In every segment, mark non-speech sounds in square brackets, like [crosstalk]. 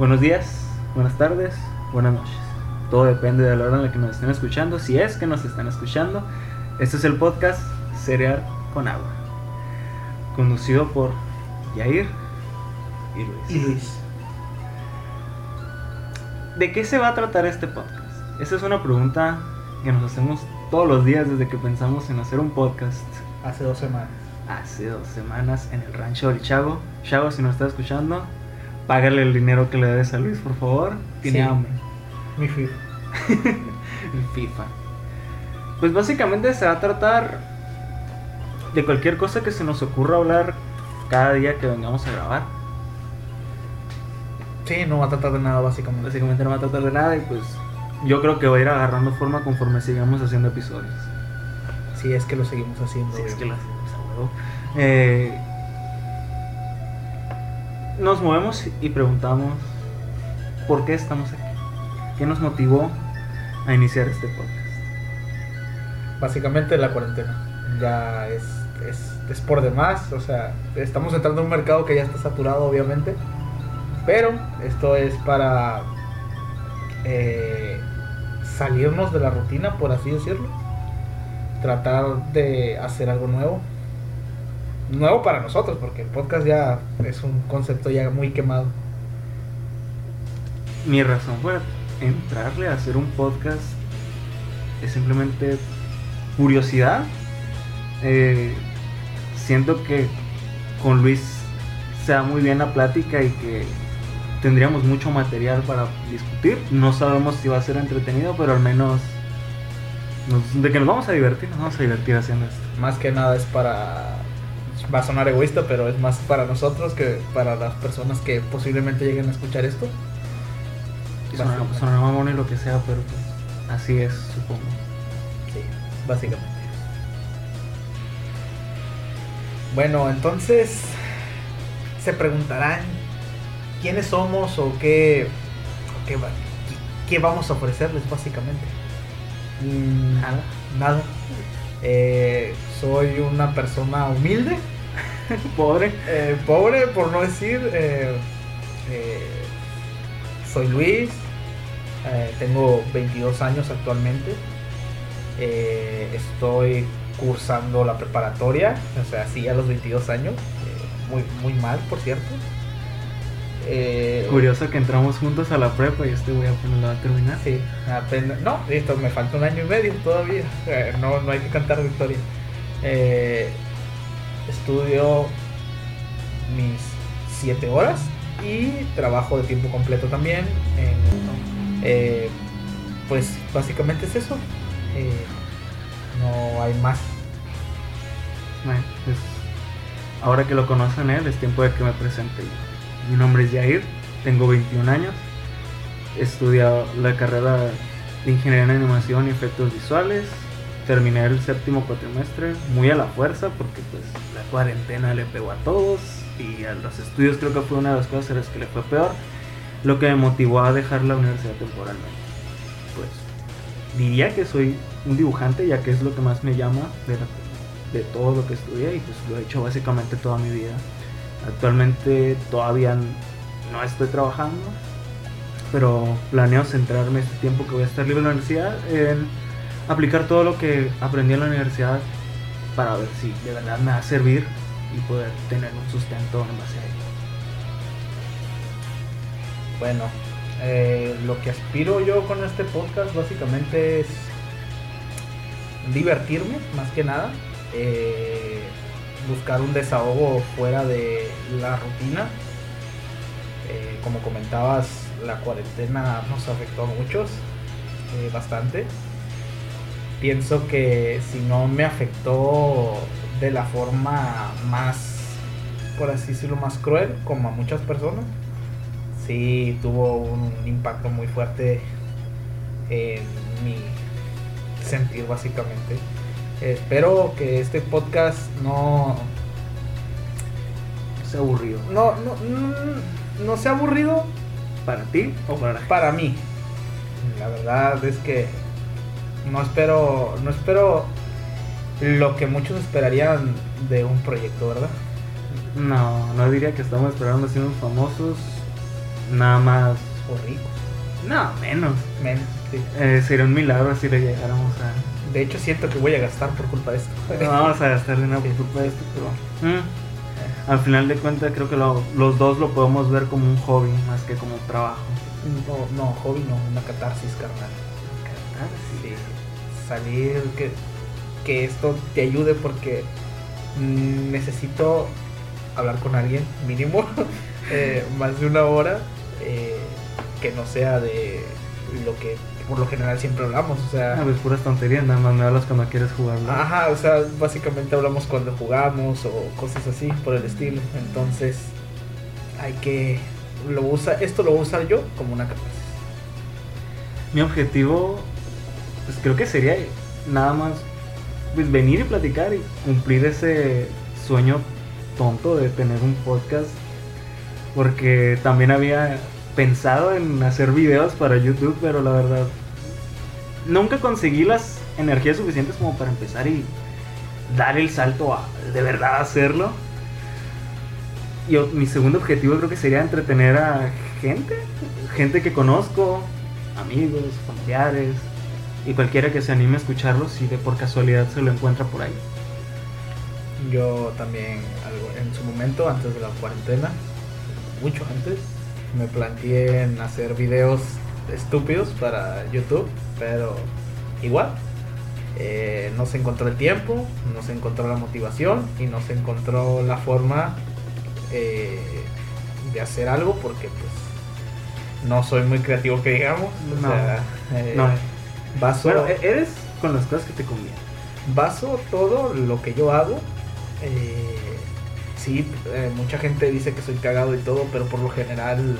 Buenos días, buenas tardes, buenas noches. Todo depende de la hora en la que nos estén escuchando. Si es que nos están escuchando, este es el podcast Cereal con Agua. Conducido por Yair y Luis. Y Luis. ¿De qué se va a tratar este podcast? Esa es una pregunta que nos hacemos todos los días desde que pensamos en hacer un podcast Hace dos semanas. hace dos semanas en el rancho del Chago. Chago, si nos está escuchando, págale el dinero que le debes a Luis, por favor. Tiene Sí. hambre. Mi FIFA. [laughs] El FIFA. Pues básicamente se va a tratar de cualquier cosa que se nos ocurra hablar cada día que vengamos a grabar. Sí, no va a tratar de nada básicamente. Básicamente no va a tratar de nada y pues yo creo que va a ir agarrando forma conforme sigamos haciendo episodios. Si es que lo seguimos haciendo. Si es que lo hacemos. Eh, nos movemos y preguntamos por qué estamos aquí. ¿Qué nos motivó a iniciar este podcast? Básicamente la cuarentena. Ya es, es, es por demás. O sea, estamos entrando en un mercado que ya está saturado, obviamente. Pero esto es para eh, salirnos de la rutina, por así decirlo. Tratar de hacer algo nuevo. Nuevo para nosotros, porque el podcast ya es un concepto ya muy quemado. Mi razón por entrarle a hacer un podcast es simplemente curiosidad. Eh, siento que con Luis se da muy bien la plática y que tendríamos mucho material para discutir. No sabemos si va a ser entretenido, pero al menos nos- de que nos vamos a divertir, nos vamos a divertir haciendo esto. Más que nada es para. Va a sonar egoísta, pero es más para nosotros que para las personas que posiblemente lleguen a escuchar esto. Sonará, mamón y lo que sea, pero pues así es, supongo. Sí, básicamente. Bueno, entonces se preguntarán quiénes somos o qué, o qué, va- qué- qué vamos a ofrecerles básicamente. Mm, Nada. Nada. Eh, soy una persona humilde, [laughs] Pobre. eh, pobre por no decir. eh, eh, soy Luis, tengo 22 años actualmente. Estoy cursando la preparatoria, o sea, sí a los 22 años. muy, muy mal, por cierto. Eh, Curioso que entramos juntos a la prepa y este apenas la va a terminar. Sí, apenas. No, esto me falta un año y medio todavía. eh, no, no hay que cantar victoria. Eh, estudio mis 7 horas y trabajo de tiempo completo también. en- eh, pues básicamente es eso. Eh, no hay más. Bueno, pues, ahora que lo conocen él, es tiempo de que me presente. Mi nombre es Jair, tengo 21 años, he estudiado la carrera de Ingeniería en Animación y Efectos Visuales, terminé el séptimo cuatrimestre muy a la fuerza porque pues cuarentena le pegó a todos y a los estudios creo que fue una de las cosas a las que le fue peor, lo que me motivó a dejar la universidad temporalmente. Pues diría que soy un dibujante ya que es lo que más me llama de, de todo lo que estudié y pues lo he hecho básicamente toda mi vida. Actualmente todavía no estoy trabajando, pero planeo centrarme este tiempo que voy a estar libre en la universidad en aplicar todo lo que aprendí en la universidad para ver si de verdad me va a servir y poder tener un sustento en base a ello. Bueno, eh, lo que aspiro yo con este podcast básicamente es divertirme, más que nada. eh, buscar un desahogo fuera de la rutina. Eh, como comentabas, la cuarentena nos afectó a muchos, bastante. Pienso que si no me afectó de la forma más, por así decirlo, más cruel, como a muchas personas, sí tuvo un impacto muy fuerte en mi sentir básicamente. Espero que este podcast no Es aburrido. no no, mm, no sea aburrido ¿Para ti o para para mí. La verdad es que no espero no espero lo que muchos esperarían de un proyecto, ¿verdad? No, no diría que estamos esperando ser unos famosos. nada más. O rico. No, menos. Menos, sí. Eh, sería un milagro si le llegáramos a. De hecho, siento que voy a gastar por culpa de esto. No vamos a gastar dinero por culpa de esto, pero. mm, al final de cuentas, creo que lo- los dos lo podemos ver como un hobby más que como un trabajo. No, no, hobby no, una catarsis, carnal. Salir, que, que esto te ayude porque necesito hablar con alguien, mínimo, [laughs] eh, más de una hora, eh, que no sea de lo que por lo general siempre hablamos, o sea... Ah, pues puras tonterías, nada más me hablas cuando quieres jugarlo. Ajá, o sea, básicamente hablamos cuando jugamos o cosas así por el estilo. Entonces, hay que lo usa, esto lo voy a usar yo como una catarsis. Mi objetivo, pues creo que sería nada más pues venir y platicar y cumplir ese sueño tonto de tener un podcast. Porque también había pensado en hacer videos para YouTube, pero la verdad nunca conseguí las energías suficientes como para empezar y dar el salto a de verdad hacerlo. Y mi segundo objetivo creo que sería entretener a gente, gente que conozco, amigos, familiares y cualquiera que se anime a escucharlo si de por casualidad se lo encuentra por ahí. Yo también, algo, en su momento, antes de la cuarentena, mucho antes, me planteé en hacer videos estúpidos para YouTube, pero igual, eh, no se encontró el tiempo, no se encontró la motivación y no se encontró la forma eh, de hacer algo porque pues no soy muy creativo que digamos. O No. sea, eh, No. Baso, Bueno, e- eres con las cosas que te convienen. baso todo lo que yo hago. eh, sí, eh, mucha gente dice que soy cagado y todo, pero por lo general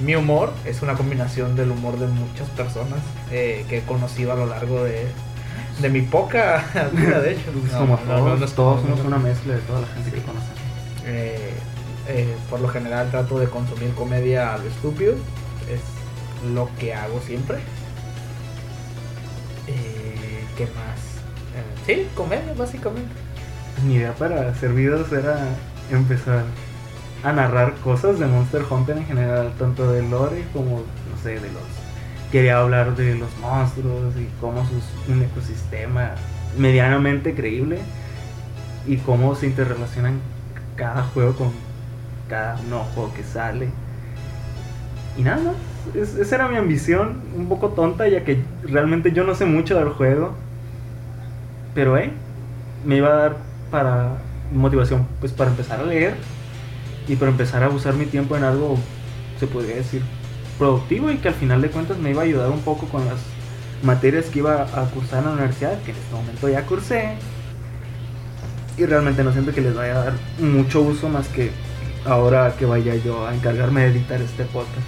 mi humor es una combinación del humor de muchas personas eh, que he conocido a lo largo de, de mi poca [laughs] vida, de hecho. No, como no, no, todos, no somos una mezcla de toda la gente que conocemos. eh, eh, por lo general trato de consumir comedia a lo estúpido. Es lo que hago siempre. Eh, ¿Qué más? Eh, sí, comedia, básicamente. Mi idea para hacer era empezar a narrar cosas de Monster Hunter en general, tanto de lore como, no sé, de los... Quería hablar de los monstruos y cómo es un ecosistema medianamente creíble y cómo se interrelacionan cada juego con cada nuevo juego que sale. Y nada más, es- esa era mi ambición, un poco tonta ya que realmente yo no sé mucho del juego. Pero eh, me iba a dar para motivación pues para empezar a leer y para empezar a usar mi tiempo en algo se podría decir productivo y que al final de cuentas me iba a ayudar un poco con las materias que iba a cursar en la universidad que en este momento ya cursé y realmente no siento que les vaya a dar mucho uso más que ahora que vaya yo a encargarme de editar este podcast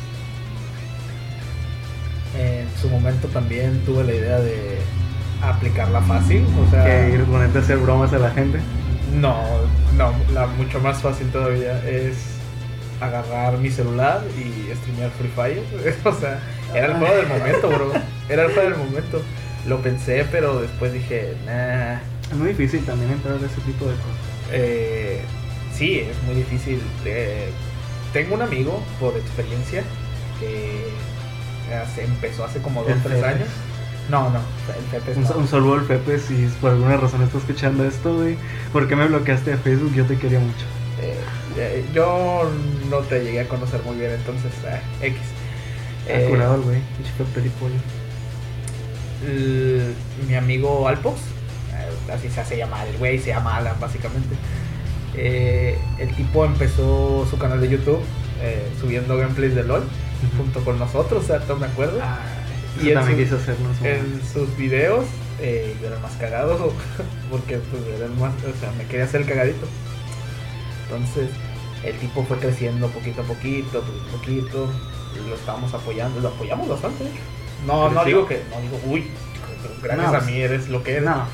En su momento también tuve la idea de aplicarla fácil, o sea, que ir ponerte a hacer bromas a la gente no, no, la mucho más fácil todavía es agarrar mi celular y streamear Free Fire, [laughs] o sea, era el juego del momento, bro, era el juego del momento. Lo pensé, pero después dije, nah, es muy difícil también entrar a ese tipo de cosas. Eh, sí, es muy difícil. Eh, tengo un amigo, por experiencia, que empezó hace como El 2 3 Pepe. años. No, no, el Pepe Un, no. un saludo al Pepe si por alguna razón estás escuchando esto, güey. ¿Por qué me bloqueaste de Facebook? Yo te quería mucho. Eh, eh, yo no te llegué a conocer muy bien, entonces, eh, X. Eh, curado el güey. mi amigo Alpox, eh, así se hace llamar, el güey se llama Alan básicamente. El tipo empezó su canal de YouTube subiendo gameplays de LOL [laughs] junto con nosotros, o sea, ¿tú me acuerdas? Ah, Y en también su- quise hacerlo en sus videos eh, yo era más cagado [laughs] porque pues era más, o sea, me quería hacer el cagadito. Entonces el tipo fue creciendo poquito a poquito, poquito a poquito, lo estábamos apoyando, lo apoyamos bastante. de hecho. No, no Creció. digo que, no digo, uy, gracias No, a mí eres lo que eres. No.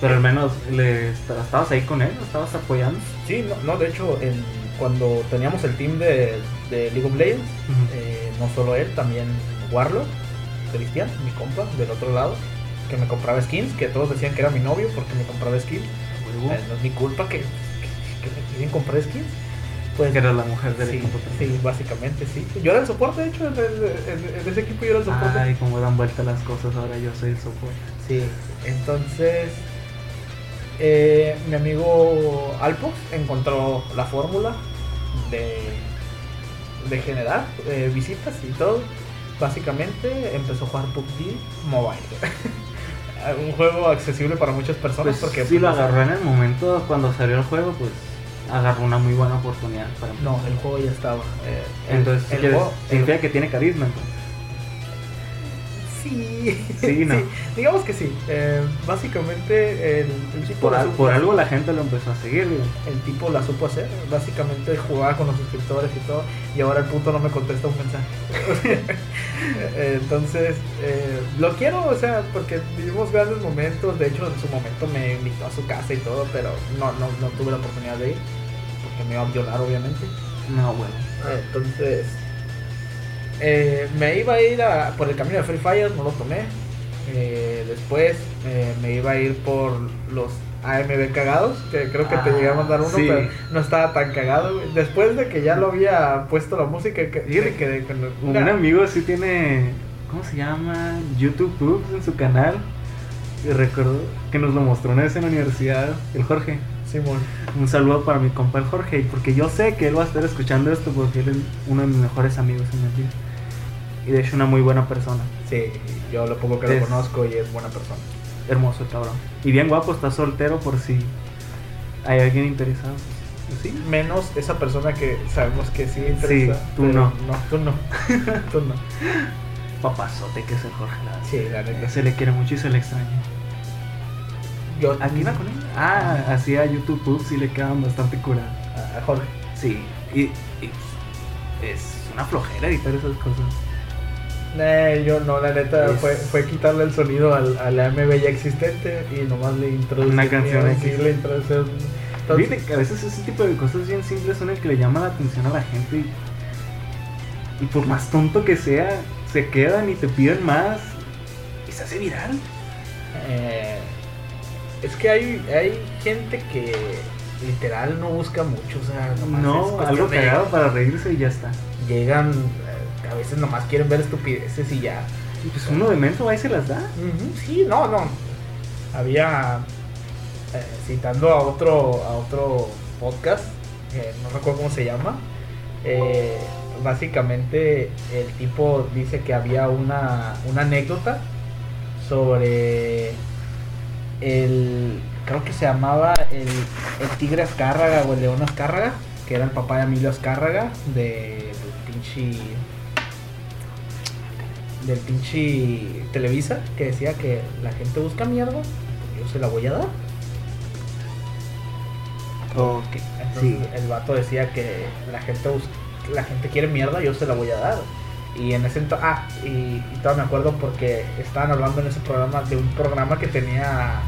Pero al menos le est- estabas ahí con él, lo estabas apoyando. Sí, no, no, de hecho, en, cuando teníamos el team de, de League of Legends, eh, no solo él, también Warlock, Cristian, mi compa, del otro lado, que me compraba skins, que todos decían que era mi novio porque me compraba skins. Eh, no es mi culpa que, que, que me quieren comprar skins. Pues, que era la mujer del sí, equipo. también. sí, básicamente sí. Yo era el soporte, de hecho, en, en- en ese equipo yo era el soporte. Ay, cómo dan vuelta las cosas, ahora yo soy el soporte. Sí, entonces eh, mi amigo Alpox encontró la fórmula de, de generar eh, visitas y todo. Básicamente empezó a jugar PUBG Mobile. [laughs] Un juego accesible para muchas personas Pues porque sí lo pues, agarró en el momento cuando salió el juego, pues agarró una muy buena oportunidad para mí. No, el juego ya estaba. eh, el- Entonces, el, ¿quieres- juego- el- significa que tiene carisma entonces. Sí, Sí, ¿no? digamos que sí. Eh, básicamente el, el tipo Por, la al- supo- por algo la gente lo empezó a seguir, el tipo la supo hacer. Básicamente jugaba con los suscriptores y todo. Y ahora el puto no me contesta un mensaje. [laughs] Entonces, eh, lo quiero, o sea, porque vivimos grandes momentos. De hecho, en su momento me invitó a su casa y todo, pero no, no, no tuve la oportunidad de ir. Porque me iba a violar, obviamente. No, bueno. Entonces, eh, me iba a ir a- por el camino de Free Fire, no lo tomé. Eh, después eh, me iba a ir por los AMB cagados, que creo que te Ah, llegué a mandar uno, sí. pero no estaba tan cagado. güey. Después de que ya lo había puesto la música, que, Fíjate me quedé con el- Un amigo sí tiene, ¿cómo se llama? YouTube Pubs en su canal. Y recuerdo que nos lo mostró una vez en la universidad, el Jorge. Simón. Un saludo para mi compa el Jorge, porque yo sé que él va a estar escuchando esto porque él es uno de mis mejores amigos en la vida. Y de hecho una muy buena persona. Sí, yo lo poco que lo conozco y es buena persona. Hermoso el cabrón. Y bien guapo, está soltero por si hay alguien interesado. Pues, sí. Menos esa persona que sabemos que sí interesa. tú pero no. No, tú no. [laughs] tú no. Papazote que es el Jorge. Sí, la neta. Se le quiere mucho y se le extraña. Yo, ¿Aquí va con él? Ah, así a YouTube Pubs y le quedan bastante curadas. a Jorge. Sí, y, y es una flojera editar esas cosas. Eh, yo no, la neta Es- fue, fue quitarle el sonido al, al AMB ya existente y nomás le introducí Una canción sí, X. le Fíjate entonces, que a veces ese tipo de cosas bien simples son el que le llama la atención a la gente y, y por más tonto que sea, se quedan y te piden más y se hace viral. eh, es que hay, hay gente que literal no busca mucho, o sea, nomás No, algo cagado para reírse y ya está. Llegan, a veces nomás quieren ver estupideces y ya. Y pues uno de menso y se las da. Ujú, Sí, no, no. Había eh, citando a otro a otro podcast, eh, no recuerdo cómo se llama. eh, básicamente el tipo dice que había una, una anécdota sobre el creo que se llamaba el, el tigre Azcárraga o el león Azcárraga, que era el papá de Emilio Azcárraga de, del pinche del pinche Televisa que decía que la gente busca mierda, pues yo se la voy a dar. Ok, Entonces, sí. el vato decía que la gente bus- la gente quiere mierda, yo se la voy a dar. Y en ese entonces, ah, y, y todavía me acuerdo porque estaban hablando en ese programa de un programa que tenía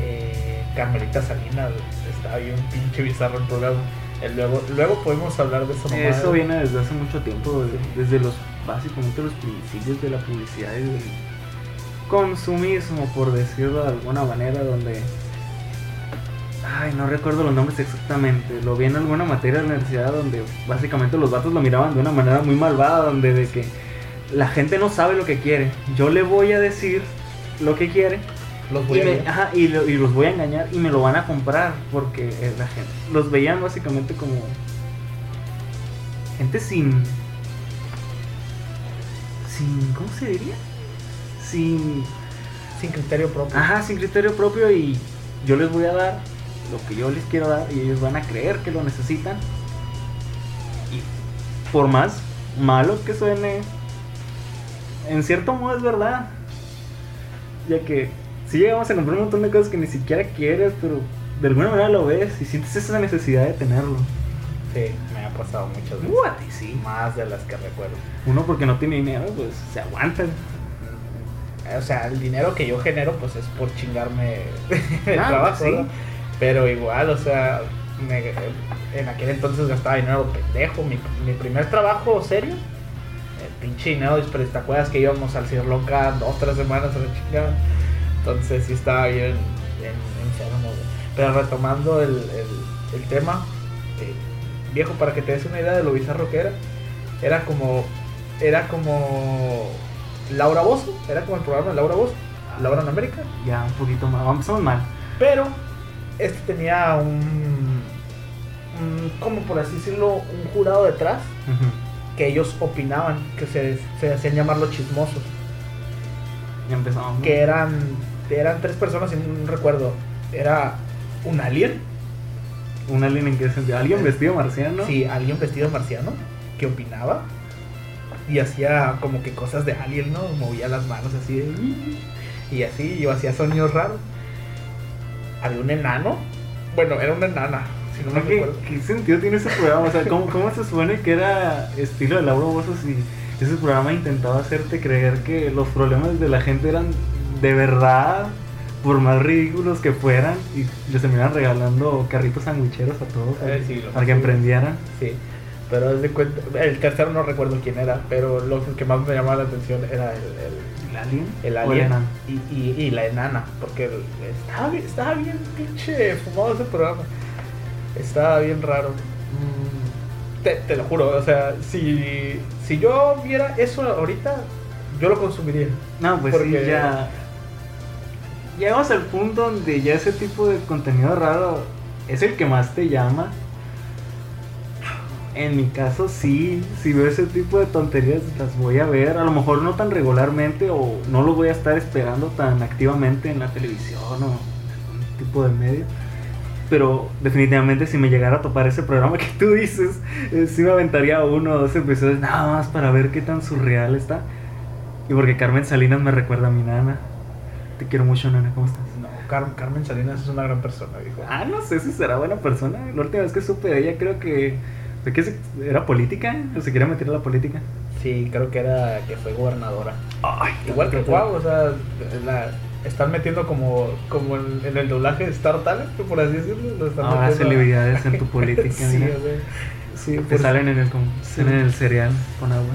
eh, Carmelita Salinas, estaba bien pinche bizarro el programa. Luego, luego podemos hablar de eso. Eso viene desde hace mucho tiempo, de- desde los básicamente los principios de la publicidad y del consumismo, por decirlo de alguna manera, donde ay, no recuerdo los nombres exactamente, lo vi en alguna materia de la universidad donde básicamente los vatos lo miraban de una manera muy malvada, donde de que la gente no sabe lo que quiere, yo le voy a decir lo que quiere Los voy y, a me- ver. ajá, y lo- y los voy a engañar y me lo van a comprar porque eh, la gente los veían básicamente como gente sin sin ¿cómo se diría? sin sin criterio propio. ajá, sin criterio propio y yo les voy a dar lo que yo les quiero dar y ellos van a creer que lo necesitan y por más malo que suene en cierto modo es verdad ya que si llegamos a comprar un montón de cosas que ni siquiera quieres pero de alguna manera lo ves y sientes esa necesidad de tenerlo Sí, pasado muchas veces. Uh, a ti sí. Más de las que recuerdo. uno porque no tiene dinero pues se aguanta O sea, el dinero que yo genero, pues es por chingarme [laughs] el Ah, trabajo, pues sí. ¿no? Pero igual, o sea, me- en aquel entonces gastaba dinero pendejo. Mi, mi primer trabajo serio, el pinche dinero, pero te acuerdas que íbamos al Cirlón cada dos, tres semanas a la chingada. Entonces sí estaba bien, bien enfermo. Pero retomando el, el- el tema, eh, viejo, para que te des una idea de lo bizarro que era. Era como. Era como. Laura Bozo. Era como el programa de Laura Bozo. Laura en América. Ya, un poquito más. Empezamos mal. Pero. Este tenía un. un como por así decirlo, un jurado detrás. Que ellos opinaban. Que se, se hacían llamar los chismosos. Ya empezamos. Que eran. Eran tres personas, si no recuerdo. Era un alien. ¿Un alien en qué sentido? ¿Alguien vestido marciano? Sí, alguien vestido marciano que opinaba y hacía como que cosas de alien, ¿no? Movía las manos así de... y así, yo hacía sonidos raros. Había un enano, bueno, era una enana, si no me ¿Qué, recuerdo. qué sentido tiene ese programa? O sea, ¿cómo, cómo se supone que era estilo de Laura Bozos y ese programa intentaba hacerte creer que los problemas de la gente eran de verdad, por más ridículos que fueran, y les terminaban regalando carritos sandwicheros a todos Eh, sí, lo para que emprendieran? Sí, pero haz de cuenta, el tercero no recuerdo quién era, pero lo que más me llamaba la atención era el, el- ¿El alien? el ¿O el alien y, y, y la enana, porque estaba, bien- estaba bien pinche fumado ese programa. Estaba bien raro. Mm, Te, te lo juro, o sea, si, si yo viera eso ahorita, yo lo consumiría. No, pues sí, Porque- ya. Llegamos al punto donde ya ese tipo de contenido raro es el que más te llama. En mi caso, sí, si veo ese tipo de tonterías, las voy a ver. A lo mejor no tan regularmente o no lo voy a estar esperando tan activamente en la televisión o algún tipo de medio. Pero definitivamente si me llegara a topar ese programa [laughs] que tú dices, eh, sí me aventaría uno o dos episodios nada más para ver qué tan surreal está. Y porque Carmen Salinas me recuerda a mi nana. Te quiero mucho, nana, ¿cómo estás? No, Car- Carmen Salinas es una gran persona, dijo. Ah, no sé si será buena persona. La última vez que supe de ella creo que... ¿de qué ¿Era política? ¿O se quería meter a la política? Sí, creo que era que fue gobernadora. Ay, Igual que Cuau, o sea, la, están metiendo como, como en, en el doblaje de Star Talent, por así decirlo. Lo están Ahora metiendo a- celebridades en tu [laughs] política, sí, mira. o sea, sí, Te por- salen en el, Sí. en el cereal con agua.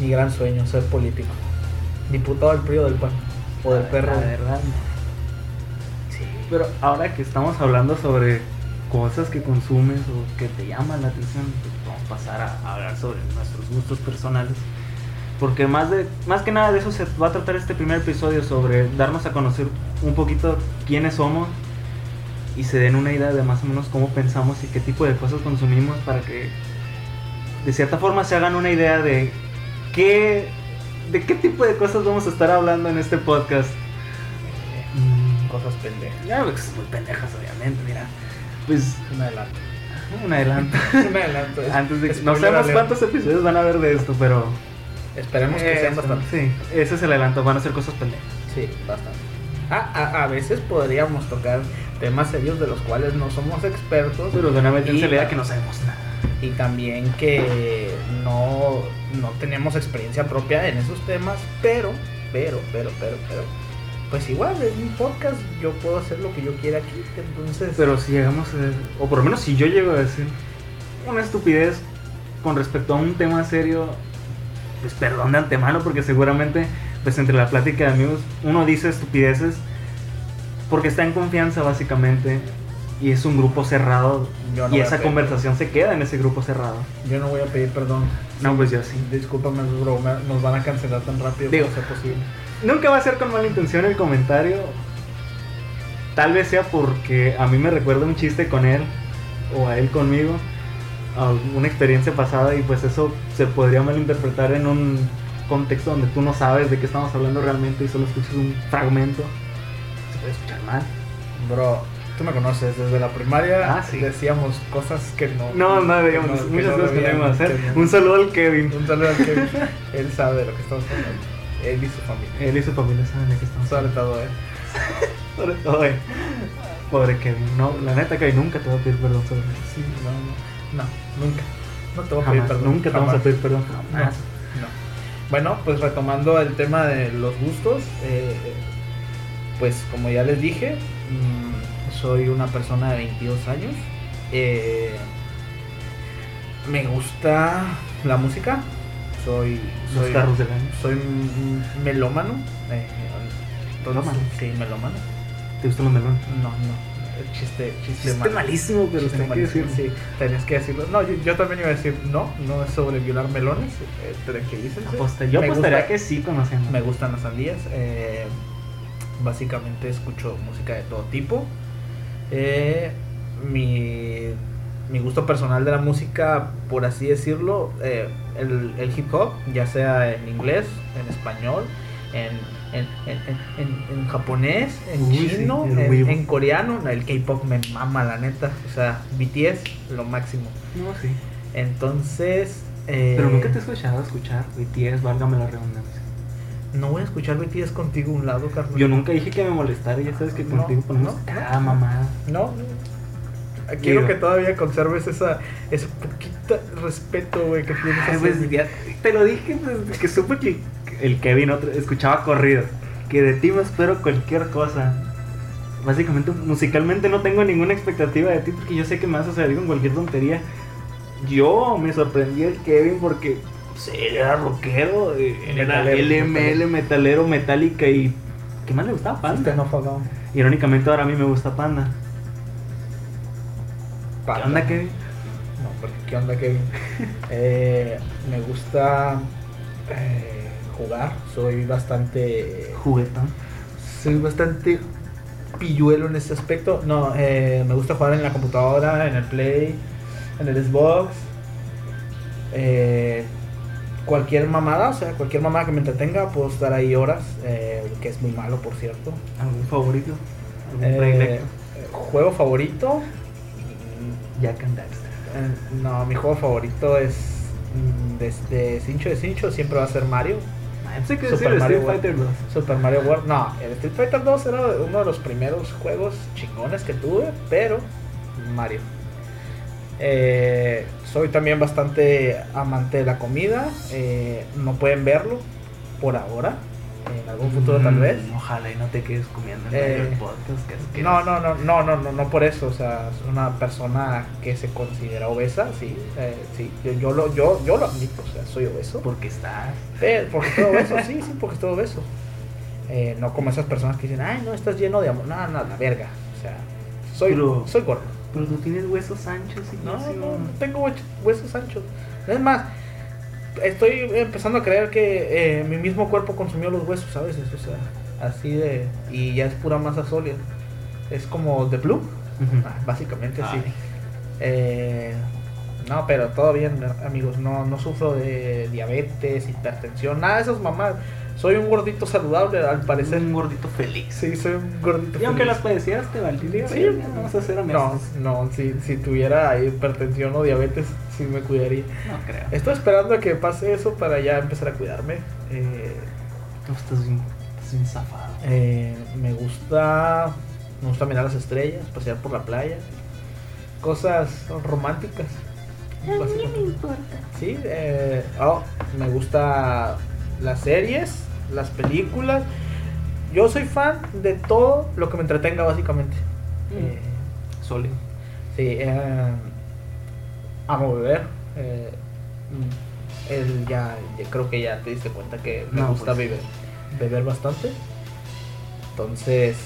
Mi gran sueño, ser político. Diputado del PRI del PAN. O del perro. La verdad, no. Sí. Pero ahora que estamos hablando sobre cosas que consumes o que te llaman la atención, pues vamos a pasar a, a hablar sobre nuestros gustos personales. Porque más, de, más que nada de eso se va a tratar este primer episodio, sobre darnos a conocer un poquito quiénes somos y se den una idea de más o menos cómo pensamos y qué tipo de cosas consumimos para que de cierta forma se hagan una idea de qué, de qué tipo de cosas vamos a estar hablando en este podcast. Mm, Cosas pendejas. ya, pues muy pendejas, obviamente, mira. Pues, Un adelanto. un adelanto. [laughs] Un adelanto. Antes de que, no sabemos cuántos episodios van a haber de esto, pero. Esperemos que Eh, sean bastante. Sí, ese es el adelanto, van a ser cosas pendejas. Sí, bastante. Ah, a, a veces podríamos tocar temas serios de los cuales no somos expertos. Pero de una vez idea que no sabemos nada. Y también que no, no tenemos experiencia propia en esos temas, pero, pero, pero, pero, pero, pues igual es mi podcast, yo puedo hacer lo que yo quiera aquí, entonces... Pero si llegamos a. O por lo menos si yo llego a decir una estupidez con respecto a un tema serio, pues perdón de antemano, porque seguramente, pues entre la plática de amigos, uno dice estupideces porque está en confianza, básicamente. Y es un grupo cerrado. Yo no y esa conversación se queda en ese grupo cerrado. Yo no voy a pedir perdón. No, pues yo sí. Discúlpame, bro, nos van a cancelar tan rápido Digo. como sea posible. Nunca va a ser con mala intención el comentario. Tal vez sea porque a mí me recuerda un chiste con él o a él conmigo, a una experiencia pasada y pues eso se podría malinterpretar en un contexto donde tú no sabes de qué estamos hablando realmente y solo escuchas un fragmento. Se puede escuchar mal. Bro, tú me conoces, desde la primaria Ah, sí. decíamos cosas que no... No, no, digamos, que muchas no cosas que debían, debemos hacer. no. Un saludo al Kevin. Un saludo al Kevin. [laughs] Él sabe de lo que estamos hablando. Él y su familia. Él y su familia saben de qué estamos Sobre hablando. todo, eh. [laughs] Sobre todo él. Pobre Kevin. No, la neta que nunca te voy a pedir perdón sobre eso. Sí, no, no. No, nunca. No te voy a pedir perdón. nunca te vamos a pedir perdón. No, Jamás. no. Bueno, pues retomando el tema de los gustos, eh, pues como ya les dije, mm, soy una persona de 22 años. eh, me gusta la música. Soy, Los soy, carros del año. soy melómano. eh, entonces, ¿Melómano? Sí, melómano. ¿Te gustan los melones? No, no. Chiste, chiste, Chiste malo. malísimo, pero Chiste que malísimo, decirlo. Sí, tenías que decirlo. No, yo, yo también iba a decir, no, no es sobre violar melones. Eh, tranquilícense. Aposta- yo Me apostaría gusta- que sí conociendo. Me gustan las sandías. eh, básicamente escucho música de todo tipo. Eh, mi, mi gusto personal de la música, por así decirlo, eh, el, el hip hop, ya sea en inglés, en español, en, en, en, en- japonés, en Uy, chino, en, coreano. El K-pop me mama, la neta. O sea, BTS, lo máximo. No, sí. Entonces. eh, Pero nunca te he escuchado escuchar BTS, válgame la redundancia. No voy a escuchar BTS contigo a un lado, carnal. Yo nunca dije que me molestara, ya sabes que No, contigo ponemos no, cada no. mamada. No, quiero Digo. que todavía conserves esa, ese poquito respeto, güey, que tienes Ay, pues, ya te lo dije desde que supe que el Kevin otro- escuchaba corrido. Que de ti me espero cualquier cosa. Básicamente, musicalmente no tengo ninguna expectativa de ti porque yo sé que me vas a salir con cualquier tontería. Yo me sorprendí el Kevin porque él era rockero, eh, era Metalero, LML, metalero, metálica y. ¿Qué más le gustaba? Panda. no. Irónicamente, ahora a mí me gusta Panda. ¿Qué Panda. onda, Kevin? No, porque ¿qué onda, Kevin? [laughs] Eh, me gusta eh, jugar, soy bastante... Juguetón. Soy bastante pilluelo en ese aspecto. No, eh, me gusta jugar en la computadora, en el Play, en el Xbox. Eh, cualquier mamada, o sea, cualquier mamada que me entretenga, puedo estar ahí horas, eh, que es muy malo, por cierto. ¿Algún favorito? ¿Algún Eh, juego favorito. Jack and Daxter. Eh, no, mi juego favorito es mm, desde Cincho de Cincho, siempre va a ser Mario. Ah, pensé que Super Mario Street Fighter 2. Super Mario World. No, el Street Fighter 2 era uno de los primeros juegos chingones que tuve, pero Mario. Eh, soy también bastante amante de la comida. eh, no pueden verlo por ahora. En algún futuro tal Mm, vez. Ojalá y no te quedes comiendo en Eh, podcast. Que No, no, no, no, no, no, no por eso. O sea, es una persona que se considera obesa, sí, eh, sí. Yo, yo lo, yo, yo lo admito, o sea, soy obeso. Porque estás. Pero, porque estoy obeso, sí, sí, porque estoy obeso. Eh, no como esas personas que dicen, ay, no, estás lleno de amor. No, no, la verga. O sea, soy, Pero- soy gordo. Pero tú tienes huesos anchos y No, no, no tengo huesos anchos. Es más, estoy empezando a creer que eh, mi mismo cuerpo consumió los huesos a veces, o sea, así de. Y ya es pura masa sólida. Es como The Blue, ah, básicamente sí. Ay. Eh, no, pero todo bien, amigos. No, no sufro de diabetes, hipertensión, nada de esas mamás. Soy un gordito saludable, al parecer. un gordito feliz. Sí, soy un gordito Y aunque feliz. las padecieras te valdría. Sí, verga, vamos a ser No, honestos. no, si, si tuviera hipertensión o diabetes, sí me cuidaría. No, creo. Estoy esperando a que pase eso para ya empezar a cuidarme. Eh, Tú estás bien, estás bien zafado. eh, me gusta me gusta mirar las estrellas, pasear por la playa, cosas románticas. básicamente. importa. Sí, eh, oh, me gusta las series, las películas. Yo soy fan de todo lo que me entretenga básicamente. Mm. Eh. Sí, eh, amo beber. eh, mm, él ya, ya creo que ya te diste cuenta que me No, gusta pues. beber, beber bastante. Entonces,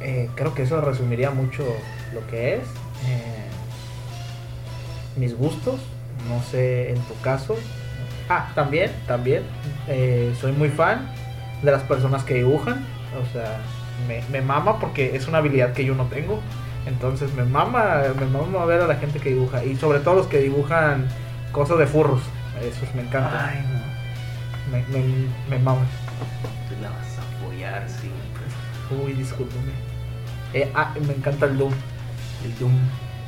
eh, creo que eso resumiría mucho lo que es. eh, mis gustos, no sé en tu caso. Ah, también, también, eh, soy muy fan de las personas que dibujan. O sea, me, me mama porque es una habilidad que yo no tengo. Entonces me mama, me mama ver a la gente que dibuja. Y sobre todo los que dibujan cosas de furros. Esos me encantan. Ay, no. Me, me, me mama. Te la vas a apoyar siempre. Uy, discúlpeme. Eh, ah, me encanta el Doom. El Doom.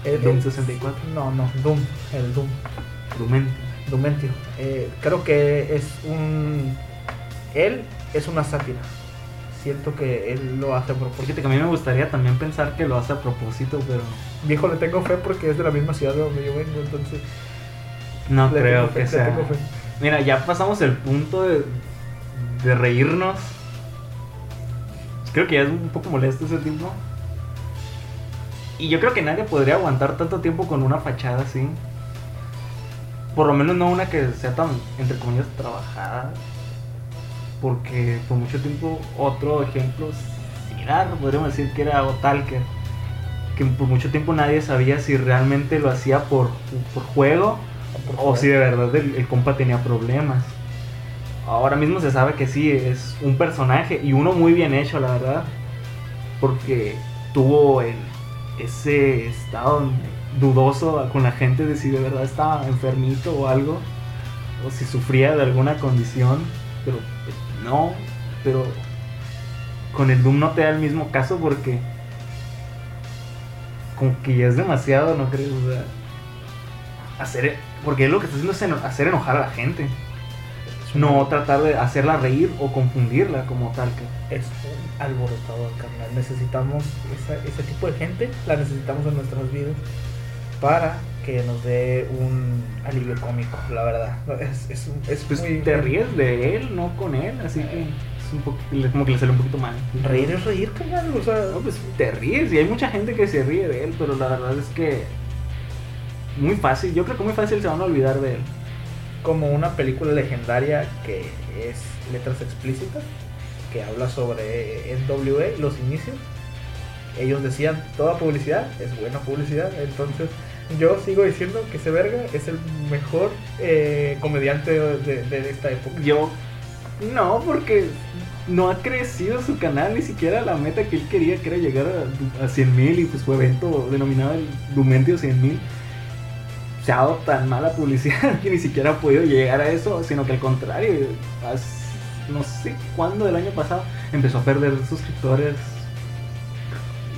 El, El Doom el- 64. No, no, Doom. El Doom. Doom. Dumentio. Eh, creo que es un. Él es una sátira. Siento que él lo hace a propósito. Fíjate que a mí me gustaría también pensar que lo hace a propósito, pero Viejo, le tengo fe porque es de la misma ciudad de donde yo vengo, entonces. no le creo fe, que sea. tengo fe. Mira, ya pasamos el punto de, de reírnos. Creo que ya es un poco molesto ese tiempo. Y yo creo que nadie podría aguantar tanto tiempo con una fachada así. Por lo menos no una que sea tan, entre comillas, trabajada. Porque por mucho tiempo otro ejemplo similar, podríamos decir que era Otalker. que por mucho tiempo nadie sabía si realmente lo hacía por, por juego Por o si de verdad el, el compa tenía problemas. Ahora mismo se sabe que sí, es un personaje y uno muy bien hecho, la verdad. Porque tuvo el- ese estado dudoso con la gente de si de verdad estaba enfermito o algo. O si sufría de alguna condición. Pero pues, no, pero con el Doom no te da el mismo caso porque como que ya es demasiado, ¿no crees? O sea, hacer, porque él lo que está haciendo es eno- hacer enojar a la gente. No tratar de hacerla reír o confundirla como tal. Que, Es un alborotador, carnal. Necesitamos esa- ese tipo de gente, la necesitamos en nuestras vidas para que nos dé un alivio cómico, la verdad. Es, es, un- es pues muy... te ríes de él, no con él, así que es un poquito, como que le sale un poquito mal. Reír es reír, carnal. O sea, No, pues te ríes y hay mucha gente que se ríe de él, pero la verdad es que muy fácil, yo creo que muy fácil se van a olvidar de él. como una película legendaria que es letras explícitas, que habla sobre NWA, los inicios. Ellos decían, toda publicidad es buena publicidad, entonces yo sigo diciendo que ese verga es el mejor eh, comediante de, de esta época. Yo no, porque no ha crecido su canal ni siquiera la meta que él quería, que era llegar a, a 100 mil y pues su evento denominado el Dumentio 100 mil. Se ha dado tan mala publicidad [laughs] que ni siquiera ha podido llegar a eso, sino que al contrario, no sé cuándo del año pasado empezó a perder suscriptores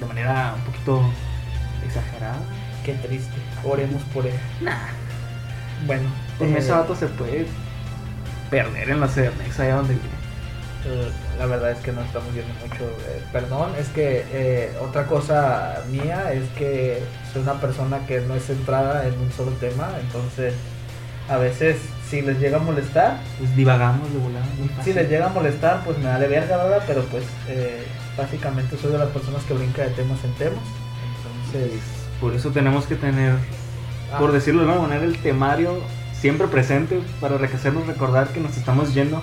de manera un poquito exagerada. Qué triste, oremos por él. Bueno, Pues eh, ese vato se puede perder en la CDMX allá donde vive. Eh, La verdad es que no estamos viendo mucho. eh, perdón, es que eh, otra cosa mía es que soy una persona que no es centrada en un solo tema, entonces a veces si les llega a molestar, Pues divagamos de volada. si les llega a molestar, pues me da de verga, ¿verdad? Pero pues eh, básicamente soy de las personas que brinca de temas en temas. Entonces, por eso tenemos que tener, ah, por decirlo de alguna manera, el temario siempre presente para hacernos recordar que nos estamos yendo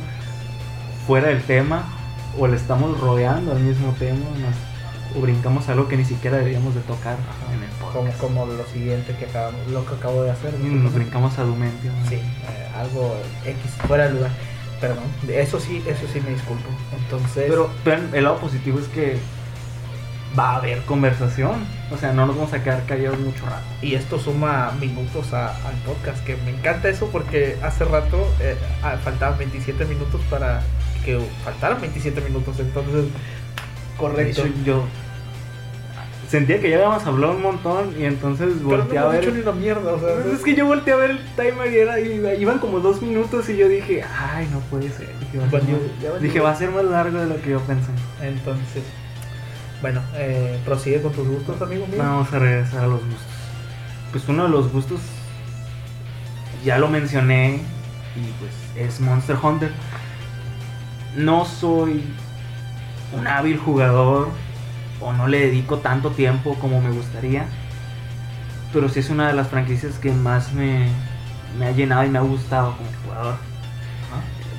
fuera del tema o le estamos rodeando al mismo tema nos- o brincamos algo que ni siquiera deberíamos de tocar en el podcast. como lo siguiente que acabamos, lo que acabo de hacer. Y nos brincamos a Dumentio. ¿no? Sí, eh, algo X fuera de lugar. Perdón, eso sí, eso sí me disculpo. Entonces, Pero el lado positivo es que va a haber conversación. O sea, no nos vamos a quedar callados mucho rato. y esto suma minutos a- al podcast, que me encanta eso porque hace rato eh, faltaban 27 minutos para que faltaran 27 minutos, entonces, correcto. hecho, yo sentía que ya habíamos hablado un montón y entonces Pero no volteé a ver. ni una mierda, o sea, Pues es que yo volteé a ver el timer y era, y iban como dos minutos y yo dije, ay, no puede ser. Dije, va a ser, más, va a ser más largo de lo que yo pensé. entonces, bueno, eh, prosigue con tus gustos, amigo mío. Vamos a regresar a los gustos. Pues uno de los gustos, ya lo mencioné, y pues es Monster Hunter. No soy un hábil jugador o no le dedico tanto tiempo como me gustaría, pero sí es una de las franquicias que más me, me ha llenado y me ha gustado como jugador.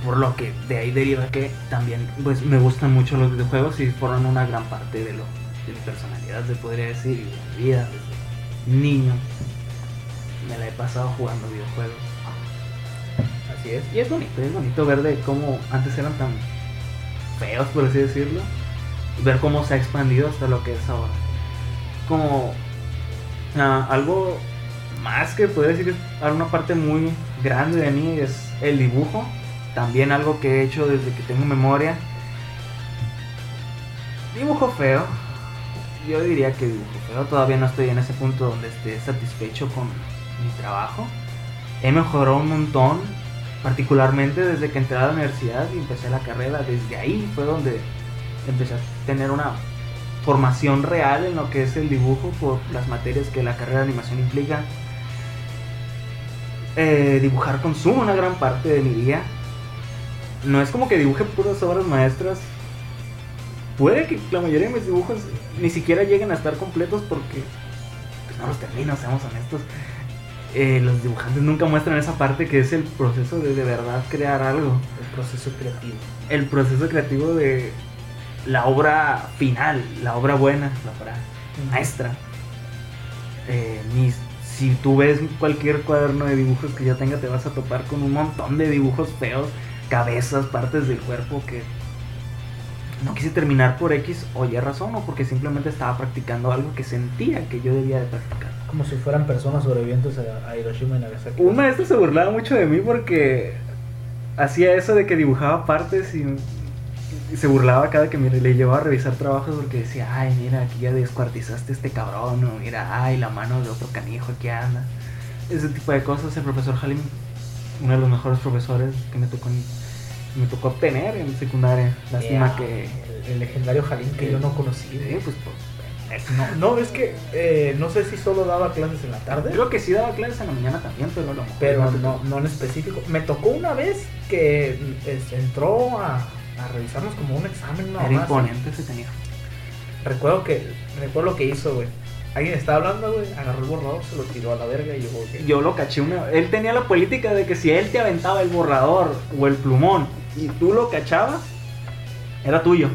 Por lo que de ahí deriva que también pues me gustan mucho los videojuegos y forman una gran parte de lo de mi personalidad, se podría decir, y de mi vida desde niño. Me la he pasado jugando videojuegos. Así es. Y es bonito, es bonito ver de cómo antes eran tan feos, por así decirlo. Ver cómo se ha expandido hasta lo que es ahora. Como ah, algo más que podría decir es una parte muy grande de mí es el dibujo. También algo que he hecho desde que tengo memoria. Dibujo feo. Yo diría que dibujo feo. Todavía no estoy en ese punto donde esté satisfecho con mi trabajo. He mejorado un montón, particularmente desde que entré a la universidad y empecé la carrera. Desde ahí fue donde empecé a tener una formación real en lo que es el dibujo por las materias que la carrera de animación implica. Eh, dibujar consume una gran parte de mi día. No es como que dibuje puras obras maestras. Puede que la mayoría de mis dibujos ni siquiera lleguen a estar completos porque pues, no los termino, seamos honestos. Eh, los dibujantes nunca muestran esa parte que es el proceso de de verdad crear algo. El proceso creativo. El proceso creativo de la obra final, la obra buena, la obra maestra. eh, ni si tú ves cualquier cuaderno de dibujos que yo tenga, te vas a topar con un montón de dibujos feos, cabezas, partes del cuerpo que no quise terminar por X o Y razón o porque simplemente estaba practicando algo que sentía que yo debía de practicar. Como si fueran personas sobrevivientes a, a Hiroshima y Nagasaki. Un maestro se burlaba mucho de mí porque hacía eso de que dibujaba partes y, se burlaba cada que mire, le llevaba a revisar trabajos porque decía, ay, mira, aquí ya descuartizaste este cabrón, o mira, ay, la mano de otro canijo aquí anda. Ese tipo de cosas. El profesor Halim, uno de los mejores profesores que me tocó, me tocó obtener en secundaria. Lástima Yeah, que... El, el legendario Jalín que yo no conocí. Güey. pues, pues, No, no, es que eh, no sé si solo daba clases en la tarde. Creo que sí daba clases en la mañana también, pero mejor pero no, no en específico. Me tocó una vez que entró a, a revisarnos como un examen. No, Era imponente ese tenía. Recuerdo que recuerdo lo que hizo, güey. Alguien estaba hablando, güey, agarró el borrador, se lo tiró a la verga y yo, güey, Yo lo caché una Él tenía la política de que si él te aventaba el borrador o el plumón y tú lo cachabas, era tuyo.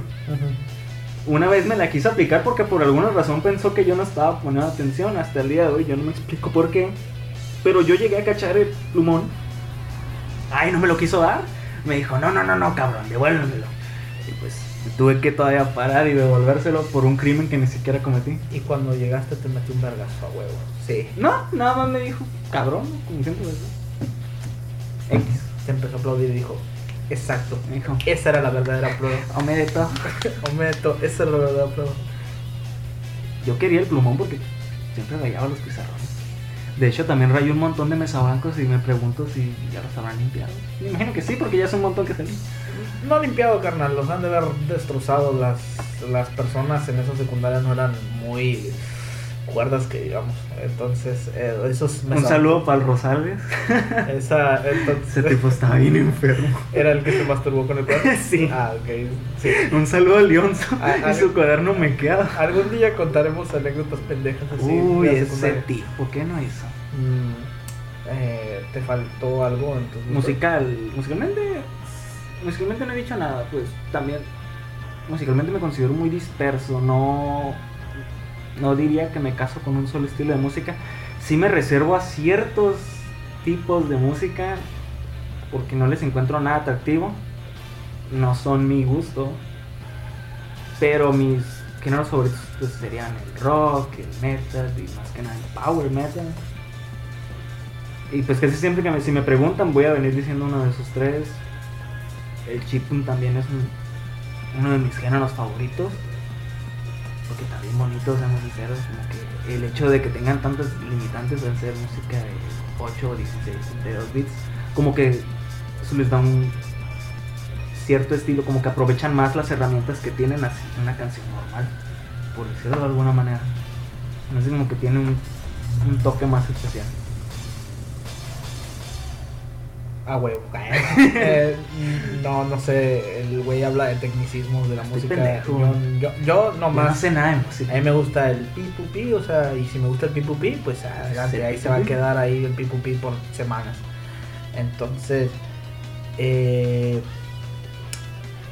Una vez me la quiso aplicar porque por alguna razón pensó que yo no estaba poniendo atención. Hasta el día de hoy yo no me explico por qué. Pero yo llegué a cachar el plumón. Ay, no me lo quiso dar. Me dijo, no, no, no, no, cabrón, devuélvemelo. Tuve que todavía parar y devolvérselo por un crimen que ni siquiera cometí. Y cuando llegaste te metí un vergazo a huevo. Sí. No, nada más me dijo, cabrón, como siempre. X. Te empezó a aplaudir y dijo, exacto. Me dijo, Esa era la verdadera prueba. [laughs] Omedeto. [laughs] Ometo, esa era la verdadera prueba. Yo quería el plumón porque siempre rayaba los pizarrones. De hecho, también rayé un montón de mesabancos y me pregunto si ya los habrán limpiado. Me imagino que sí, porque ya es un montón que salí. No limpiado, carnal. Los han de haber destrozado. Las, las personas en esa secundaria no eran muy cuerdas que digamos. Entonces, eh, esos Un saludo para el Rosales. [laughs] Esa, entonces, Ese tipo estaba bien enfermo. era el que se masturbó con el cuerno. [laughs] Sí. Ah, ok. Sí. Un saludo a Leonzo Ah, y su cuaderno me queda. Algún día contaremos anécdotas pendejas así. Uy, ese tipo, ¿qué no hizo? Mm, eh, ¿Te faltó algo en tus Musical, musicalmente, musicalmente no he dicho nada, pues también musicalmente me considero muy disperso, no, no diría que me caso con un solo estilo de música, sí me reservo a ciertos tipos de música porque no les encuentro nada atractivo, no son mi gusto, pero mis géneros favoritos pues, serían el rock, el metal y más que nada el power metal. Y pues casi siempre que me, si me preguntan voy a venir diciendo uno de esos tres. El chiptune también es un- uno de mis géneros favoritos. Porque está bien bonito, seamos sinceros. Como que el hecho de que tengan tantas limitantes al ser música de 8, 16, 32 bits. Como que eso les da un cierto estilo. Como que aprovechan más las herramientas que tienen así una canción normal. Por decirlo de alguna manera. No sé, como que tiene un toque más especial. Ah, güey. [laughs] Eh, no, no sé. El güey habla de tecnicismos de la Estoy música. pendejo. Yo, yo, yo nomás. no sé nada de A música. mí me gusta el pipupi, o sea, y si me gusta el pipupi, pues adelante, Sí, ahí se va a quedar ahí el pipupi por semanas. Entonces, eh,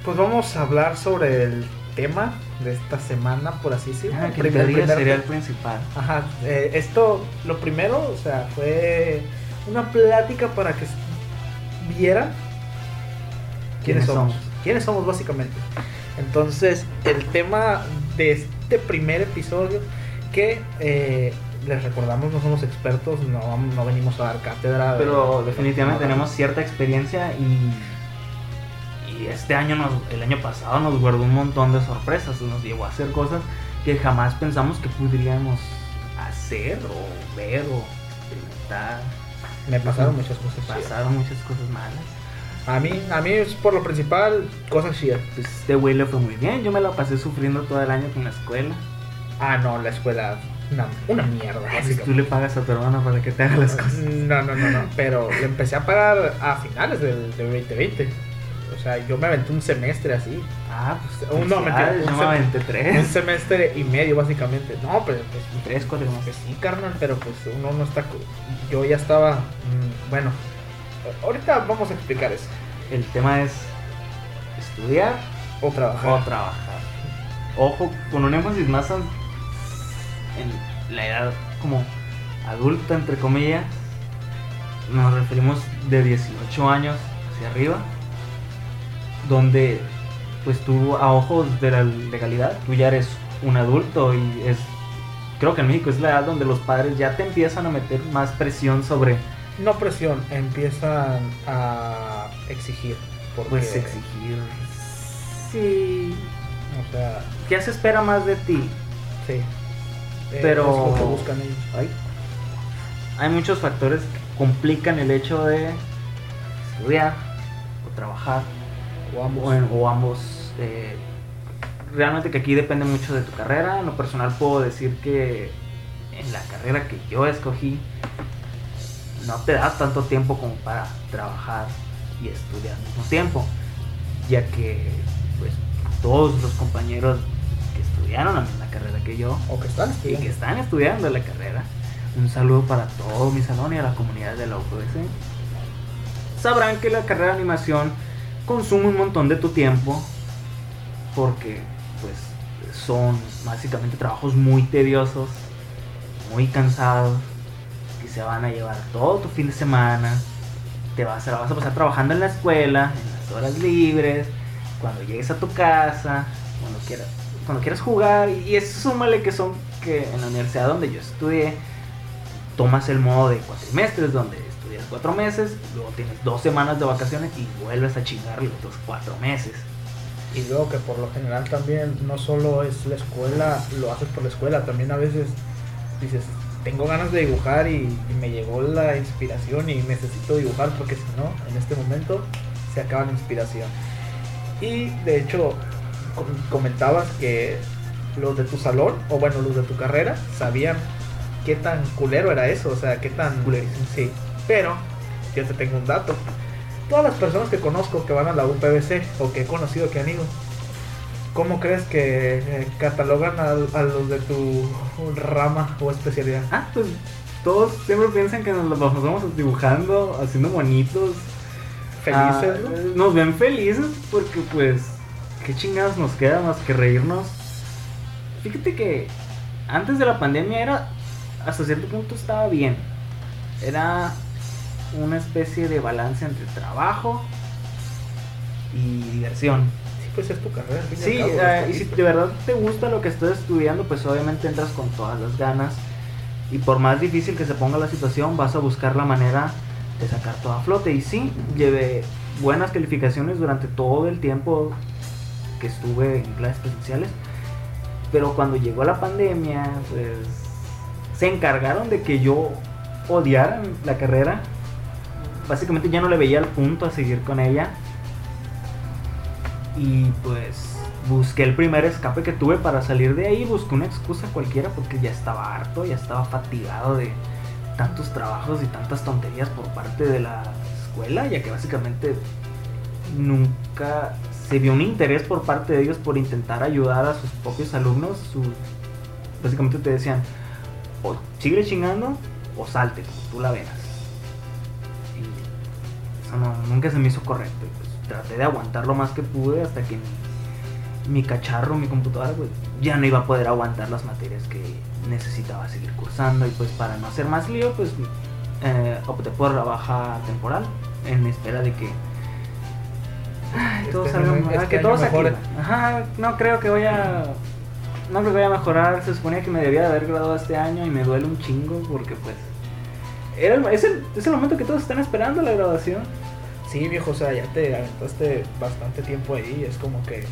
pues vamos a hablar sobre el tema de esta semana, por así decirlo. Ah, que primer- primer- sería el principal. Ajá, eh, esto, lo primero, o sea, fue una plática para que vieran quiénes ¿Quiénes somos. somos? quiénes somos básicamente. Entonces, el tema de este primer episodio, que eh, les recordamos, no somos expertos, no, no venimos a dar cátedra. Pero de- definitivamente tenemos cierta experiencia y, y este año, nos, el año pasado nos guardó un montón de sorpresas. Nos llevó a hacer cosas que jamás pensamos que podríamos hacer o ver o experimentar. Me pasaron muchas cosas. chidas. Pasaron muchas cosas malas. A mí, a mí es por lo principal, cosas chidas. Pues este güey le fue muy bien. Yo me la pasé sufriendo todo el año con la escuela. Ah, no, la escuela, una, una mierda. Ay, si básicamente. tú le pagas a tu hermana para que te haga las cosas. No, no, no, no. Pero le empecé a pagar a finales del, del 2020. O sea, yo me aventé un semestre así. Ah, pues Un- no, mentira, un aventé Un tres. semestre y medio, básicamente. No, pero pues. Tres, cuatro más. pues sí, carnal, pero pues uno no está. Yo ya estaba. mm, bueno, ahorita vamos a explicar eso. El tema es estudiar O trabajar. o trabajar. Ojo, con un énfasis más en en la edad como adulta, entre comillas, nos referimos de 18 años hacia arriba, donde pues tú a ojos de la legalidad, tú ya eres un adulto y es, creo que en México es la edad donde los padres ya te empiezan a meter más presión sobre... No presión, empiezan a exigir. Porque, Pues exigir... Sí. O sea, ¿Qué se espera más de ti? sí. Eh, Pero- es lo que buscan ellos. Ay. Hay muchos factores que complican el hecho de estudiar o trabajar O ambos. o, en- o ambos. eh, realmente que aquí depende mucho de tu carrera. En lo personal puedo decir que en la carrera que yo escogí no te da tanto tiempo como para trabajar y estudiar al mismo tiempo, ya que pues todos los compañeros que estudiaron la misma carrera que yo O que están y estudiando. que están estudiando la carrera. Un saludo para todo mi salón y a la comunidad de la UPS. Sabrán que la carrera de animación consume un montón de tu tiempo porque pues son básicamente trabajos muy tediosos, muy cansados, que se van a llevar todo tu fin de semana. Te vas, a- vas a pasar trabajando en la escuela, en las horas libres, cuando llegues a tu casa, cuando quieras, cuando quieras jugar. Y eso súmale que son que en la universidad donde yo estudié, tomas el modo de cuatrimestres, donde cuatro meses, luego tienes dos semanas de vacaciones y vuelves a chingar los otros cuatro meses. Y luego que por lo general también no solo es la escuela, lo haces por la escuela, también a veces dices, tengo ganas de dibujar y, y me llegó la inspiración y necesito dibujar porque si no, en este momento se acaba la inspiración. Y de hecho, com- comentabas que los de tu salón, o bueno, los de tu carrera, sabían qué tan culero era eso, o sea, qué tan... Culerísimo. Sí, pero yo te tengo un dato. Todas las personas que conozco que van a la UPBC o que he conocido que han ido, ¿cómo crees que eh, catalogan a, a los de tu rama o especialidad? Ah, pues todos siempre piensan que nos los pasamos dibujando, haciendo monitos. Felices, Ah, ¿no? Nos ven felices porque pues, qué chingados nos queda más que reírnos. Fíjate que antes de la pandemia era, hasta cierto punto estaba bien. Era una especie de balance entre trabajo y diversión. Sí, pues es tu carrera. al fin y Sí, al cabo, eh, y si de verdad te gusta lo que estás estudiando, pues obviamente entras con todas las ganas. Y por más difícil que se ponga la situación, vas a buscar la manera de sacar todo a flote. Y sí, llevé buenas calificaciones durante todo el tiempo que estuve en clases presenciales. Pero cuando llegó la pandemia, pues se encargaron de que yo odiara la carrera. Básicamente ya no le veía el punto a seguir con ella. Y pues busqué el primer escape que tuve para salir de ahí. Busqué una excusa cualquiera porque ya estaba harto, ya estaba fatigado de tantos trabajos y tantas tonterías por parte de la escuela, ya que básicamente nunca se vio un interés por parte de ellos por intentar ayudar a sus propios alumnos. Básicamente te decían, o sigue chingando o salte, como tú la veas. Eso no, nunca se me hizo correcto. y pues traté de aguantar lo más que pude hasta que mi, mi cacharro, mi computadora, pues ya no iba a poder aguantar las materias que necesitaba seguir cursando. Y pues para no hacer más lío, pues eh, opté por la baja temporal en espera de que ay, todo salga este que todo active. Ajá, no creo que vaya no creo que vaya a mejorar. Se suponía que me debía de haber graduado este año y me duele un chingo porque pues era el- es, el, es el momento que todos están esperando la graduación. Sí, viejo, o sea, ya te aventaste bastante tiempo ahí. Es como que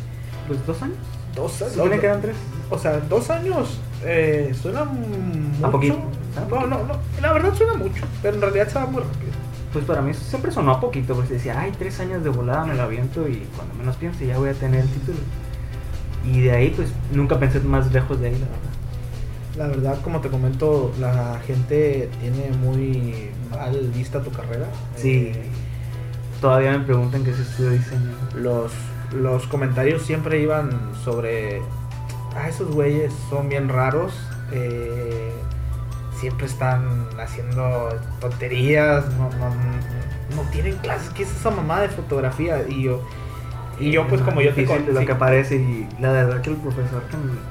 Pues dos años. dos años. supone que eran tres. O sea, dos años eh, suena mucho. poquito. No, no, no. La verdad suena mucho, pero en realidad se va muy rápido. Pues para mí siempre sonó a poquito, porque decía, ay, tres años de volada me lo aviento y cuando menos piense ya voy a tener el título. Y de ahí, pues nunca pensé más lejos de ahí, la verdad. La verdad, como te comento, la gente tiene muy mal vista tu carrera. Sí. Eh, Todavía me preguntan qué es estudio de diseño. los, los comentarios siempre iban sobre, ah, esos güeyes son bien raros, eh, siempre están haciendo tonterías, no, no, no tienen clases, ¿qué es esa mamá de fotografía? Y yo, y yo pues Es como yo te de lo sí. que parece y la verdad que el profesor,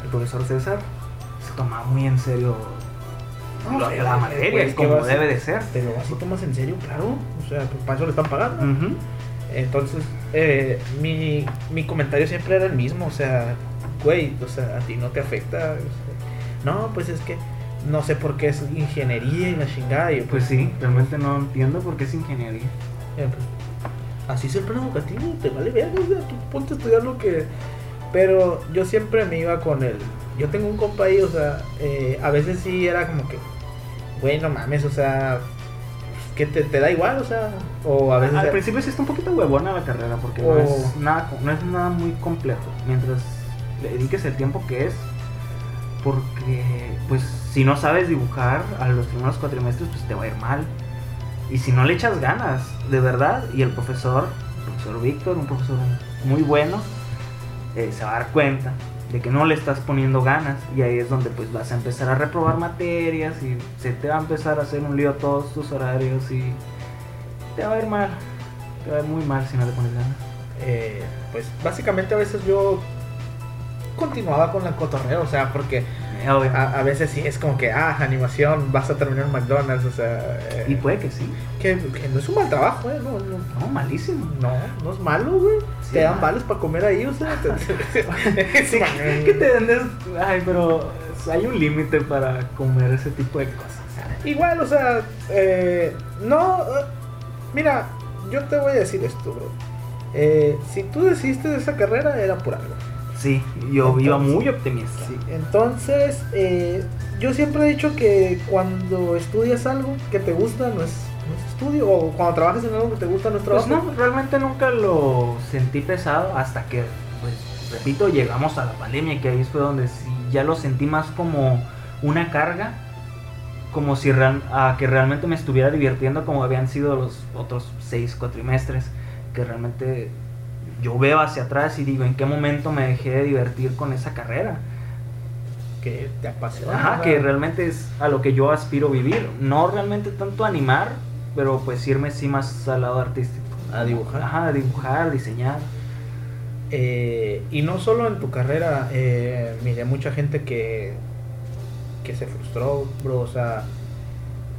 el profesor César, se toma muy en serio No, pero, la eh, materia, pues, es ¿qué como debe de ser. Te lo vas y tomas en serio, claro. O sea, pues para eso le están pagando. Entonces, eh, mi, mi comentario siempre era el mismo, o sea, güey, o sea, a ti no te afecta. o sea, no, pues es que no sé por qué es ingeniería y la chingada. Y yo, Pues sí, realmente no entiendo por qué es ingeniería. eh, pues, así es el plan educativo, te vale ver, o sea, tú ponte a estudiar lo que... Pero yo siempre me iba con el... Yo tengo un compa ahí, o sea, eh, a veces sí era como que, güey, no mames, o sea, que te, te da igual, o sea, o a veces... Al principio sí está un poquito huevona la carrera porque no, es nada, no es nada muy complejo. Mientras le dediques el tiempo que es, porque pues si no sabes dibujar a los primeros cuatrimestres, pues te va a ir mal. Y si no le echas ganas, de verdad, y el profesor, el profesor Víctor, un profesor muy bueno, eh, se va a dar cuenta de que no le estás poniendo ganas y ahí es donde pues vas a empezar a reprobar materias y se te va a empezar a hacer un lío todos tus horarios y te va a ir mal, te va a ir muy mal si no le pones ganas. eh, pues básicamente a veces yo continuaba con la cotorreo, o sea, porque obvio. a, a veces sí es como que, ah, animación, vas a terminar en McDonald's, o sea, eh, y puede que sí, que, que no es un mal trabajo, eh, no, no, no, malísimo. no, no es malo, güey. Sí, te dan vales para comer ahí, o sea, [laughs] [laughs] Sí, que te vendes, ay, pero hay un límite para comer ese tipo de cosas. Igual, o sea, eh, no, eh, mira, yo te voy a decir esto, bro. Eh, si tú decidiste de esa carrera, era por algo. Sí, yo iba Entonces- muy optimista. Sí, entonces, eh, yo siempre he dicho que cuando estudias algo que te gusta, no es, no es estudio, o cuando trabajas en algo que te gusta, no es Pues trabajo. no, realmente nunca lo sentí pesado hasta que, pues, repito, llegamos a la pandemia que ahí fue donde sí ya lo sentí más como una carga, como si real- a que realmente me estuviera divirtiendo como habían sido los otros seis cuatrimestres, que realmente yo veo hacia atrás y digo, ¿en qué momento me dejé de divertir con esa carrera? Que te apasiona. Ajá, o sea, que realmente es a lo que yo aspiro vivir, no realmente tanto animar, pero pues irme sí más al lado artístico. A dibujar. Ajá, a dibujar, diseñar. eh, y no solo en tu carrera, eh, miré mucha gente que, que se frustró, bro, o sea,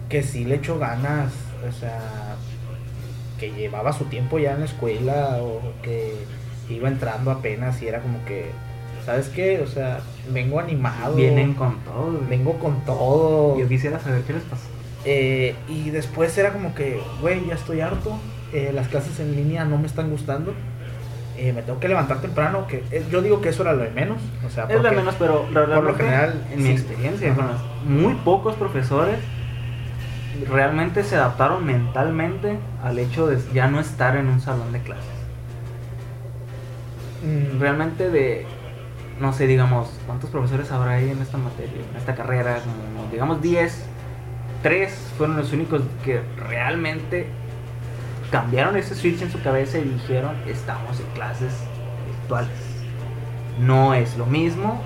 que sí le echó ganas, o sea, que llevaba su tiempo ya en la escuela o que iba entrando apenas y era como que, ¿sabes qué? O sea, vengo animado. Vienen con todo. Vengo con todo. Yo quisiera saber qué les pasó. Eh, y después era como que, güey, ya estoy harto. eh, las clases en línea no me están gustando. eh, me tengo que levantar temprano. Que yo digo que eso era lo de menos. O sea, Es de porque- menos, pero realmente, general, en mi experiencia, Ajá. con los- muy pocos profesores realmente se adaptaron mentalmente al hecho de ya no estar en un salón de clases. Mm, realmente de, no sé, digamos, ¿cuántos profesores habrá ahí en esta materia, en esta carrera? Digamos 10, 3 fueron los únicos que realmente cambiaron ese switch en su cabeza y dijeron, estamos en clases virtuales. No es lo mismo,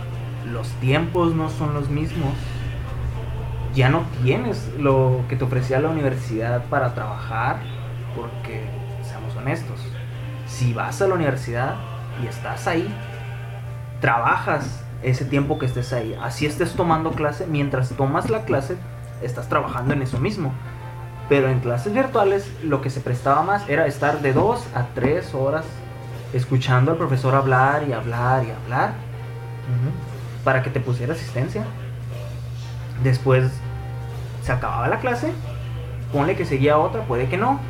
los tiempos no son los mismos. Ya no tienes lo que te ofrecía la universidad para trabajar, porque, seamos honestos, si vas a la universidad y estás ahí, trabajas ese tiempo que estés ahí. Así estés tomando clase, mientras tomas la clase, estás trabajando en eso mismo. Pero en clases virtuales lo que se prestaba más era estar de 2 a 3 horas escuchando al profesor hablar y hablar y hablar para que te pusiera asistencia. Después se acababa la clase, ponle que seguía otra, puede que no.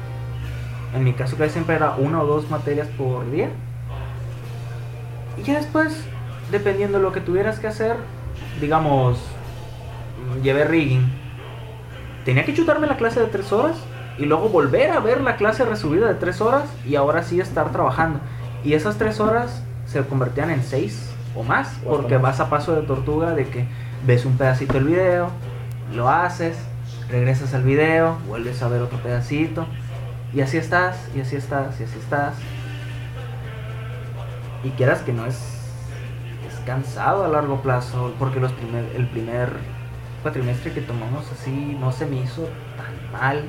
En mi caso casi siempre era una o dos materias por día. Y ya después, dependiendo de lo que tuvieras que hacer, digamos, llevé rigging. Tenía que chutarme la clase de tres horas y luego volver a ver la clase resubida de tres horas y ahora sí estar trabajando. Y esas tres horas se convertían en seis o más, O porque más. vas a paso de tortuga de que ves un pedacito del video, lo haces, regresas al video, vuelves a ver otro pedacito, y así estás, y así estás, y así estás. Y quieras que no es, es cansado a largo plazo, porque los primer, el primer cuatrimestre que tomamos así no se me hizo tan mal,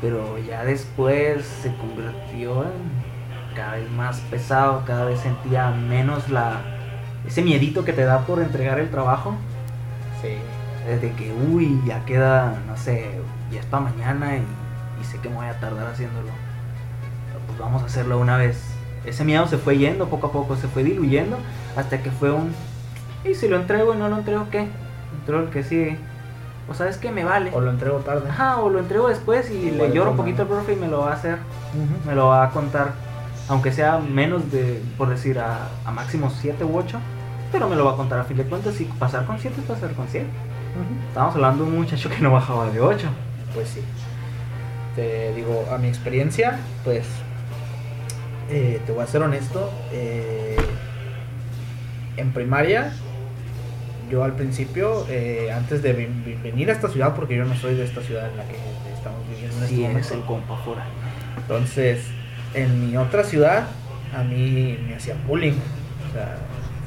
pero ya después se convirtió en cada vez más pesado, cada vez sentía menos la ese miedito que te da por entregar el trabajo. Sí. Es de que, uy, ya queda, no sé, ya es para mañana y, y sé que me voy a tardar haciéndolo. Pero, Pues vamos a hacerlo una vez. Ese miedo se fue yendo poco a poco, se fue diluyendo hasta que fue un. ¿Y si lo entrego y no lo entrego qué? Entrego el que sigue. O sabes que me vale. O lo entrego tarde. Ajá, o lo entrego después y le lloro un poquito al profe y me lo va a hacer. Me lo va a contar. Aunque sea menos de, por decir, a, a máximo 7 u 8. Pero me lo va a contar a fin de cuentas y pasar con 7 es pasar con 7. Ujú. Estamos hablando de un muchacho que no bajaba de 8. Pues sí. Te digo, a mi experiencia, pues eh, te voy a ser honesto. eh, en primaria, yo al principio, eh, antes de ven- ven- venir a esta ciudad, porque yo no soy de esta ciudad en la que estamos viviendo en este Sí, momento. es el compa fuera. Entonces, en mi otra ciudad, a mí me hacían bullying. O sea,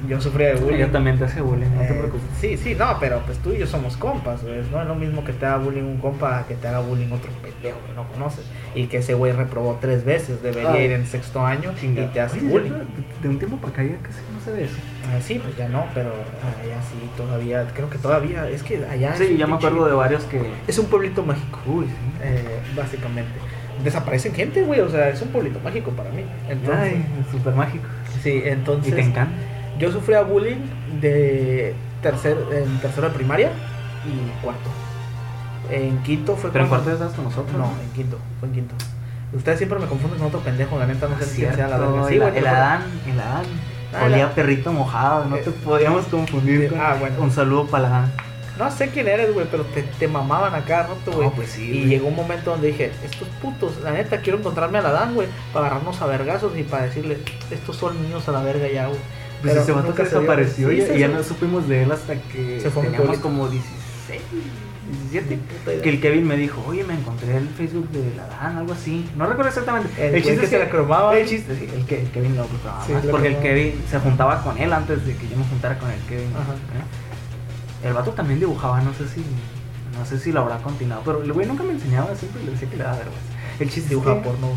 yo sufría de bullying. Yo también te hace bullying, no te Eh, preocupes. Sí, sí, no, pero pues tú y yo somos compas, güey. No es lo mismo que te haga bullying un compa a que te haga bullying otro pendejo que no conoces. Y que ese güey reprobó tres veces, debería Ay. ir en sexto año Chinga. y te hace Oye, bullying. de- De un tiempo para acá ya casi no se ve eso. Ah, sí, pues ya no, pero allá sí, todavía, creo que todavía, es que allá... es Sí, un ya me acuerdo de varios que. Es un pueblito mágico, Uy, sí. eh, básicamente. Desaparecen gente, güey, o sea, es un pueblito mágico para mí. Entonces, Ay, súper mágico. sí, Y entonces... te encanta. Yo sufría bullying de tercer, en tercero de primaria y cuarto. En quinto fue Pero en cuarto estás con nosotros. No, en quinto, fue en quinto. Ustedes siempre me confunden con otro pendejo, la neta no sé quién sea la verga. Sí, el, güey, te el. Adán, el Adán. Ah, Olía la- perrito mojado, no Eh, te podíamos confundir. con- ah, bueno. Un saludo para Adán. No sé quién eres, güey, pero te, te mamaban a cada rato, güey. No, pues sí, y llegó un momento donde dije, estos putos, la neta, quiero encontrarme a la Dan, güey, para agarrarnos a vergazos y para decirle, estos son niños a la verga ya, güey. Pues ese vato que desapareció Sí, y, ya no supimos de él hasta que Se fue teníamos como 16, 17. Puta idea. Que el Kevin me dijo, oye, me encontré el Facebook de la Dan, algo así. No recuerdo exactamente. El que es se la cromaba. El chiste, sí, el, que, el Kevin lo cromaba Porque el. Kevin se juntaba con él antes de que yo me juntara con el Kevin. Ajá. ¿eh? El vato también dibujaba, no sé si no sé si lo habrá continuado, pero el güey nunca me enseñaba, siempre le decía que le daba vergüenza. El chiste Dibuja es que- porno,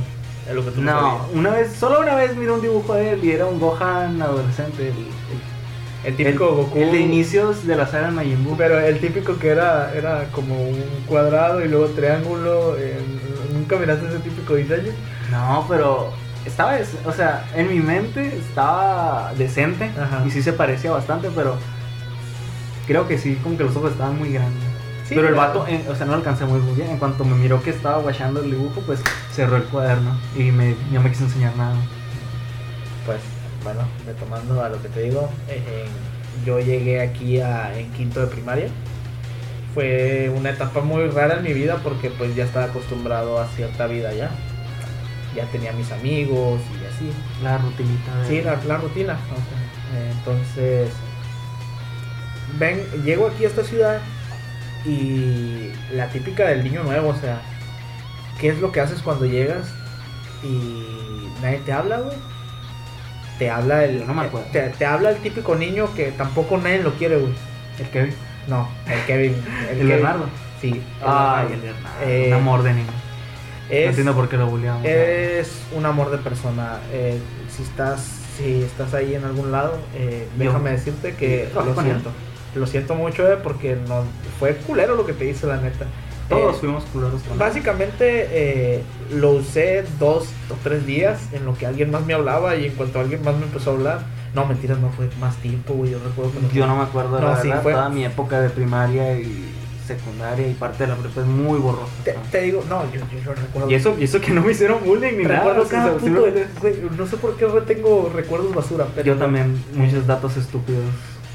es lo que tú no, No, una vez, solo una vez miré un dibujo de él y era un Gohan adolescente. El, el- El típico el- Goku. El de inicios de la saga Majin Buu. Pero el típico que era, era como un cuadrado y luego triángulo. en- ¿Nunca miraste ese típico diseño? No, pero estaba, o sea, en mi mente estaba decente Ajá. y sí se parecía bastante, pero creo que sí, como que los ojos estaban muy grandes. Sí, pero el vato, eh, o sea, no lo alcancé muy bien. En cuanto me miró que estaba guachando el dibujo, pues cerró el cuaderno y me, no me quiso enseñar nada. Pues bueno, retomando a lo que te digo, eh, yo llegué aquí a- en quinto de primaria. Fue una etapa muy rara en mi vida porque pues ya estaba acostumbrado a cierta vida ya. Ya tenía mis amigos y así. La rutinita de... Sí, la, la rutina. o sea, eh, entonces, ven, llego aquí a esta ciudad y la típica del niño nuevo, o sea, ¿qué es lo que haces cuando llegas y nadie te habla, güey? Te habla el, no me acuerdo. te, te habla el típico niño que tampoco nadie lo quiere, güey. El Kevin. No, el Kevin. [laughs] El, Kevin. Bernardo. Sí. el Ay, el Bernardo. Eh, un amor de niño. no entiendo por qué lo bulleamos. Es un amor de persona. Eh, si estás si estás ahí en algún lado, eh, déjame decirte que lo siento. Lo siento mucho eh, porque no, fue culero lo que te hice, la neta. Todos Eh, fuimos culeros con. Básicamente eh, lo usé dos o tres días en lo que alguien más me hablaba y en cuanto alguien más me empezó a hablar, no, mentiras, no fue más tiempo, güey, yo recuerdo que Yo no me acuerdo, No, la sí, verdad, fue- toda mi época de primaria y secundaria y parte de la prepa es muy borrosa. Te, te digo, no, yo, yo, yo recuerdo. Y eso, y eso que no me hicieron bullying ni nada. recuerdo o sea, cada puto, simplemente- güey, no sé por qué tengo recuerdos basura, pero Yo también, muchos datos estúpidos.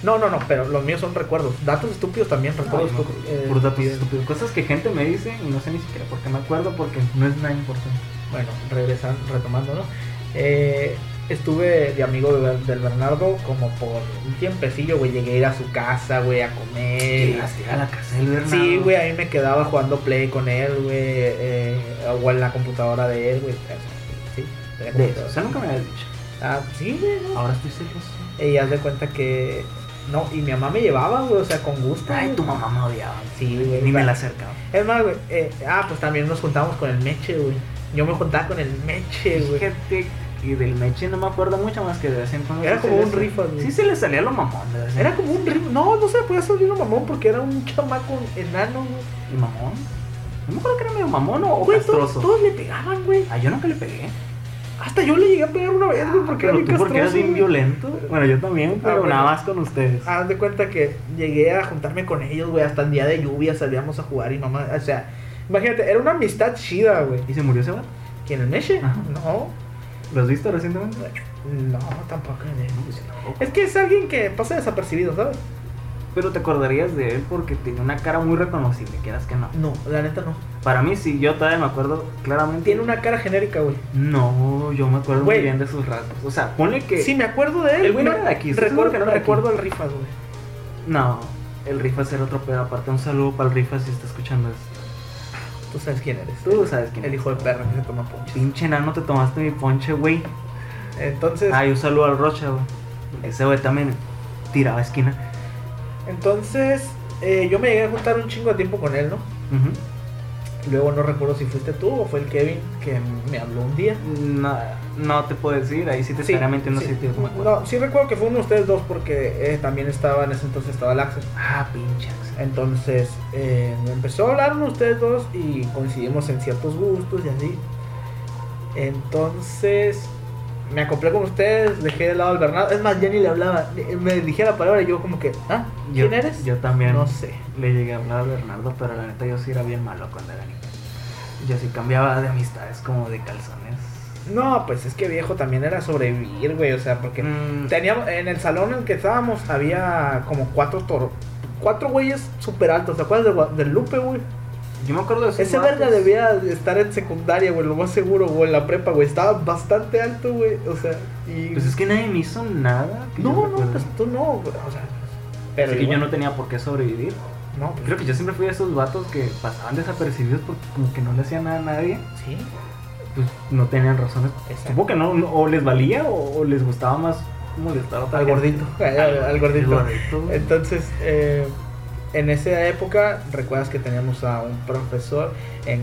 No, no, no, pero los míos son recuerdos. Datos estúpidos también, recuerdos no, estu- eh, datos estúpidos. Cosas que gente me dice y no sé ni siquiera por qué me acuerdo porque no es nada importante. Bueno, regresando, retomando, ¿no? Eh, estuve de amigo de- del Bernardo como por un tiempecillo, güey. Llegué a ir a su casa, güey, a comer. Llegaste a la casa del Bernardo. Sí, güey, ahí me quedaba jugando play con él, güey. eh, o en la computadora de él, güey. Sí, De eso, o sea, nunca me habías dicho. Ah, sí, güey, ¿no? Ahora estoy celoso. Y haz de cuenta que. No, y mi mamá me llevaba, güey, o sea, con gusto. Ay, güey. tu mamá me odiaba. Sí, güey. Ni me la acercaba. Es más, güey. eh, ah, pues también nos juntamos con el Meche, güey. Yo me juntaba con el Meche, güey. Fíjate Y del Meche no me acuerdo mucho más que de vez en cuando. Era como un rifa, güey. Sí se le salía lo mamón. de vez Era como un ritmo. No, no se le podía salir un mamón porque era un chamaco enano, güey. ¿Y mamón? No me acuerdo que era medio mamón o, Güey, todos, castroso. todos le pegaban, güey. Ah, yo nunca le pegué. Hasta yo le llegué a pegar una vez, güey, porque era Pero bien tú porque eras bien güey. violento. Bueno, yo también, pero bueno. nada más con ustedes. Haz de cuenta que llegué a juntarme con ellos, güey, hasta el día de lluvia salíamos a jugar y mamá, o sea, imagínate, era una amistad chida, güey. ¿Y se murió ese vato? ¿Quién el Meche? Ajá. No, ¿Lo has visto recientemente? no, tampoco. Es que es alguien que pasa desapercibido, ¿sabes? Pero te acordarías de él porque tenía una cara muy reconocible, quieras que no. No, la neta no. Para mí sí, yo todavía me acuerdo claramente. Tiene una cara genérica, güey. No, yo me acuerdo Güey. muy bien de sus rasgos. O sea, ponle que. Sí, me acuerdo de él. El güey no era de aquí, ¿estás seguro Recuerdo, que no recuerdo el Rifas, güey. No, el Rifas era otro pedo. Aparte, un saludo para el Rifas si está escuchando esto. Tú sabes quién eres. Tú sabes quién El hijo de perra que se toma ponche. Pinche nano, te tomaste mi ponche, güey. Entonces, Ay, un saludo al Rocha, güey. Ese güey también tiraba esquina. Entonces eh, yo me llegué a juntar un chingo de tiempo con él, ¿no? Luego no recuerdo si fuiste tú o fue el Kevin que me habló un día. no, no te puedo decir, ahí sí te Sí, mintiendo sí. si te no. No, sí recuerdo que fue uno de ustedes dos porque eh, también estaba en ese entonces estaba el Axel. Ah, pinche Axel. Entonces eh, me empezó a hablar uno de ustedes dos y coincidimos en ciertos gustos y así. Entonces me acoplé con ustedes, dejé de lado al Bernardo. Es más, ya ni le hablaba. Me dije la palabra y yo como que, ¿ah? Yo- ¿Quién eres? Yo también. No sé. Le llegué a hablar a Bernardo, pero la neta yo sí era bien malo cuando era niño. Yo sí cambiaba de amistades como de calzones. No, pues es que viejo también era sobrevivir, güey. O sea, porque Mm, teníamos en el salón en el que estábamos había como cuatro toros. Cuatro güeyes súper altos. ¿Te acuerdas de Gua- del Lupe, güey? Yo me acuerdo de esos Ese verga debía de estar en secundaria, güey, lo más seguro, o en la prepa, güey. Estaba bastante alto, güey. O sea, y. Pues es que nadie me hizo nada. no, no, pues tú no, güey. O sea. Pero Pero que yo no tenía por qué sobrevivir. No, pues, Creo que yo siempre fui de esos vatos que pasaban desapercibidos porque como que no le hacían nada a nadie. Sí. Pues no tenían razones. Supongo que no, no- o les valía o, o les gustaba más molestar a otra Al gente. gordito. Al, [laughs] al gordito. Al gordito. Entonces, eh, en esa época, recuerdas que teníamos a un profesor en,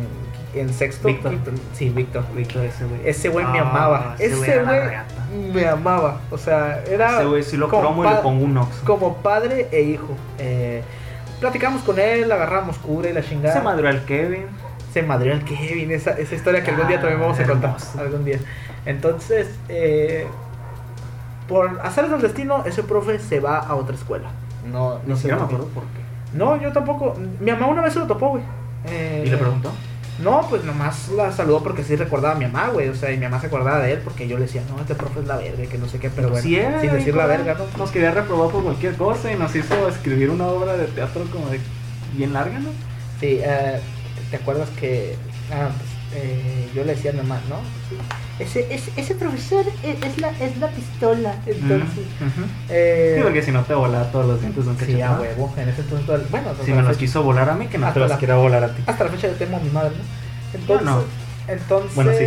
en sexto. Víctor. Sí, Víctor. Víctor, ese güey. Ese güey me Ah, amaba. Ese güey me amaba. O sea, era Ese güey si lo como promo y le pongo un ox. como padre e hijo. Eh, platicamos con él, agarramos cura y la chingada. Se madrió al Kevin. Se madrió el Kevin, esa, esa historia que algún día también vamos a contar. hermoso. Algún día. Entonces, eh, por hacer del destino, ese profe se va a otra escuela. No, Ni no sé me acuerdo por qué. No, yo tampoco. Mi mamá una vez se lo topó, güey. Eh, ¿Y le preguntó? No, pues nomás la saludó porque sí recordaba a mi mamá, güey. O sea, y mi mamá se acordaba de él porque yo le decía, no, este profe es la verga, que no sé qué, pero bueno. Sí, sin decir la verga, ¿no? Nos quería reprobar por cualquier cosa y nos hizo escribir una obra de teatro como de bien larga, ¿no? Sí, eh, ¿te acuerdas que ah, pues, eh, yo le decía a mi mamá, ¿no? Ese, ese, ese profesor es, es la, es la pistola. Entonces, Mm, ujú. eh, Sí, porque si no te volaba todos los dientes un sí, a huevo. En ese entonces, todo el- bueno, Si me los fecha- quiso volar a mí, que no te los la- quiera volar a ti. hasta la fecha le temo a mi madre, ¿no? Entonces, no. entonces Bueno, sí.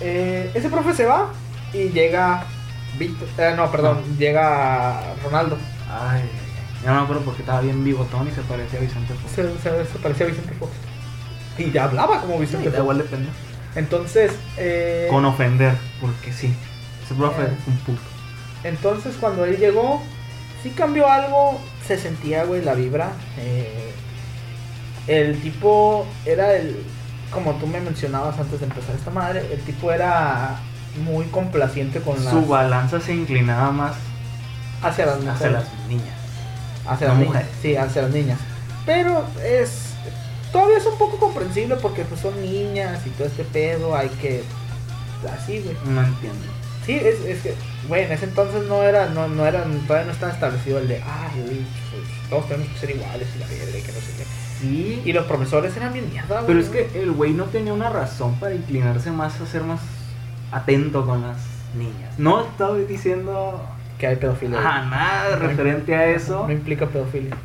eh, ese profe se va y llega Víctor, eh, no, perdón, llega Ronaldo. Ay, ay, ay. Ya no me acuerdo porque estaba bien bigotón y se parecía a Vicente Fox. Se, se- se parecía a Vicente Fox. Y ya hablaba como Sí, Vicente da Fox. igual de pendejo. Entonces, eh, Con ofender, porque sí. Ese profe Eh. es un puto. entonces cuando él llegó, sí cambió algo, se sentía, güey, la vibra. eh, el tipo era el, como tú me mencionabas antes de empezar esta madre, el tipo era muy complaciente con las, Su balanza se inclinaba más hacia las hacia mujeres. las niñas. Hacia no las niñas. mujeres. Sí, hacia las niñas. Pero es. Todavía es un poco comprensible porque pues son niñas y todo este pedo. Hay que. Así, güey. No entiendo. Sí, es, es que. Güey, en ese entonces no era. No, no era. Todavía no estaba establecido el de. Ay, güey, pues, todos tenemos que ser iguales y la verga y que no sé qué. Sí, Y los profesores eran bien mierda, güey. pero es que el güey no tenía una razón para inclinarse más a ser más atento con las niñas. No estoy diciendo Que hay pedofilia. ajá, nada No referente a eso, No implica pedofilia.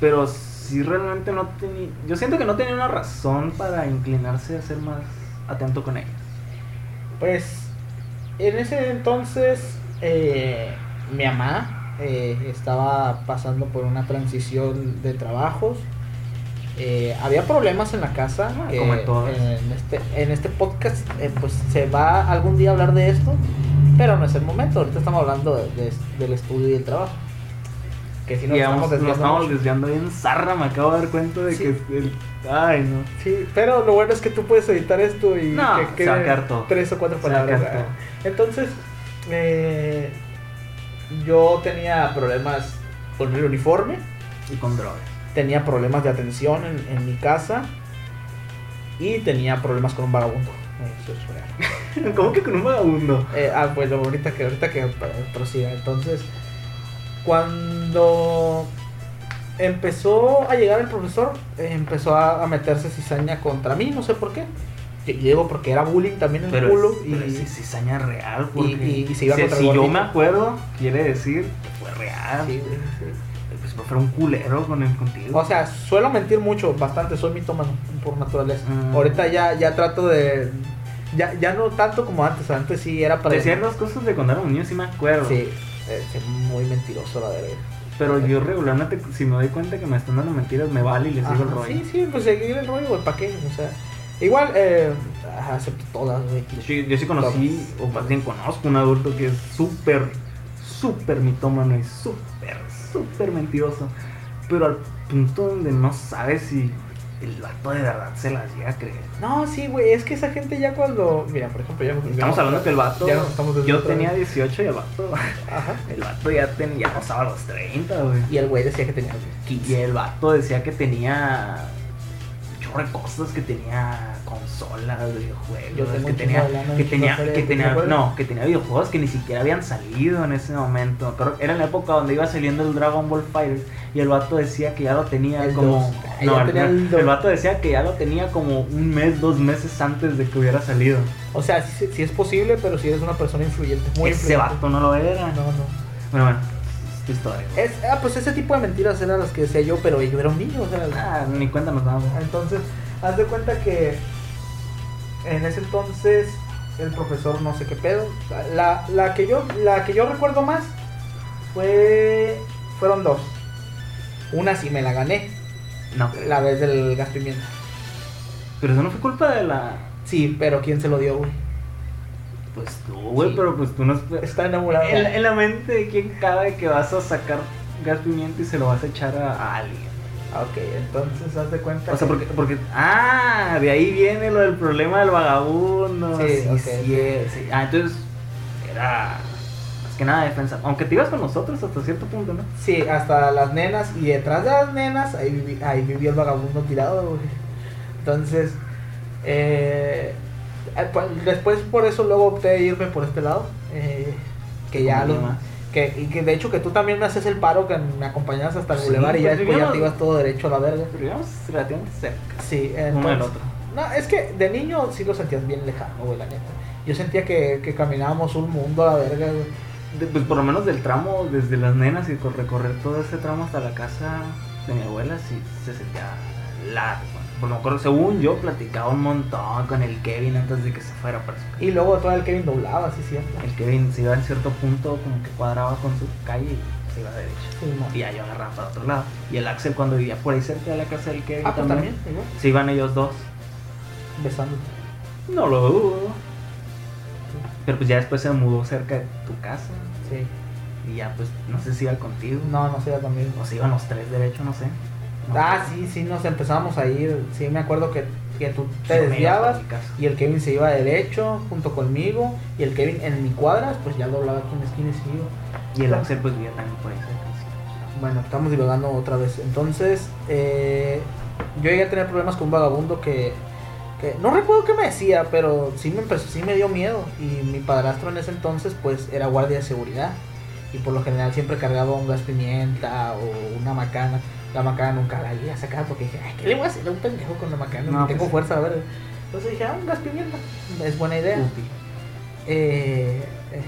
pero sí realmente no tenía. Yo siento que no tenía una razón para inclinarse a ser más atento con ellas. Pues en ese entonces eh, mi mamá eh, estaba pasando por una transición de trabajos. Eh, había problemas en la casa. Ah, como en todas. en este, en este podcast, eh, pues se va algún día a hablar de esto, pero no es el momento. Ahorita estamos hablando de- de- del estudio y el trabajo. Que si no Y estamos vamos- nos desviando estamos desviando bien zarra, me acabo de dar cuenta de Sí. que el... Ay, no. Sí, pero lo bueno es que tú puedes editar esto y No, que quede tres o cuatro palabras. Entonces, eh, yo tenía problemas con el uniforme, Y con drogas. tenía problemas de atención en, en mi casa y tenía problemas con un vagabundo. Eso es real. [laughs] ¿Cómo que con un vagabundo? Eh, ah, bueno, ahorita que, ahorita que pro- prosiga. Entonces, cuando empezó a llegar el profesor, eh, empezó a, a meterse cizaña contra mí, no sé por qué. Lle- Llego porque era bullying también en el Pero, culo. es, y, pero es cizaña real, porque... y- y se iba si, contra si yo me acuerdo, quiere decir que fue real. Sí, sí. Pues fue un culero con el contigo. O sea, suelo mentir mucho, bastante, soy mitómano por naturaleza. Mm. Ahorita ya, ya trato de... Ya, ya no tanto como antes, antes sí era para... de ciertas cosas de cuando era un niño sí me acuerdo. Sí, sí, muy mentiroso la verdad. Pero yo regularmente, si me doy cuenta que me están dando mentiras, me vale y le sigo el rollo. Sí, sí, pues seguir el rollo, güey, ¿para qué? O sea, igual, eh, acepto todas, güey. Yo sí, yo sí conocí, o más bien conozco un adulto que es súper, súper mitómano y súper, súper mentiroso. Pero al punto donde no sabes si el vato de verdad se las llega a creer. No, sí, güey, es que esa gente ya cuando. Mira, por ejemplo, ya. Estamos hablando que el vato. Ya nos estamos yo tenía vez. 18 y el vato. Ajá. [laughs] El vato ya tenía, ya pasaba los 30, güey. Y el güey decía que tenía. Y el vato decía que tenía un chorro de cosas, que tenía consolas, Yo videojuegos, tengo que tenía, que tenía, de que tenía, no, que tenía videojuegos que ni siquiera habían salido en ese momento. Pero era en la época donde iba saliendo el Dragon Ball Fighter y el vato decía que ya lo tenía El como, dos. No, ya el, el vato decía que ya lo tenía como un mes, dos meses antes de que hubiera salido. O sea, sí, sí es posible, pero si eres una persona influyente. Muy Ese influyente. vato no lo era. No, no. Bueno, bueno, es tu historia. Es, ah, pues ese tipo de mentiras eran las que decía yo, pero yo era un niño, o sea. Ah, ni cuenta nos damos. Entonces, haz de cuenta que en ese entonces el profesor no sé qué pedo. La, la que yo la que yo recuerdo más fue fueron dos. Una sí me la gané, No, la vez del gas pimienta. pero eso no fue culpa de la. Sí, pero ¿quién se lo dio, güey? Pues tú, güey, Sí. pero pues tú no. Está enamorado. En, la- en la mente de quién cabe que vas a sacar gas pimienta y se lo vas a echar a, a alguien. Ah, Ok, entonces haz de cuenta. O sea, que- porque, porque. Ah, de ahí viene lo del problema del vagabundo. Sí, Sí, sí. Ah, entonces. Era. Más que nada defensa. Aunque te ibas con nosotros hasta cierto punto, ¿no? Sí, hasta las nenas y detrás de las nenas ahí, viví- ahí vivía el vagabundo tirado, güey. Entonces, eh, eh, pues, después por eso luego opté de irme por este lado. eh, que ya lo, más. Que, y que de hecho que tú también me haces el paro que me acompañabas hasta el Sí, boulevard y ya pues, después ya te ibas todo derecho a la verga. Pero íbamos relativamente cerca. Sí, entonces, otro. no, es que de niño sí lo sentías bien lejano, güey, la neta. Yo sentía que, que caminábamos un mundo a la verga. De- pues por lo menos del tramo, desde las nenas y cor- recorrer todo ese tramo hasta la casa de mi abuela, sí se sentía largo. Bueno, me acuerdo, según yo, platicaba un montón con el Kevin antes de que se fuera para su casa. Y luego todo el Kevin doblaba, sí, cierto. El Kevin se iba en cierto punto, como que cuadraba con su calle y se iba derecho. Sí. Y ya yo agarraba para otro lado. Y el Axel, cuando vivía por ahí cerca de la casa del Kevin, Ah, pues también, se iban ellos dos. besándote. No lo dudo. Pero pues ya después se mudó cerca de tu casa. Sí. Y ya, pues, no sé si iba contigo. No, no sé, también. O se iban los tres derecho, no sé. Ah, sí, sí, nos empezamos a ir. Sí, me acuerdo que, que tú te desviabas y el Kevin se iba derecho junto conmigo. Y el Kevin en mi cuadras, pues ya doblaba aquí en la esquina y se iba. Y el Axel, pues, vivía también cerca. sí. Bueno, estamos divagando otra vez. Entonces, eh, yo llegué a tener problemas con un vagabundo que, que no recuerdo qué me decía, pero sí me, empezó, sí me dio miedo. Y mi padrastro en ese entonces, pues, era guardia de seguridad. Y por lo general siempre cargaba un gas pimienta o una macana. La macana nunca la iba a sacar porque dije, ay, ¿qué le voy a hacer a un pendejo con la macana? No, No, tengo pues, fuerza, a ver. Entonces dije, ah, un gas pimienta. Es buena idea. Útil. Eh, eh,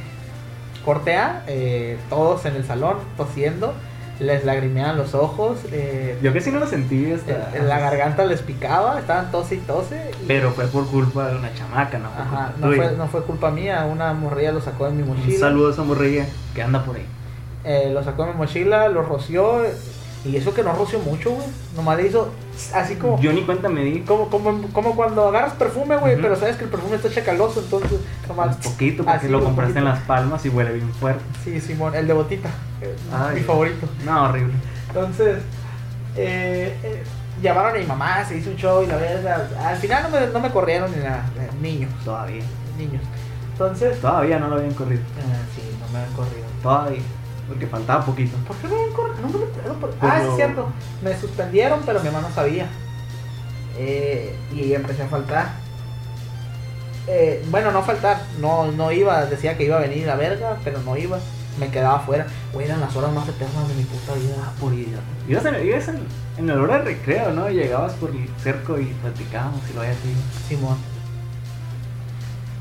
corte A, eh, todos en el salón tosiendo, les lagrimeaban los ojos, eh, Yo que sí no lo sentí hasta... la garganta les picaba, estaban tose y tose. y- Pero fue por culpa de una chamaca, ¿no? Fue Ajá, no fue, no fue culpa mía, una morrilla lo sacó de mi Un mochila. saludo a esa morrilla que anda por ahí. lo sacó de mi mochila, lo roció Y eso que no roció mucho, güey. Nomás le hizo así como. Yo ni cuenta me di. Como, como, como cuando agarras perfume, güey, pero sabes que el perfume está chacaloso, entonces nomás. Un poquito, porque lo compraste en las palmas y huele bien fuerte. Sí, Simón, el de botita. Ay. mi favorito. No, horrible. Entonces, eh, eh, llamaron a mi mamá, se hizo un show y la verdad. Al final no me, no me corrieron ni nada. eh, Niños, Todavía. niños. Entonces, Todavía no lo habían corrido. ah, sí, no me han corrido. Todavía. Porque faltaba poquito. ¿Por qué me han corrido? No me por- Ah, es cierto. Me suspendieron, pero mi mamá no sabía. Eh, y empecé a faltar. Eh, bueno, no faltar. No, no iba. Decía que iba a venir a verga, pero no iba. Me quedaba afuera. Güey, eran las horas más eternas de mi puta vida. Ah, por idiota. Ibas en, ibas en, en el hora de recreo, ¿no? Llegabas por el cerco y platicábamos y lo había así. Simón.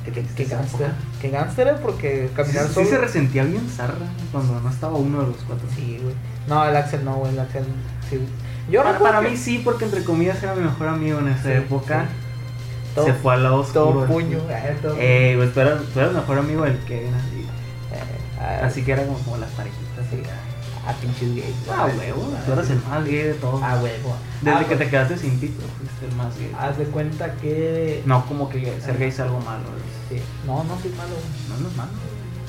¿Qué, Qué gánster. Qué gánster eh, porque Sí, caminar sí solo. se resentía bien zarra cuando no estaba uno de los cuatro. Sí, güey. No, el Axel no, güey. El Axel. Sí. Yo Para, para que mí sí, porque entre comillas era mi mejor amigo en esa Sí, época. todo, se fue al lado oscuro. todo puño. eh, todo- Eh, pues tú eras, tú eras mejor amigo del Kevin, así. eh, Así que era como, como las parejitas. Sí. A pinches gays. Ah, huevo, tú eras el más gay de todos. Ah, huevo. Desde Ah, que te pues, quedaste sin pito, fuiste el más gay. Haz de cuenta que. No como que ser gay es algo malo. es- Sí. No, no soy malo. No, no es malo.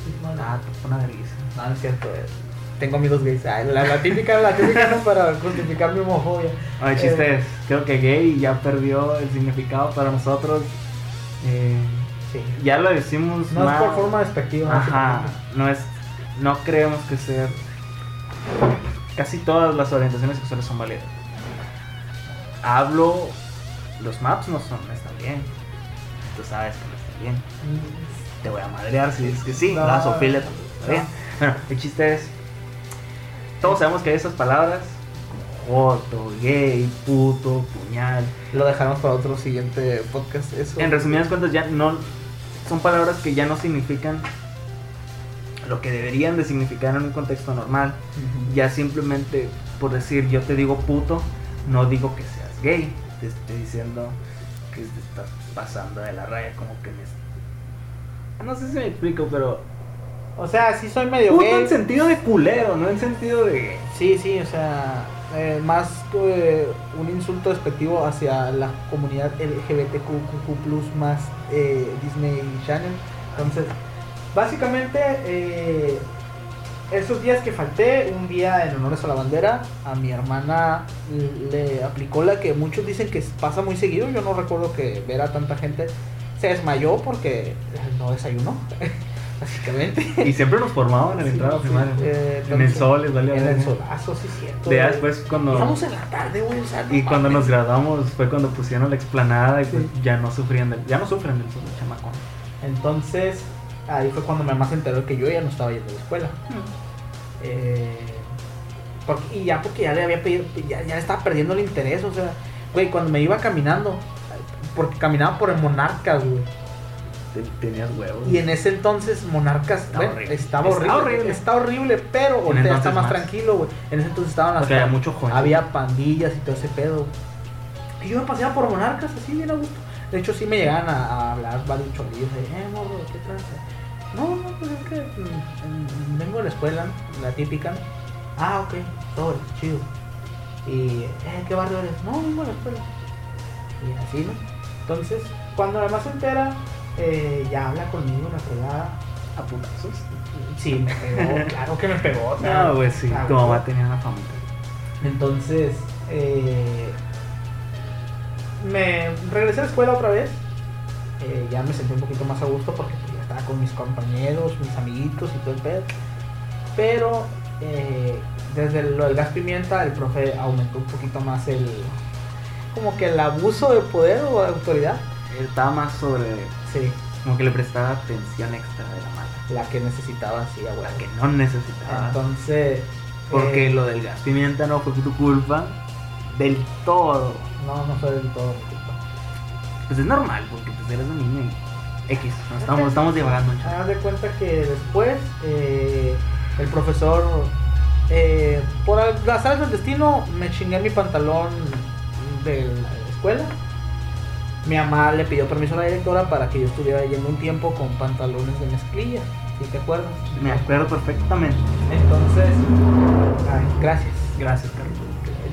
Soy malo. Ah, te una vergüenza. No, no es cierto. eh. Tengo amigos gays. Ah, la, la típica, la típica no para justificar mi homofobia. Ay, Eh, chiste es, creo que gay ya perdió el significado para nosotros. Eh, Sí. ya lo decimos No es por forma despectiva. Ajá, no es, no creemos que ser. Casi todas las orientaciones sexuales son válidas. Hablo, los maps no son, no están bien. Tú sabes que no están bien. Te voy a madrear si dices que sí. No, la zoofilia tampoco está bien. Bueno, el chiste es. Todos sabemos que hay esas palabras como joto, gay, puto, puñal. Lo dejaremos para otro siguiente podcast. Eso. En resumidas cuentas, ya no. Son palabras que ya no significan lo que deberían de significar en un contexto normal. Ya simplemente por decir yo te digo puto, no digo que seas gay. Te estoy diciendo que te estás pasando de la raya, como que me. No sé si me explico, pero. O sea, sí soy medio Puto gay. en sentido de culero, no en sentido de gay. Sí, sí, o sea, eh, más un insulto despectivo hacia la comunidad LGBTQ+, más eh, Disney Channel. Entonces, básicamente, eh, esos días que falté, un día en honores a la bandera, a mi hermana le aplicó la que muchos dicen que pasa muy seguido. Yo no recuerdo que ver a tanta gente. Se desmayó porque no desayunó, [laughs] básicamente. Y siempre nos formaban en la entrada sí, primaria. eh, en el sol les valía En el solazo, sí, cierto. De güey. después cuando. Íbamos en la tarde, güey, o sea, no Y cuando nos graduamos fue cuando pusieron la explanada y pues ya no sufrían del, ya no sufren del sol, chamacón. Entonces, ahí fue cuando mi mamá se enteró que yo ya no estaba yendo a la escuela. Eh, porque- y ya porque ya le había pedido, ya, ya le estaba perdiendo el interés, o sea, güey, cuando me iba caminando, porque caminaba por el Monarcas, güey. Te- Tenías huevos. Y en ese entonces Monarcas Estaba bueno, horrible. estaba Está horrible. Está horrible, pero ya entonces está más, más. tranquilo, güey. En ese entonces estaban las Porque había mucho joven. había pandillas y todo ese pedo. Y yo me paseaba por Monarcas así bien a gusto. De hecho sí me llegaban a, a hablar varios chorrillos de, eh, morro, ¿qué tranza? No, no, pues es que mm, vengo de la escuela, la típica. Ah, ok, todo, chido. Y, eh, ¿qué barrio eres? No, vengo de la escuela. Y así, ¿no? Entonces, cuando la más se entera, eh, ya habla conmigo, la fregada. a putazos. Sí, me pegó, [laughs] claro que me pegó. o sea, No, pues sí, tu mamá tenía una familia. Entonces, eh, me regresé a la escuela otra vez. Eh, ya me sentí un poquito más a gusto porque estaba con mis compañeros, mis amiguitos y todo el pedo. Pero eh, desde lo del gas pimienta, el profe aumentó un poquito más el. como que el abuso de poder o de autoridad. Estaba más sobre. Sí, Como que le prestaba atención extra de la mala. la que necesitaba, sí, a La que no necesitaba. Entonces. Porque eh, lo del gas pimienta no fue tu culpa. Del todo. No, no fue del todo mi culpa. Pues es normal, porque pues eres un niño y. X. No estamos, estamos divagando. Haz de cuenta que después eh, el profesor, eh, por azares del destino, me chingué mi pantalón de la escuela. Mi mamá le pidió permiso a la directora para que yo estuviera yendo un tiempo con pantalones de mezclilla, si te acuerdas. Me acuerdo perfectamente. Entonces, ay, gracias. Gracias, Carlos.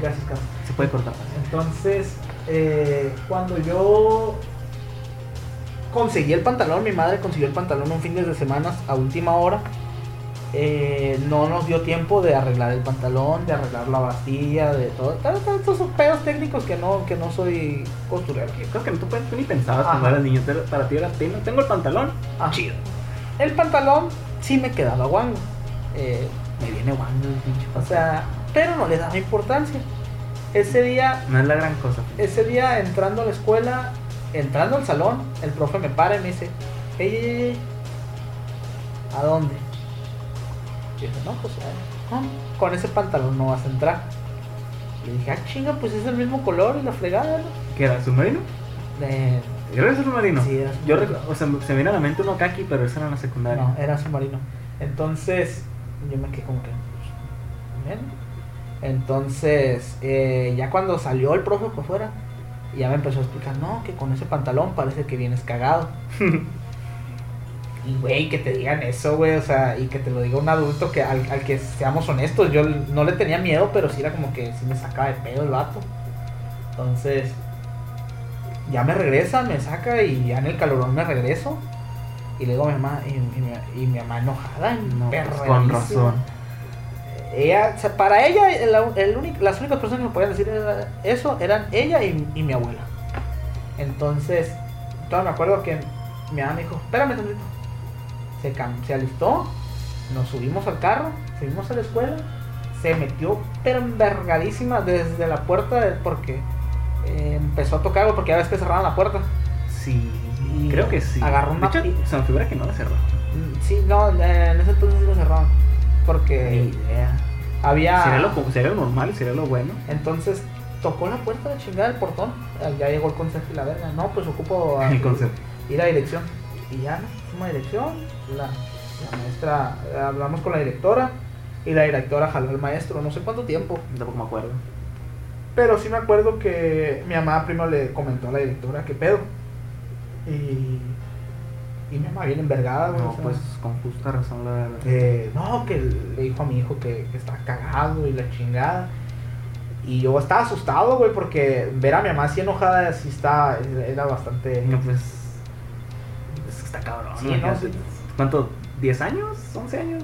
Gracias, Carlos. Se puede cortar. Entonces, eh, cuando yo conseguí el pantalón, mi madre consiguió el pantalón un fin de semana a última hora. eh, no nos dio tiempo de arreglar el pantalón, de arreglar la bastilla, de todo, esos pedos técnicos que no, que no soy costurero. Creo que no tú, tú ni pensabas Ajá. cuando eras niño. Para ti era, tengo, tengo el pantalón. Ah. Chido. El pantalón sí me quedaba guango. Eh, Me viene guando el pinche o sea, pero no le daba importancia. Ese día No es la gran cosa. Ese día entrando a la escuela, entrando al salón, el profe me para y me dice, ey, ey, ey, ¿a dónde? Y yo dije, no, pues ah, con ese pantalón no vas a entrar. Le dije, ah, chinga, pues es el mismo color y la fregada, ¿no? ¿Qué era? ¿Submarino? Eh, ¿Era submarino? Sí, era Yo submarino. recu- o sea, se me viene a la mente uno kaki, pero esa era en la secundaria. no, era submarino. Entonces, yo me quedé como que, pues. Entonces, eh, ya cuando salió el profe por fuera, ya me empezó a explicar, no, que con ese pantalón parece que vienes cagado. [laughs] Y, güey, que te digan eso, güey, o sea, y que te lo diga un adulto que al, al que seamos honestos, yo no le tenía miedo, pero sí era como que sí me sacaba de pedo el vato. Entonces, ya me regresa, me saca y ya en el calorón me regreso. Y le digo a mi mamá, y, y mi, y mi mamá enojada, No, pues, con razón. Ella, o sea, para ella, el, el único- las únicas personas que me podían decir eso eran ella y, y mi abuela. Entonces, todavía me acuerdo que mi mamá me dijo, espérame tantito. Se, se alistó, nos subimos al carro, fuimos a la escuela, se metió pero envergadísima desde la puerta de- porque eh, empezó a tocar, porque ya ves que cerraban la puerta. Sí, Y creo que sí. agarró De una hecho, pi- se me figura que no la cerró. Mm, Sí, no, en ese entonces sí lo cerraban. Porque Ni idea. Había... Sería lo, sería lo normal y sería lo bueno. Entonces tocó la puerta de chingada del portón. Ya llegó el consejo y la verga. No, pues ocupo a- El ir a dirección. Y ya, ¿no? Fuimos a dirección. La, la maestra, hablamos con la directora. Y la directora jaló al maestro, no sé cuánto tiempo. Tampoco me acuerdo. Pero sí me acuerdo que mi mamá primero le comentó a la directora qué pedo. Y, y mi mamá bien envergada, güey. No, pues con justa razón la verdad. eh, no, que le dijo a mi hijo que, que está cagado y la chingada. Y yo estaba asustado, güey, porque ver a mi mamá así enojada así está, era bastante... No, pues. Es que está cabrón. Sí, ¿no? no. ¿Cuánto? ¿10 años? ¿11 años?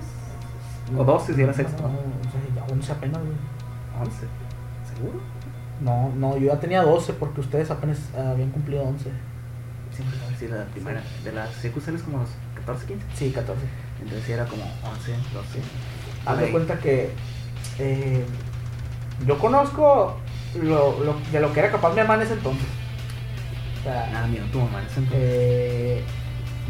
¿O 12 si era sexto? No, o sea, ya 11 apenas, güey. 11. ¿Seguro? No, no, yo ya tenía 12 porque ustedes apenas habían cumplido 11. Sí, la primera. De la secu sales como los 14, 15. Sí, 14. Entonces era como 11, 12. Haz de Ahí. cuenta que eh, yo conozco lo, lo- de lo que era capaz mi mamá en ese entonces. O sea, Nada, mira, tu mamá en ese entonces. Eh,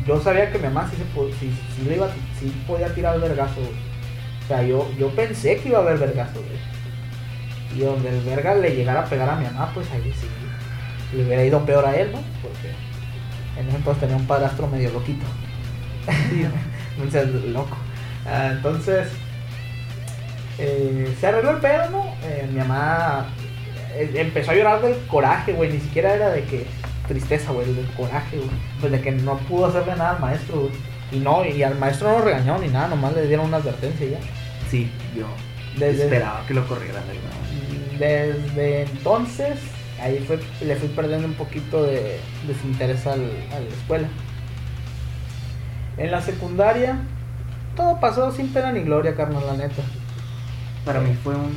yo sabía que mi mamá sí, se sí, sí le iba, sí podía tirar el vergazo. O sea, yo, yo pensé que iba a haber vergazo, güey. Y donde el verga le llegara a pegar a mi mamá, pues ahí sí le hubiera ido peor a él, ¿no? Porque en ese entonces tenía un padrastro medio loquito. entonces, [laughs] loco. Ah, entonces, eh, se arregló el pedo, ¿no? Eh, mi mamá eh, empezó a llorar del coraje, güey. Ni siquiera era de que tristeza, güey, del coraje, güey. Pues de que no pudo hacerle nada al maestro, güey. Y no, y al maestro no lo regañó ni nada, nomás le dieron una advertencia y ya. Sí, yo Desde, esperaba que lo corrieran. desde entonces, ahí fue, le fui perdiendo un poquito de desinterés al, a la escuela. En la secundaria, todo pasó sin pena ni gloria, carnal, la neta. Para mí fue un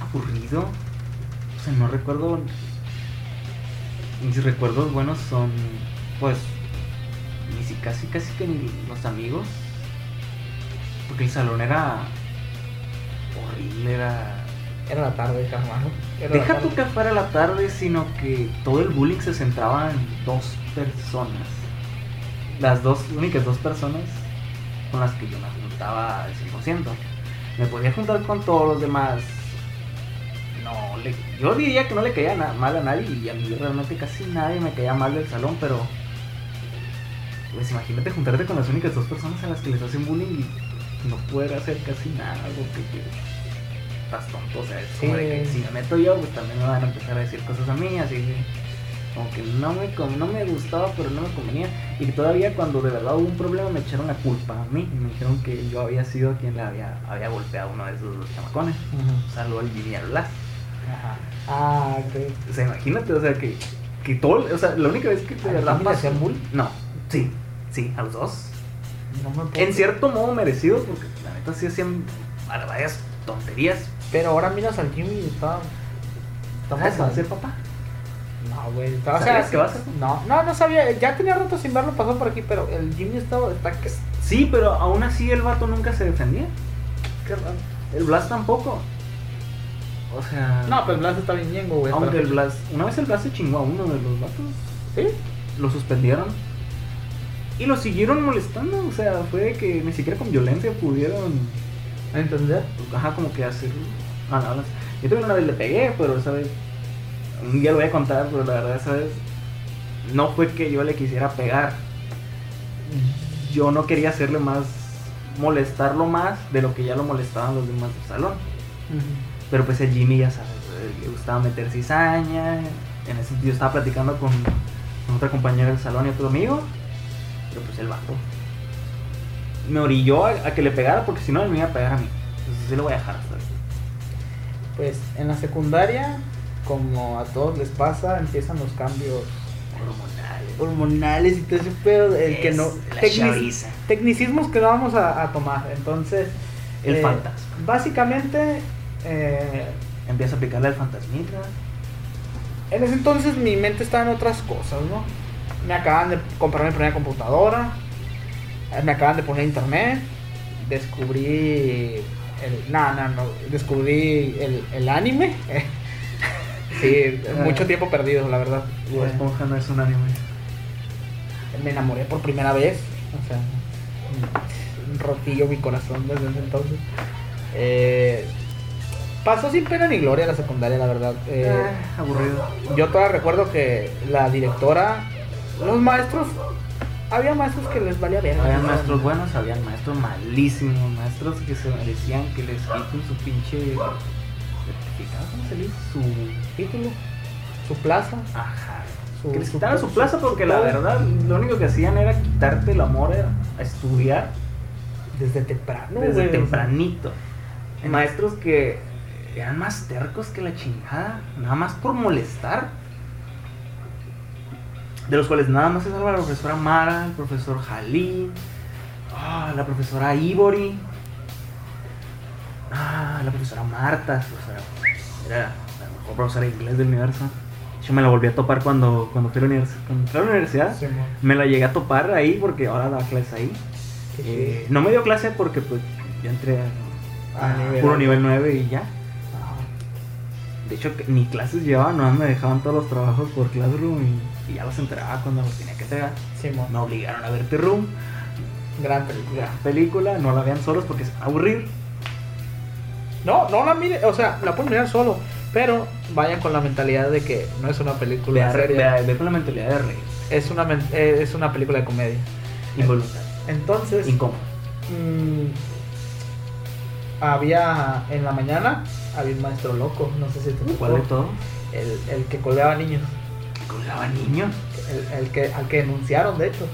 aburrido. O sea, no recuerdo. Mis recuerdos buenos son, pues, ni si casi, casi que ni los amigos. Porque el salón era horrible, era. Era la tarde. Era la Deja tú que fuera la tarde, sino que todo el bullying se centraba en dos personas. Las dos, únicas dos personas con las que yo me juntaba al 100%. Me podía juntar con todos los demás. No, le- yo diría que no le caía na- mal a nadie y a mí realmente casi nadie me caía mal del salón, pero... Pues imagínate juntarte con las únicas dos personas a las que les hacen bullying y no poder hacer casi nada, porque que estás tonto, o sea, es como de que si me meto yo, pues también me van a empezar a decir cosas a mí, así que como que no me, no me gustaba, pero no me convenía. Y todavía cuando de verdad hubo un problema me echaron la culpa a mí. Y me dijeron que yo había sido quien le había, había golpeado a uno de esos chamacones. Salvo al Jimmy y al Blas. Ajá. Ah, ok. O sea, imagínate, o sea, que, que todo, o sea, la única vez que ¿A verdad hacían bullying? No, sí, sí, a los dos. No me puedo- En cierto modo merecido, porque la neta sí hacían varias tonterías. Pero ahora miras al Jimmy y está. Está ¿Sabes qué va a ser papá? No, güey. estaba- ¿Sabías que va a ser? No, no, no sabía. Ya tenía rato sin verlo, pasó por aquí, pero el Jimmy estaba. Está que. Sí, pero aún así el vato nunca se defendía. qué raro. El Blas tampoco. O sea, No, pues Blas está bien ñengo, güey. aunque pero- el Blas, una vez el Blas se chingó a uno de los vatos, ¿Sí? lo suspendieron. Y lo siguieron molestando, o sea, fue de que ni siquiera con violencia pudieron ¿Entender? Ajá, como que hacer. No, no sé. Yo también una vez le pegué, pero esa vez. Un día lo voy a contar, pero la verdad esa vez. No fue que yo le quisiera pegar. Yo no quería hacerle más. Molestarlo más de lo que ya lo molestaban los demás del salón. Pero pues el Jimmy, ya sabes, le gustaba meter cizaña. En ese sentido estaba platicando con, con otra compañera del salón y otro amigo. Pero pues el vato me orilló a, a que le pegara porque si no él me iba a pegar a mí. Entonces sí lo voy a dejar. ¿sabes? Pues en la secundaria, como a todos les pasa, empiezan los cambios Hormonales. hormonales y todo ese pedo. El que no. tecnic- tecnicismos que no vamos a, a tomar. Entonces. El eh, fantasma. Básicamente. eh, Empieza a aplicarle al fantasmita. En ese entonces mi mente estaba en otras cosas, ¿no? Me acaban de comprar mi primera computadora, eh, me acaban de poner internet, descubrí el... No, no, no, descubrí el, el anime. [laughs] sí, mucho tiempo perdido, la verdad. Bob Esponja no es un anime. Me enamoré por primera vez, o sea, un rotillo mi corazón desde ese entonces. Eh, pasó sin pena ni gloria la secundaria, la verdad. Eh, Ah, aburrido. yo todavía recuerdo que la directora, los maestros, había maestros que les valía ver. Habían maestros buenos, habían maestros malísimos, maestros que se merecían que les quiten su pinche certificado, ¿cómo se dice? Su título. Su plaza. Ajá. Su- que les quitaran su su- plaza porque la verdad lo único que hacían era quitarte el amor a- estudiar Desde temprano. desde güey, tempranito. Maestros que eran más tercos que la chingada, nada más por molestar. De los cuales nada más se salva la profesora Mara, el profesor Jalín, ah, la profesora Ivory, ah, la profesora Marta, profesora- era la mejor profesora de inglés del universo. Yo me la volví a topar cuando, cuando fui a la universidad. Cuando entré a la universidad, Sí, me la llegué a topar ahí porque ahora daba clases ahí. Eh, no me dio clase porque pues yo entré a, A a nivel- puro nivel 9 y ya. De hecho, ni clases llevaba, no me dejaban todos los trabajos por Classroom y, y ya los entregaba cuando los tenía que entregar. Sí. Me obligaron a ver The Room, Gran película. gran película, no la vean solos porque es aburrir. No, no la mire, o sea, la pueden mirar solo, pero vayan con la mentalidad de que no es una película Ve, seria, ve- ve con la mentalidad de reír, es una eh, es una película de comedia. involuntario, Entonces, incómodo. mm, había en la mañana había un maestro loco, no sé si te tocó, ¿Cuál de todos? el, el que colgaba niños, Que colgaba niños. el, el que al que denunciaron de hecho.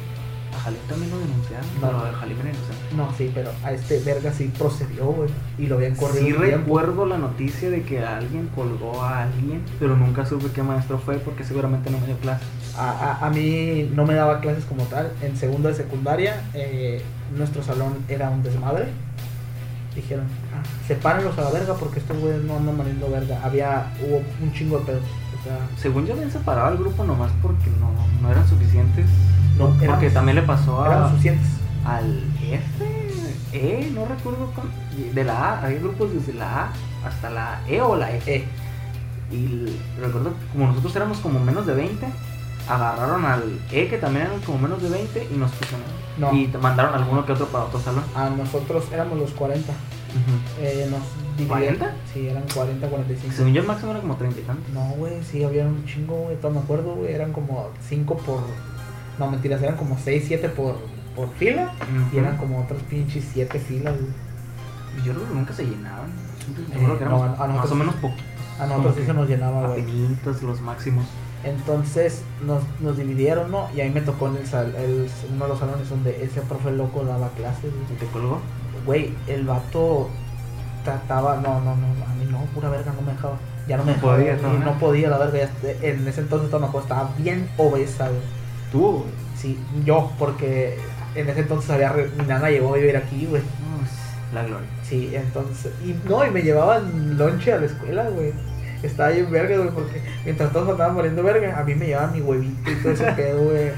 A Jalín también lo denunciaron, No. pero a Jalín inocente. No, sí, pero a este verga sí procedió, güey, y lo habían corrido. Sí tiempo. recuerdo la noticia de que alguien colgó a alguien, pero nunca supe qué maestro fue porque seguramente no me dio clase. A, a- a mí no me daba clases como tal. En segundo de secundaria, eh, nuestro salón era un desmadre. Dijeron, ah, sepárenlos a la verga porque estos güeyes no andan valiendo verga. Había, hubo un chingo de pedos. Sea, Según yo habían separado al grupo nomás porque no, no eran suficientes. no, porque éramos- también le pasó a, éramos suficientes. al F, E, no recuerdo cuál- de la A, había grupos desde la A hasta la E o la F. Eh, Y recuerdo que como nosotros éramos como menos de 20, agarraron al E que también eran como menos de 20 y nos pusieron. No. Y mandaron alguno que otro para otro salón. a nosotros éramos los 40. Eh, nos dividieron- ¿40? Sí, eran 40, 45. Según yo el máximo era como 30 y tantos. No, güey, sí, había un chingo, güey. Todavía me acuerdo, güey. Eran como 5 por. No, mentiras, eran como 6, 7 por, por fila. Y eran como otras pinches 7 filas, güey. Y Yo creo que nunca se llenaban. Siempre Eh, que no, a- a más nosotros- o menos poquitos. A nosotros sí se nos llenaba, güey. los máximos. Entonces nos, nos dividieron, ¿no? Y ahí me tocó en el, sal- el- uno de los salones donde ese profe loco daba clases. ¿Y te colgó? Güey, el vato trataba, no, no, no, a mí no, pura verga, no me dejaba. Ya no me dejaba. podía, güey, no, no, no. podía, la verga. ya en ese entonces estaba bien obesa, güey. Tú. Sí, yo, porque en ese entonces había, re- mi nana llegó a vivir aquí, güey. No, es la gloria. Sí, entonces, y no, y me llevaban lonche a la escuela, güey. Estaba bien verga, güey, porque mientras todos andaban muriendo verga, a mí me llevaban mi huevito y todo ese [laughs] pedo, güey. Eh,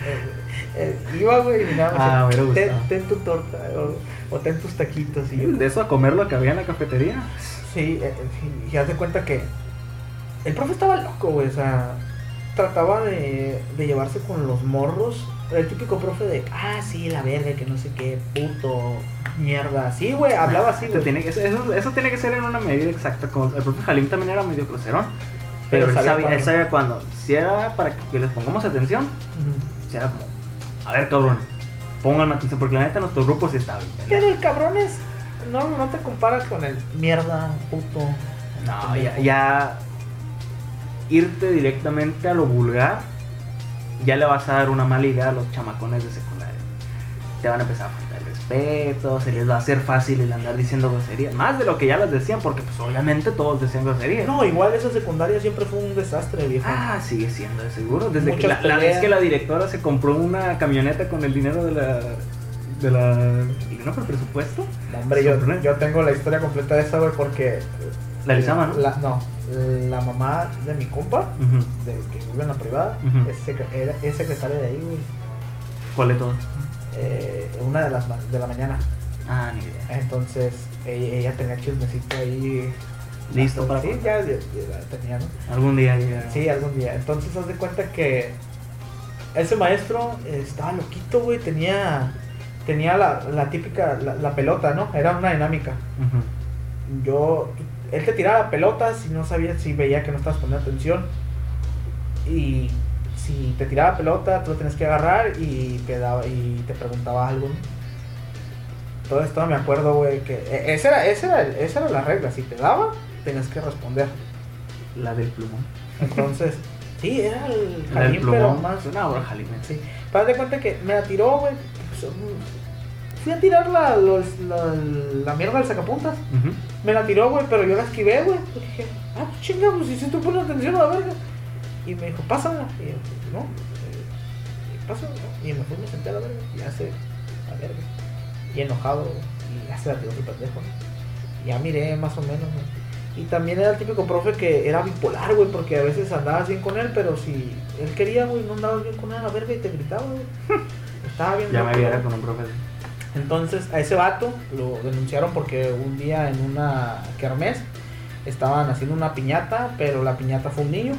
eh, iba, güey, y me Ah, me ten, ten tu torta, o, o ten tus taquitos, y yo, De eso a comer lo que había en la cafetería. Sí, eh, sí, y haz de cuenta que el profe estaba loco, güey, o sea, trataba de, de llevarse con los morros. El típico profe de, ah, sí, la verga, que no sé qué, puto, mierda. Sí, güey, hablaba así, güey. tiene que- eso, tiene que ser en una medida exacta. Como el propio Jalim también era medio crucerón. Pero, Pero él, sabía él cuándo. Si era para que les pongamos atención, si era como, a ver, cabrón, pongan atención, porque la neta nuestro grupo sí está bien. Pero el cabrón es, no, no te comparas con el mierda, puto. No, ya, ya irte directamente a lo vulgar, ya le vas a dar una mala idea a los chamacones de secundaria. Te van a empezar a respeto, se les va a hacer fácil el andar diciendo groserías, más de lo que ya las decían, porque pues obviamente todos decían groserías. No, igual esa secundaria siempre fue un desastre, viejo. Ah, sigue siendo de seguro. Desde que la, la vez que la directora se compró una camioneta con el dinero de la. de la. ¿No por presupuesto? No, hombre, yo, yo tengo la historia completa de esa, güey, porque... La Lizama, ¿no? La, no, la mamá de mi compa, de que vive en la privada, Ujú. es, secre- era- es secretaria de ahí, güey. ¿Cuál de todos? Eh, una de las de la mañana. Ah, ni idea. Entonces, ella, ella tenía chismecito ahí. Listo para Sí, ya, ya- ya tenía, ¿no? Algún día ya. Sí, algún día. Entonces, haz de cuenta que ese maestro estaba loquito, güey. Tenía, tenía la, la típica, la, la pelota, ¿no? Era una dinámica. Yo, él te tiraba pelotas y no sabía si veía que no estabas poniendo atención. Y si te tiraba pelota, tú lo tenías que agarrar y te, daba, y te preguntaba algo. ¿no? Todo esto me acuerdo, güey, que e- esa era, esa, era, esa era la regla. Si te daba, tenías que responder. La del plumón. Entonces, sí, era el Jalín, pero más. Una obra Jalim. Sí. Para de cuenta que me la tiró, güey. pues, mm, Fui a tirar la, los- la, la mierda del sacapuntas. Ujú. Me la tiró, güey, pero yo la esquivé, güey. Dije, ah, pues chinga, pues si estoy poniendo atención a la verga. Y me dijo, pásala. Y yo, no, eh, pásala. ¿no? Y me fui, me senté a la verga. Y ya se, la verga. Y enojado, y ya se la tiró su pendejo, ya miré más o menos, ¿no? Y también era el típico profe que era bipolar, güey, porque a veces andabas bien con él, pero si él quería, güey, no andabas bien con él a la verga y te gritaba, güey. [laughs] Estaba bien. Ya me viera con un profe. Entonces a ese vato lo denunciaron porque un día en una kermés estaban haciendo una piñata, pero la piñata fue un niño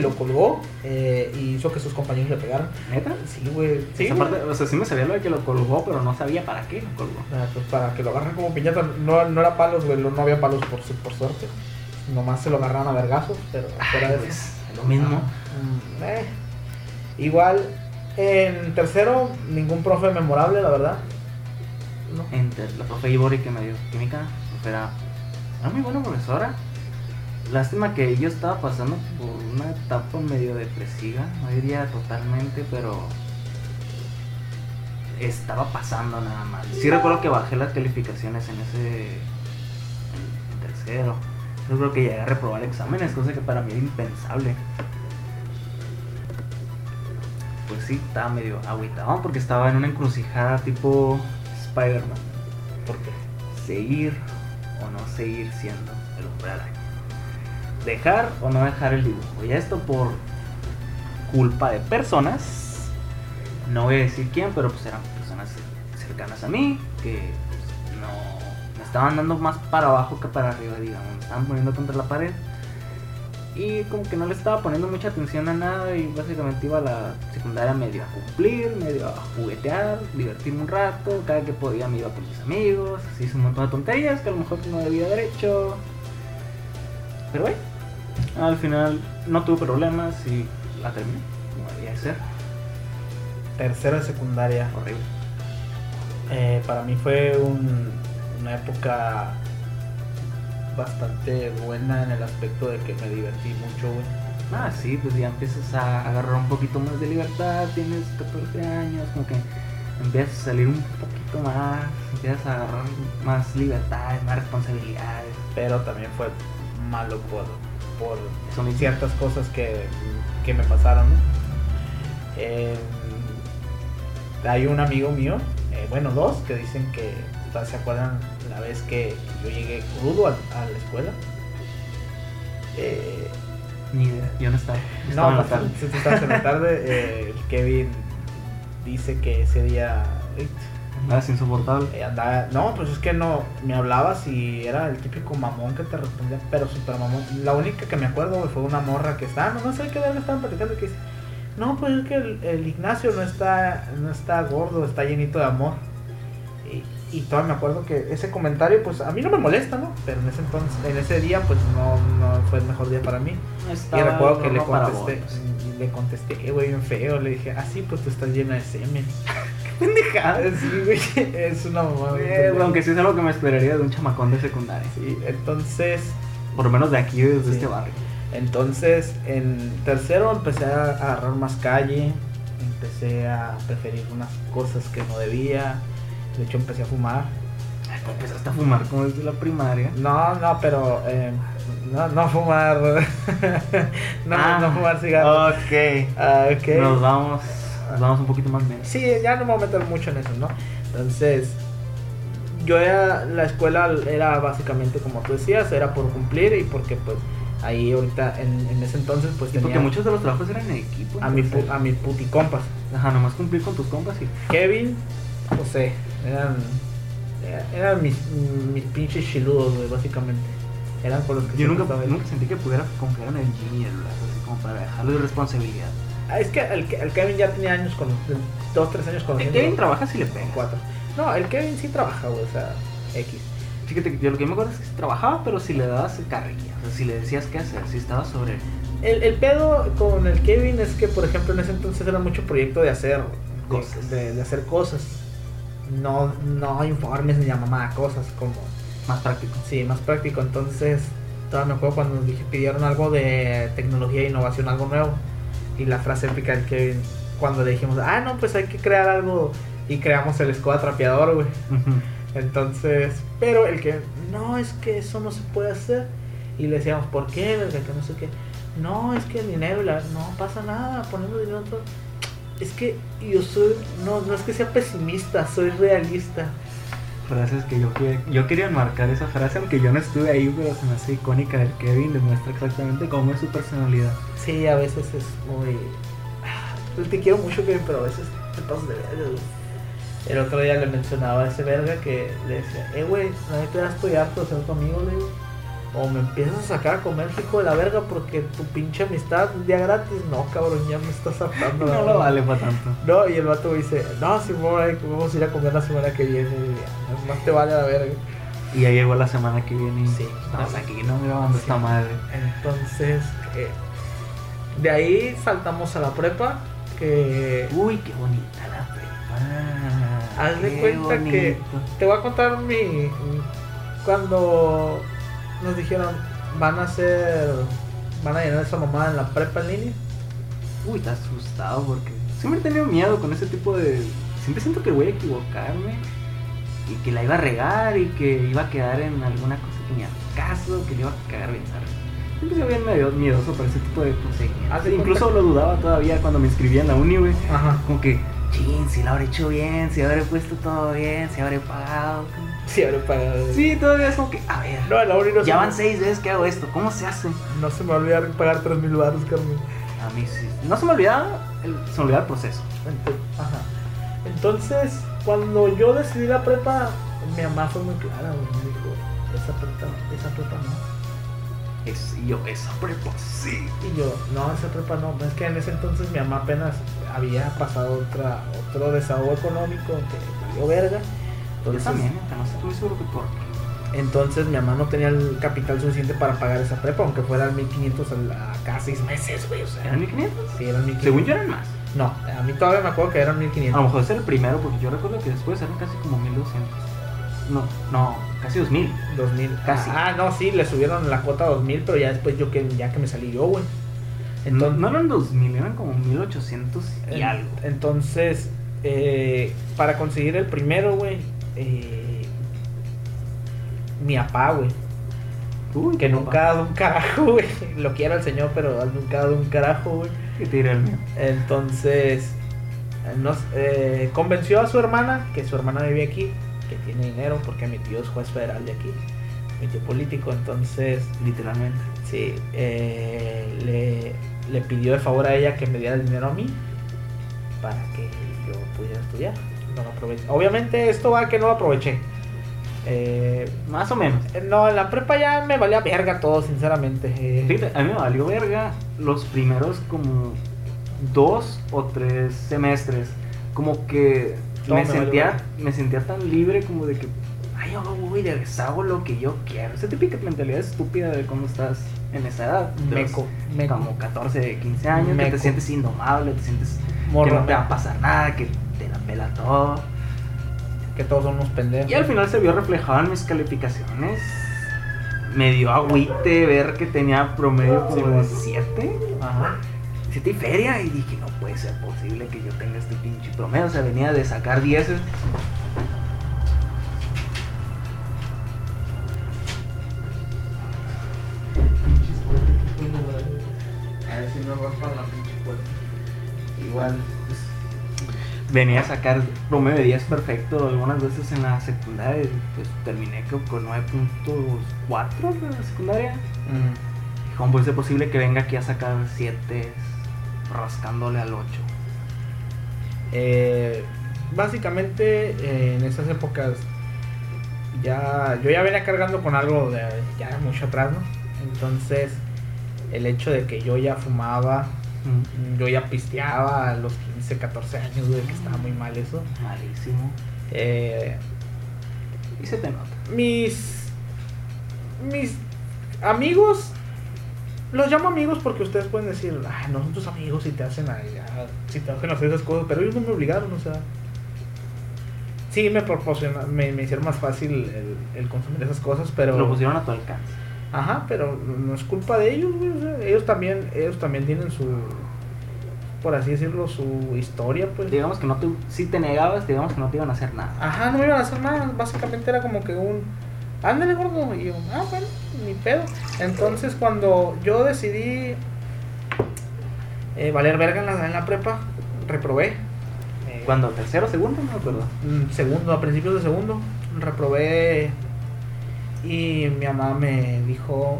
lo colgó eh, y hizo que sus compañeros le pegaran. ¿Neta? Sí, güey. Sí, Esa parte, o sea, sí me sabía lo de que lo colgó, pero no sabía para qué lo colgó. Ah, pues, para que lo agarren como piñata, no, no era palos, güey, no había palos por, por suerte. Nomás se lo agarraron a vergazos, pero fuera de pues, eso. lo mismo. Mm, eh. Igual, en tercero, ningún profe memorable, la verdad. No. Entre la profe Ibori que me dio química, pues era, era muy buena profesora. Lástima que yo estaba pasando por una etapa medio depresiva, no diría totalmente, pero estaba pasando nada más. Sí recuerdo que bajé las calificaciones en ese en, tercero. Yo creo que llegué a reprobar exámenes, cosa que para mí era impensable. Pues sí, estaba medio agüitado porque estaba en una encrucijada tipo Spider-Man. ¿Por qué? Seguir o no seguir siendo el hombre araña. Dejar o no dejar el dibujo. Y esto por culpa de personas. No voy a decir quién, pero pues eran personas cercanas a mí que pues, no me estaban dando más para abajo que para arriba, digamos. Me estaban poniendo contra la pared. Y como que no le estaba poniendo mucha atención a nada y básicamente iba a la secundaria medio a cumplir, medio a juguetear, divertirme un rato, cada que podía me iba con mis amigos, hice un montón de tonterías que a lo mejor no debía haber hecho. Pero bueno, al final no tuve problemas y la terminé, como debía de ser, Tercero de secundaria. horrible. Eh, para mí fue un- una época bastante buena en el aspecto de que me divertí mucho, güey. Ah, sí, pues ya empiezas a agarrar un poquito más de libertad, tienes 14 años, como que empiezas a salir un poquito más, empiezas a agarrar más libertades, más responsabilidades. Pero también fue malo por, por mismo. ciertas cosas que, que me pasaron. ¿no? Eh, hay un amigo mío, eh, bueno, dos, que dicen que ¿todavía se acuerdan la vez que yo llegué crudo a, a la escuela. Eh, Ni idea, yo no estaba. yo estaba en no, la tarde. estabas en la tarde, [laughs] eh, el Kevin dice que ese día es insoportable. eh, andaba, no, pues es que no, me hablabas y era el típico mamón que te respondía, pero super mamón. La única que me acuerdo fue una morra que estaba, no, no sé qué le estaban platicando, que dice, no, pues es que el, el Ignacio no está, no está gordo, está llenito de amor. Y, y todavía me acuerdo que ese comentario, pues a mí no me molesta, ¿no? Pero en ese entonces, en ese día, pues no, no fue el mejor día para mí. Y recuerdo que le horno para contesté, le contesté, "Eh, güey, bien feo. Le dije, ah, sí, pues tú estás llena de semen. Pendejada. Sí, güey, es una mamada. aunque sí es algo que me esperaría de un chamacón de secundaria. Sí, entonces, Por lo menos de aquí, desde Sí. este barrio. entonces, en tercero empecé a agarrar más calle. Empecé a preferir unas cosas que no debía. De hecho, empecé a fumar. Tú empezaste a fumar como desde la primaria. No, no, pero eh, no, no fumar. [laughs] no, Ah, no fumar cigarros. Ok. Ah, ok. Nos vamos, nos vamos un poquito más menos. Sí, ya no me voy a meter mucho en eso, ¿no? Entonces, yo era, la escuela era básicamente como tú decías, era por cumplir y porque pues ahí ahorita, en, en ese entonces, pues porque tenía muchos de los trabajos eran en equipo. a, mi, pu- a mis puticompas. Ajá, nomás cumplir con tus compas y. Kevin, José, eran, era- eran mis, mis pinches chiludos, güey, básicamente. Eran con los que Yo nunca, nunca sentí que pudiera confiar en el Jimmy y así como para dejarlo de responsabilidad. Ah, es que el, el Kevin ya tenía años con dos, tres años con El Kevin trabaja si le pega. cuatro. No, el Kevin sí trabaja, güey, o sea, X. Fíjate que yo lo que me acuerdo es que trabajaba, pero si le dabas carrilla, o sea, si le decías qué hacer, si estaba sobre. El, el pedo con el Kevin es que, por ejemplo, en ese entonces era mucho proyecto de hacer Cosas. De, de hacer cosas. No, no informes ni mamá cosas como. Más práctico. Sí, más práctico. Entonces, todavía me acuerdo cuando nos dije, pidieron algo de tecnología e innovación, algo nuevo. Y la frase épica del Kevin, cuando le dijimos, ah, no, pues hay que crear algo. Y creamos el escoba trapeador, güey. Entonces, pero el que, no, es que eso no se puede hacer. Y le decíamos, ¿por qué? verga? Que no sé qué. No, es que el dinero, la- no pasa nada, ponemos dinero todo. Es que yo soy, no, no es que sea pesimista, soy realista. Frases que yo, yo quería enmarcar esa frase, aunque yo no estuve ahí, pero se me hace icónica del Kevin, demuestra exactamente cómo es su personalidad. Sí, a veces es muy... ah, Te quiero mucho, Kevin, pero a veces te pasas de verga. El otro día le mencionaba a ese verga que le decía, eh, güey, no te das estoy harto de ser tu amigo, le. O me empiezas a sacar a comer hijo de la verga porque tu pinche amistad un día gratis. No, cabrón, ya me estás hartando. la [laughs] No lo verga". vale para tanto. No, y el vato me dice, no, Simón, vamos a ir a comer la semana que viene. Y Más te vale la verga. Y ya llegó la semana que viene y Sí. estamos aquí, ¿no? Grabando Sí. esta madre. Entonces, eh, de ahí saltamos a la prepa, que Uy, qué bonita la prepa. Haz de cuenta que- te voy a contar mi... Cuando nos dijeron, van a hacer... Van a llenar esa mamada en la prepa en línea. Uy, está asustado porque siempre he tenido miedo con ese tipo de. Siempre siento que voy a equivocarme y que la iba a regar y que iba a quedar en alguna cosa que ni al caso, que le iba a cagar bien, ¿sabes? Siempre soy bien medio miedoso para ese tipo de de Incluso lo dudaba todavía cuando me inscribí en la uni, güey. Como que, chin, si la habré hecho bien, si habré puesto todo bien, si habré pagado. Sí, ahora para... Sí, todavía es como que, a ver, No, la no, ya se, van seis veces que hago esto, ¿cómo se hace? no se me va a olvidar pagar 3 mil baros, Carmen. A mí sí. No se me olvidaba, el, se me olvidaba el proceso. Ent- Ajá. Entonces, cuando yo decidí la prepa, mi mamá fue muy clara, güey. Me dijo, esa prepa, esa prepa no. Es, y yo, esa prepa sí. Y yo, no, esa prepa no. Es que en ese entonces mi mamá apenas había pasado otra, otro desahogo económico que valió verga. Yo Entonces, también, aunque no estoy seguro que por qué. entonces mi mamá no tenía el capital suficiente para pagar esa prepa, aunque fueran 1500 al- a cada seis meses, güey. O sea, ¿Eran 1500? sí, eran 1500. Según yo eran más. No, a mí todavía me acuerdo que eran A 1500. lo mejor ese era el primero, porque yo recuerdo que después eran casi como 1200. No, no, casi 2000. 2000. Casi. Ah, no, sí, le subieron la cuota a 2000, pero ya después yo que ya que me salí yo, güey. Entonces, no, eran 2000, eran como 1800 y algo. Entonces, eh, para conseguir el primero, güey, eh, mi papá, güey. Uy, que nunca ha dado un carajo, [laughs] güey. Lo quiero al señor, pero nunca ha dado un carajo, güey. Que tira el mío. Entonces, nos, eh, convenció a su hermana, que su hermana vive aquí, que tiene dinero, porque mi tío es juez federal de aquí, mi tío político, entonces... Literalmente. Sí, eh, le, le pidió de favor a ella que me diera el dinero a mí para que yo pudiera estudiar. No lo aproveché. Obviamente esto va que no lo aproveché. Eh, Más o menos. No, en la prepa ya me valía verga todo, sinceramente. a mí me valió verga los primeros como dos o tres semestres. Como que me, sentía, me sentía tan libre como de que, ay, yo voy de hago lo que yo quiero. Esa típica mentalidad estúpida de cuando estás en esa edad. Meco, Como 14, 15 años, que te sientes indomable, te sientes que no te va a pasar nada, que te la pela todo. Que todos son unos pendejos. Y al final se vio reflejado en mis calificaciones. Me dio agüite ver que tenía promedio como de 7. Ajá. 7 y feria. Y dije, no puede ser posible que yo tenga este pinche promedio. O sea, venía de sacar 10. Venía a sacar promedio de 10 perfecto algunas veces en la secundaria. Pues terminé con 9.4 en la secundaria. ¿Cómo puede ser posible que venga aquí a sacar 7 rascándole al 8? Eh, básicamente eh, en esas épocas ya yo ya venía cargando con algo de ya mucho atrás, ¿no? Entonces el hecho de que yo ya fumaba, yo ya pisteaba a los 15, 14 años, güey, que estaba muy mal eso. Malísimo. Eh, y se te nota. Mis. Mis amigos. Los llamo amigos porque ustedes pueden decir, ah, no son tus amigos si te hacen, si te hacen hacer esas cosas, pero ellos no me obligaron, o sea. Sí, me proporcionaron, me, hicieron más fácil el, el, consumir esas cosas, pero. Lo pusieron a tu alcance. Ajá, pero no es culpa de ellos, güey. O sea, ellos también, ellos también tienen su, por así decirlo, su historia, pues. Digamos que no te, si te negabas, digamos que no te iban a hacer nada. Ajá, no me iban a hacer nada. Básicamente era como que un, ándale gordo. Y yo, ah, bueno, ni pedo. Entonces cuando yo decidí eh, valer verga en la, en la prepa, reprobé. Eh, ¿Cuándo? ¿Tercero, segundo? No me acuerdo. Mm, segundo, a principios de segundo. Reprobé y mi mamá me dijo,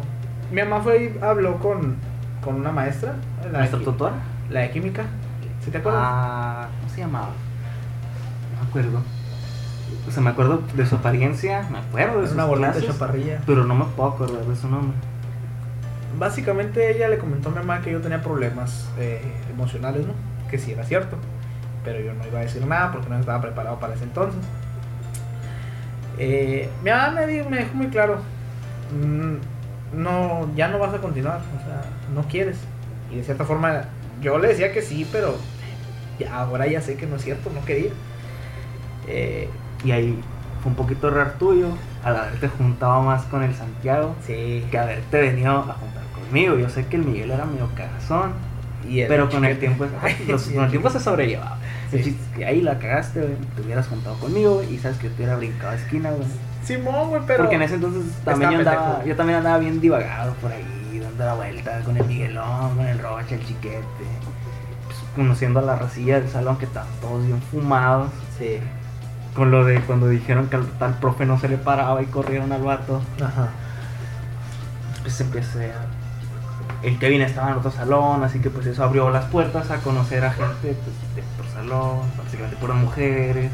mi mamá fue y habló con, con una maestra. La ¿Maestra tutora? La de química. ¿Sí te acuerdas? Ah, ¿cómo se llamaba? No me acuerdo. O sea, me acuerdo de su apariencia, me acuerdo de sus una bolita chaparrilla. Pero no me puedo acordar de su nombre. Básicamente ella le comentó a mi mamá que yo tenía problemas eh, emocionales, ¿no? Que sí era cierto. Pero yo no iba a decir nada porque no estaba preparado para ese entonces. Eh, mamá me, dijo, me dejó muy claro, mm, no, ya no vas a continuar, o sea, no quieres. Y de cierta forma yo le decía que sí, pero ya, ahora ya sé que no es cierto, no quería. Eh, y ahí fue un poquito error tuyo al haberte juntado más con el Santiago sí. que haberte venido a juntar conmigo. Yo sé que el Miguel era medio cagazón, pero con el tiempo, [laughs] con el tiempo se sobrellevaba. Y ahí la cagaste, te hubieras juntado conmigo y sabes que te hubiera brincado a esquina, güey. Simón, güey, pero. Porque en ese entonces también yo andaba, yo también andaba bien divagado por ahí, dando la vuelta con el Miguelón, con el Rocha, el Chiquete. Pues, conociendo a la racilla del salón que estaban todos bien fumados. Sí. Con lo de cuando dijeron que al tal profe no se le paraba y corrieron al vato. Ajá. Pues empecé a el Kevin estaba en otro salón, así que pues eso abrió las puertas a conocer a gente pues, básicamente puras mujeres.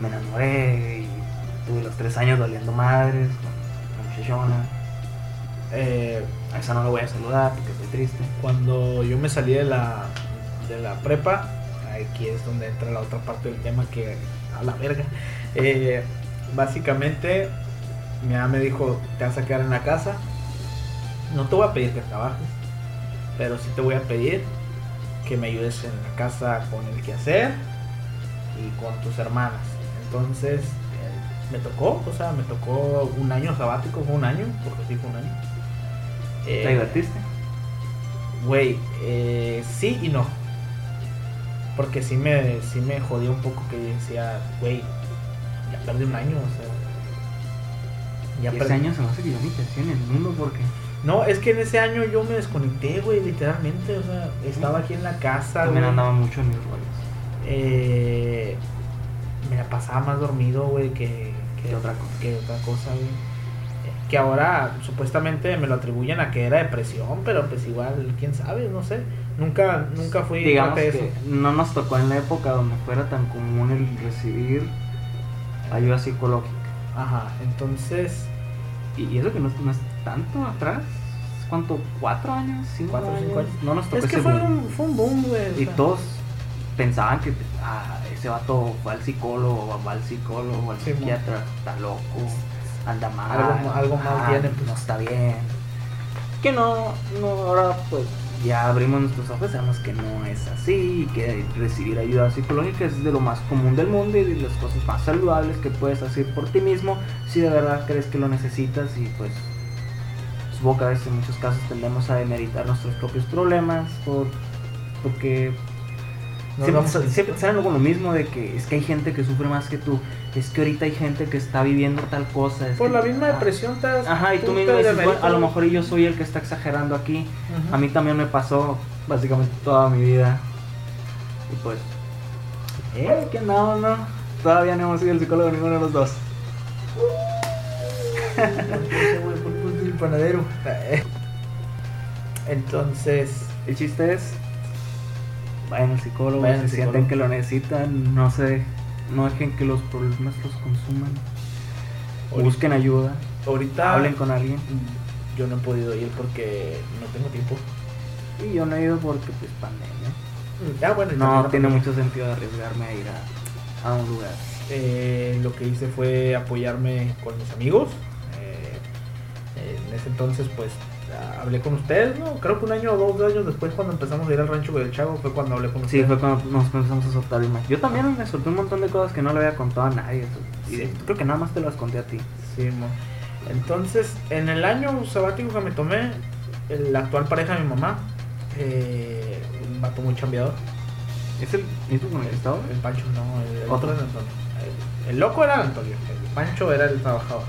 Me enamoré y tuve los tres años doliendo madres con la muchachona. Eh, a esa no lo voy a saludar porque estoy triste. Cuando yo me salí de la, de la prepa, aquí es donde entra la otra parte del tema que a la verga. Eh, básicamente, mi mamá me dijo, te vas a quedar en la casa, no te voy a pedir que trabajes, pero sí te voy a pedir que me ayudes en la casa con el quehacer y con tus hermanas. Entonces, eh, me tocó, o sea, me tocó un año sabático, fue un año, porque sí fue un año. ¿Te eh, divertiste? Güey, eh, sí y no. Porque sí me, sí me jodía un poco que decía, güey, ya perdí un año, o sea. Ya ese año se me hace que yo ni crecí en el mundo porque. No, es que en ese año yo me desconecté, güey, literalmente. O sea, estaba aquí en la casa. También andaba mucho en mis rollos. Eh, me la pasaba más dormido, güey, que, que, otra cosa. Que otra cosa, güey. Que ahora supuestamente me lo atribuyen a que era depresión, pero pues igual, quién sabe, no sé. Nunca, nunca fui Digamos de eso. No nos tocó en la época donde fuera tan común el recibir ayuda psicológica. Ajá, entonces. Y, eso que no, es tanto atrás. ¿Cuánto? ¿Cuatro años? ¿Cinco, ¿Cuatro, años? Cinco años? No nos tocó Es que fue un, fue un boom, güey. Y todos pensaban que ah, ese vato fue al psicólogo, va al psicólogo, al psiquiatra, está loco, anda mal. Algo, algo mal ah, tiene, pues. No está bien. Que no, no, ahora pues ya abrimos nuestros ojos, sabemos que no es así, que recibir ayuda psicológica es de lo más común del mundo y de las cosas más saludables que puedes hacer por ti mismo si de verdad crees que lo necesitas y pues supongo que a veces en muchos casos tendemos a demeritar nuestros propios problemas por, porque siempre, saben lo mismo de que es que hay gente que sufre más que tú. Es que ahorita hay gente que está viviendo tal cosa. Por la misma depresión te Ajá, y tú, mismo dices, a lo mejor yo soy el que está exagerando aquí. A mí también me pasó básicamente toda mi vida. Y pues, eh, que no, no. Todavía no hemos sido el psicólogo ninguno de los dos. Panadero. Entonces, el chiste es vayan al psicólogo, vayan si sienten que lo necesitan, no se, no dejen que los problemas los consuman. Busquen ayuda. Ahorita hablen con alguien. Yo no he podido ir porque no tengo tiempo. Y yo no he ido porque pues pandemia. Ya, bueno, no tiene mucho sentido arriesgarme a ir a, a un lugar. Eh, lo que hice fue apoyarme con mis amigos. En ese entonces pues hablé con ustedes, ¿no? Creo que un año o dos años después, cuando empezamos a ir al rancho del Chavo, fue cuando hablé con ustedes. Sí, fue cuando nos empezamos a soltar más. Yo también me solté un montón de cosas que no le había contado a nadie. Y creo que nada más te las conté a ti. Sí, Entonces, en el año sabático que me tomé, la actual pareja de mi mamá, eh, un vato muy chambeador. ¿Es el mismo con el que estaba? El Pancho, no, el, otro era Antonio. El, loco era Antonio, el Pancho era el trabajador.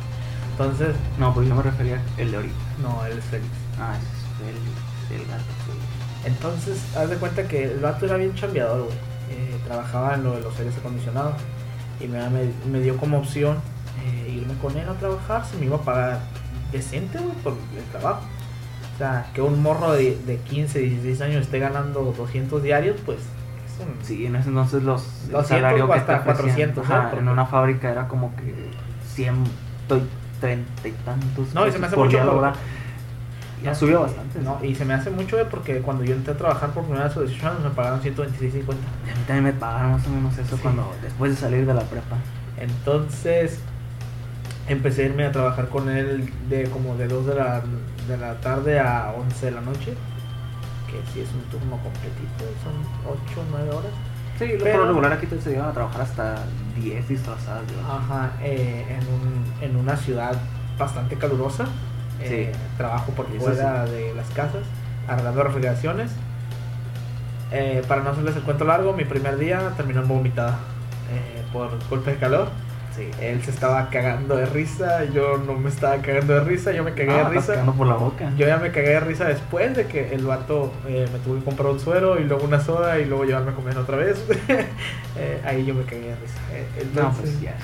Entonces. No, pues yo me refería el de ahorita. No, él es Félix. Ah, es Félix, el gato, Entonces, haz de cuenta que el vato era bien chambeador, güey. Eh, trabajaba en lo de los aires acondicionados. Y me, me, dio como opción eh, irme con él a trabajar. Se me iba a pagar decente, güey, por el trabajo. O sea, que un morro de, de 15, 16 años esté ganando 200 diarios, pues Sí, en ese entonces los 200 hasta 400. en una fábrica era como que 100, treinta y tantos. No, y se me hace mucho. Ya subió bastante. No, y se me hace mucho porque cuando yo entré a trabajar por primera vez a 18 años me pagaron 126.50. A mí también me pagaron más o menos eso cuando después de salir de la prepa. Entonces empecé a irme a trabajar con él de como de 2 de la, de la tarde a 11 de la noche. Que si es un turno completito, son 8 o 9 horas. Sí, pero, por regular aquí te se iban a trabajar hasta 10 disfrazadas. Ajá, eh, en, un, en una ciudad bastante calurosa. Eh, trabajo por fuera de las casas, arreglando refrigeraciones. Eh, para no hacerles el cuento largo, mi primer día terminó en vomitada por golpe de calor él se estaba cagando de risa, yo no me estaba cagando de risa, yo me cagué de ah, risa. por la boca. Yo ya me cagué de risa después de que el vato eh, me tuvo que comprar un suero y luego una soda y luego llevarme a comer otra vez. [laughs] Eh, ahí yo me cagué de risa. Eh, no, pues ya.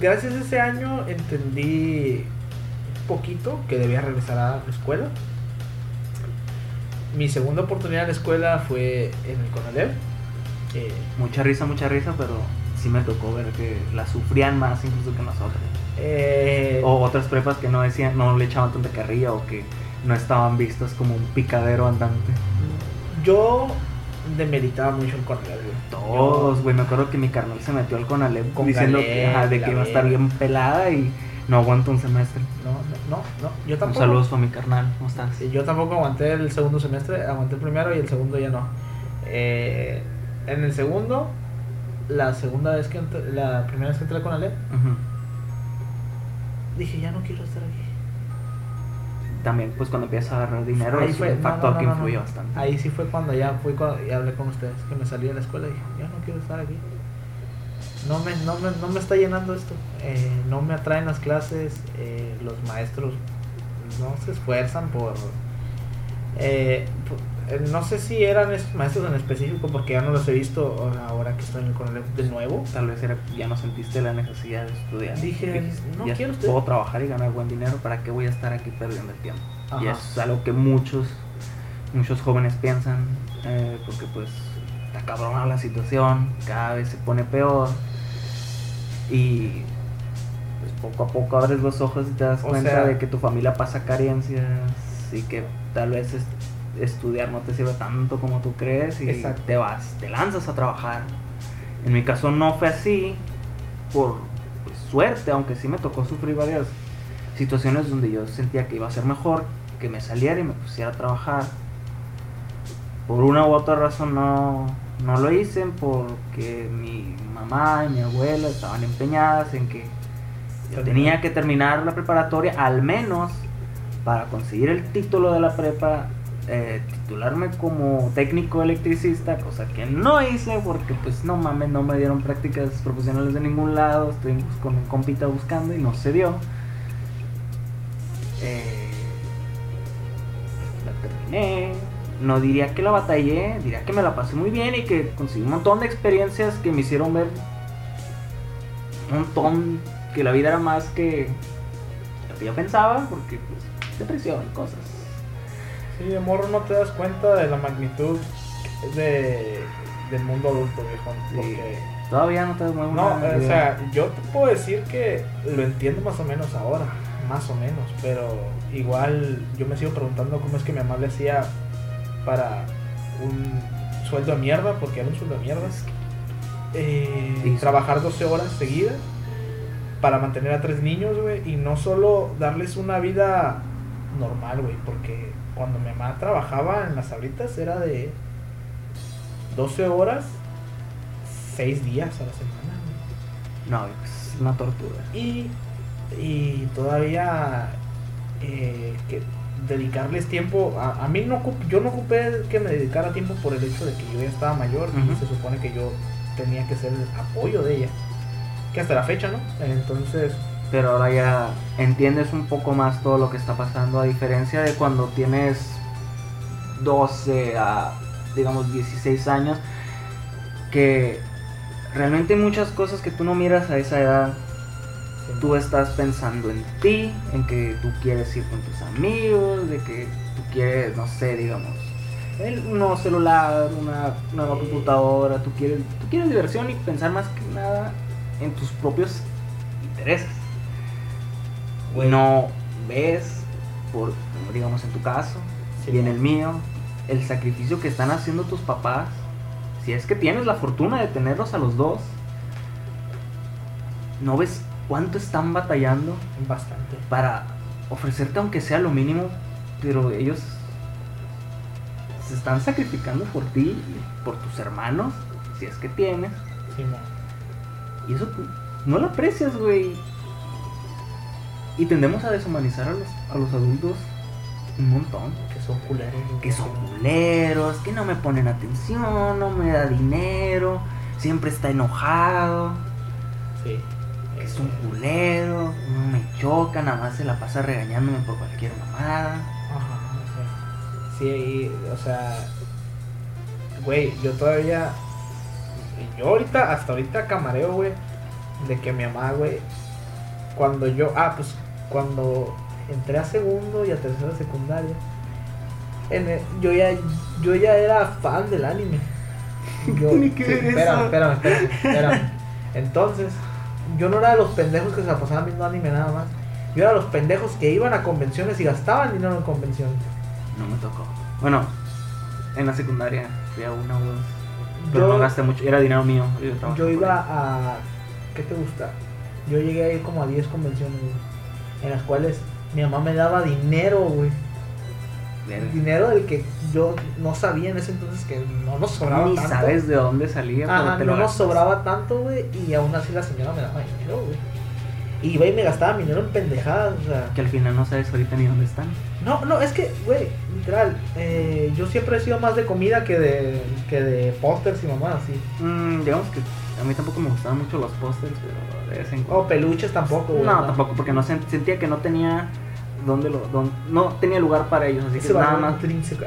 gracias a ese año entendí poquito que debía regresar a la escuela. Mi segunda oportunidad en la escuela fue en el Conalep mucha risa, mucha risa, pero sí me tocó ver que la sufrían más incluso que nosotros. Eh, o otras prepas que no decían, no le echaban tanta carrilla o que no estaban vistas como un picadero andante. Yo demeritaba mucho el Conalep, Todos, güey. Me acuerdo que mi carnal se metió al Conalep diciendo que, de que iba a estar bien pelada y no aguanta un semestre. No, no, no, yo tampoco. Un saludo para mi carnal, ¿cómo estás? yo tampoco aguanté el segundo semestre, aguanté el primero y el segundo ya no. Eh, en el segundo, la segunda vez que entré, la primera vez que entré con Ale, dije, ya no quiero estar aquí. también pues cuando empiezas a agarrar dinero Ahí es fue- un no, factor no, que no, influye no. bastante. Ahí sí fue cuando ya fui cuando, y hablé con ustedes, que me salí de la escuela y dije, ya no quiero estar aquí. No me, no me, no me está llenando esto. Eh, no me atraen las clases. eh, los maestros no se esfuerzan por... eh, por- eh, no sé si eran esos maestros en específico porque ya no los he visto ahora que estoy en el coronel de nuevo. Tal vez era ya no sentiste la necesidad de estudiar. Dije, no ya quiero estudiar. puedo trabajar y ganar buen dinero, ¿para qué voy a estar aquí perdiendo el tiempo? Y Ajá. es algo que muchos, muchos jóvenes piensan, eh, porque pues está cabrona la situación, cada vez se pone peor y pues poco a poco abres los ojos y te das O cuenta sea- de que tu familia pasa carencias y que tal vez es- estudiar no te sirve tanto como tú crees y Exacto. te vas, te lanzas a trabajar. En mi caso no fue así por pues, suerte, aunque sí me tocó sufrir varias situaciones donde yo sentía que iba a ser mejor que me saliera y me pusiera a trabajar. Por una u otra razón no, no lo hice porque mi mamá y mi abuela estaban empeñadas en que yo tenía que terminar la preparatoria al menos para conseguir el título de la prepa, eh, titularme como técnico electricista, cosa que no hice porque pues no mames, no me dieron prácticas profesionales de ningún lado, estoy con un compita buscando y no se dio. Eh, la terminé, no diría que la batallé, diría que me la pasé muy bien y que conseguí un montón de experiencias que me hicieron ver un montón que la vida era más que lo que yo pensaba, porque pues depresión, cosas. Sí, de morro no te das cuenta de la magnitud de, del mundo adulto, viejo. Porque, Todavía no te muevo no, o sea, yo te puedo decir que lo entiendo más o menos ahora, más o menos, pero igual yo me sigo preguntando cómo es que mi mamá le hacía para un sueldo de mierda, porque era un sueldo de mierda. Eh, Sí. trabajar 12 horas seguidas para mantener a tres niños, güey, y no solo darles una vida normal, güey, porque cuando mi mamá trabajaba en las sabritas era de 12 horas, 6 días a la semana. No, es una tortura. Y, y todavía eh, que dedicarles tiempo, a, a mí no yo no ocupé que me dedicara tiempo por el hecho de que yo ya estaba mayor y se supone que yo tenía que ser el apoyo de ella, que hasta la fecha, ¿no? Entonces, Pero ahora ya entiendes un poco más todo lo que está pasando, a diferencia de cuando tienes 12 a, digamos, 16 años, que realmente muchas cosas que tú no miras a esa edad. Tú estás pensando en ti, en que tú quieres ir con tus amigos, de que tú quieres, no sé, digamos, un nuevo celular, una nueva Sí. computadora, tú quieres, tú quieres diversión y pensar más que nada en tus propios intereses. No ves, por, digamos en tu caso, Sí, y en el mío, el sacrificio que están haciendo tus papás, si es que tienes la fortuna de tenerlos a los dos, no ves cuánto están batallando bastante. para ofrecerte aunque sea lo mínimo, pero ellos se están sacrificando por ti, y por tus hermanos, si es que tienes, Sí, no. y eso no lo aprecias, güey. Y tendemos a deshumanizar a los, a los adultos un montón. Que son culeros. que son culeros, que no me ponen atención, no me da dinero, siempre está enojado, Sí. que es un culero, no me choca, nada más se la pasa regañándome por cualquier mamada. Ajá, sí, y, o sea, güey, yo todavía, yo ahorita, hasta ahorita camareo, güey, de que mi mamá, güey, cuando yo, ah, pues, cuando entré a segundo y a tercera secundaria, en el- yo ya, yo ya era fan del anime. [laughs] Yo, Tiene que ver espérame, eso. espérame, espérame, [laughs] espérame. Entonces, yo no era de los pendejos que se la pasaban viendo anime nada más. Yo era de los pendejos que iban a convenciones y gastaban dinero en convenciones. No me tocó. Bueno, en la secundaria fui a una o dos, pero Yo, no gasté mucho, era dinero mío. Yo, iba a. ¿Qué te gusta? Yo llegué a ir como a 10 convenciones, güey, En las cuales mi mamá me daba dinero, güey. Dinero del que yo no sabía en ese entonces que no nos sobraba Ni tanto. sabes de dónde salía, pero Ajá, te no nos sobraba tanto, güey. Y aún así la señora me daba dinero, güey. Y iba y me gastaba mi dinero en pendejadas, o sea. Que al final no sabes ahorita ni dónde están. No, no, es que, güey, literal, eh, yo siempre he sido más de comida que de, que de pósters y mamás así. Mm, digamos que a mí tampoco me gustaban mucho los pósters, pero de vez en O cuando. peluches tampoco, güey. no, tampoco, porque no sen- sentía que no tenía dónde lo, no tenía lugar para ellos, así que nada más.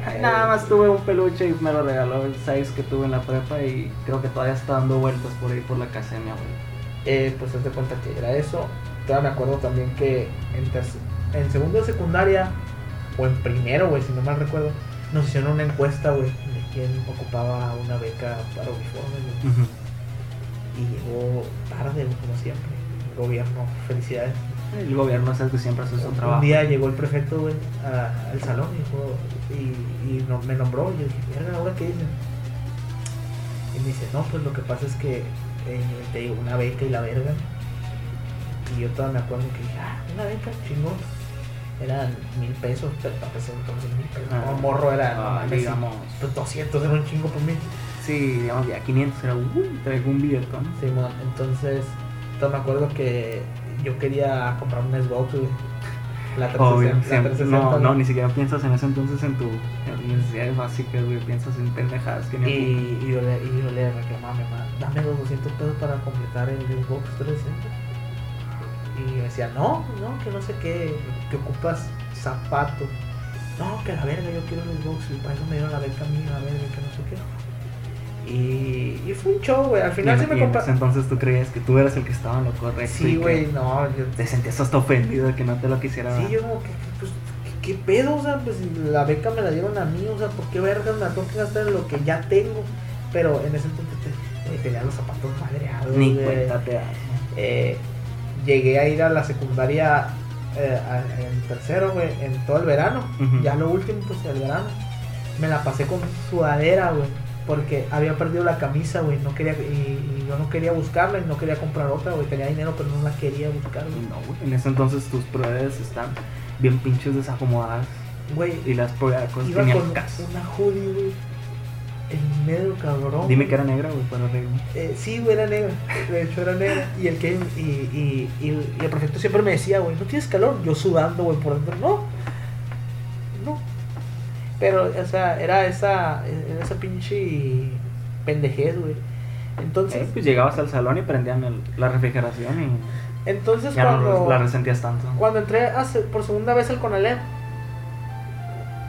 Ay, nada más tuve un peluche y me lo regaló el 6 que tuve en la prepa y creo que todavía está dando vueltas por ahí por la casa de mi abuelo. Eh, pues de cuenta que era eso. Todavía me acuerdo también que en, en segundo de secundaria, o en primero, güey, si no mal recuerdo, nos hicieron una encuesta, güey, de quién ocupaba una beca para uniformes, güey. Y llegó tarde, como siempre. El gobierno, felicidades. El gobierno sabes que siempre hace su Un trabajo. día llegó el prefecto, güey, a- al salón y, dijo, y, y no- me nombró. Y yo dije, verga, ¿ahora qué dicen? Y me dice, no, pues lo que pasa es que eh, te digo, una beca y la verga. Y yo todavía me acuerdo que dije, ah, una beca, chingón. Eran mil pesos, pero para empezar entonces mil pesos. Ah. Como morro era, no Ah, mames, digamos. pues 200 era un chingo por mí. Sí, digamos ya 500 era, uh, traigo un billetón. Simón, entonces, todavía me acuerdo que yo quería comprar un Xbox, güey. La 360, Obvio, la siempre- 360, no, no, ni siquiera piensas en ese entonces en tu en necesidades básicas, güey, piensas en pendejadas que ni Y, y yo le, y yo le reclamaba a mi mamá, dame los 200 pesos para completar el Xbox 360. Y me decía, no, no, que no sé qué, que ocupas zapatos. No, que la verga, yo quiero el Xbox y para eso me dieron la beca a mí, la verga, que no sé qué. Y, y fue un show, güey. Al final sí me ese entonces tú creías que tú eras el que estaba en lo correcto. Sí, güey, no, yo. Te sentías hasta ofendido de que no te lo quisiera Sí, yo como que, pues, ¿qué, qué pedo? O sea, pues la beca me la dieron a mí, o sea, ¿por qué vergas me la tengo que gastar en lo que ya tengo? Pero en ese entonces te, eh, tenía los zapatos madreados. Ni cuenta te das. Eh, llegué a ir a la secundaria eh, en tercero, güey, en todo el verano. Ya lo último, pues el verano. Me la pasé con sudadera, güey. Porque había perdido la camisa, güey. No quería, y, y yo no quería buscarla y no quería comprar otra, güey. Tenía dinero, pero no la quería buscar, güey. No, güey, En ese entonces tus pruebas están bien pinches desacomodadas. Güey, Y las pruebas iba con caso. una hoodie, güey. En medio cabrón. Dime que era negra, güey, para reírme. Eh, sí, güey, era negra. De hecho, era negra. Y el que y, y, y, el- y el prefecto siempre me decía, güey, ¿no tienes calor? Yo sudando, güey, por dentro. No. Pero, o sea, era esa, era esa pinche pendejez, güey. Entonces, Eh, pues llegabas al salón y prendían el- la refrigeración y entonces ya cuando, no la resentías tanto. cuando entré por segunda vez al Conalep,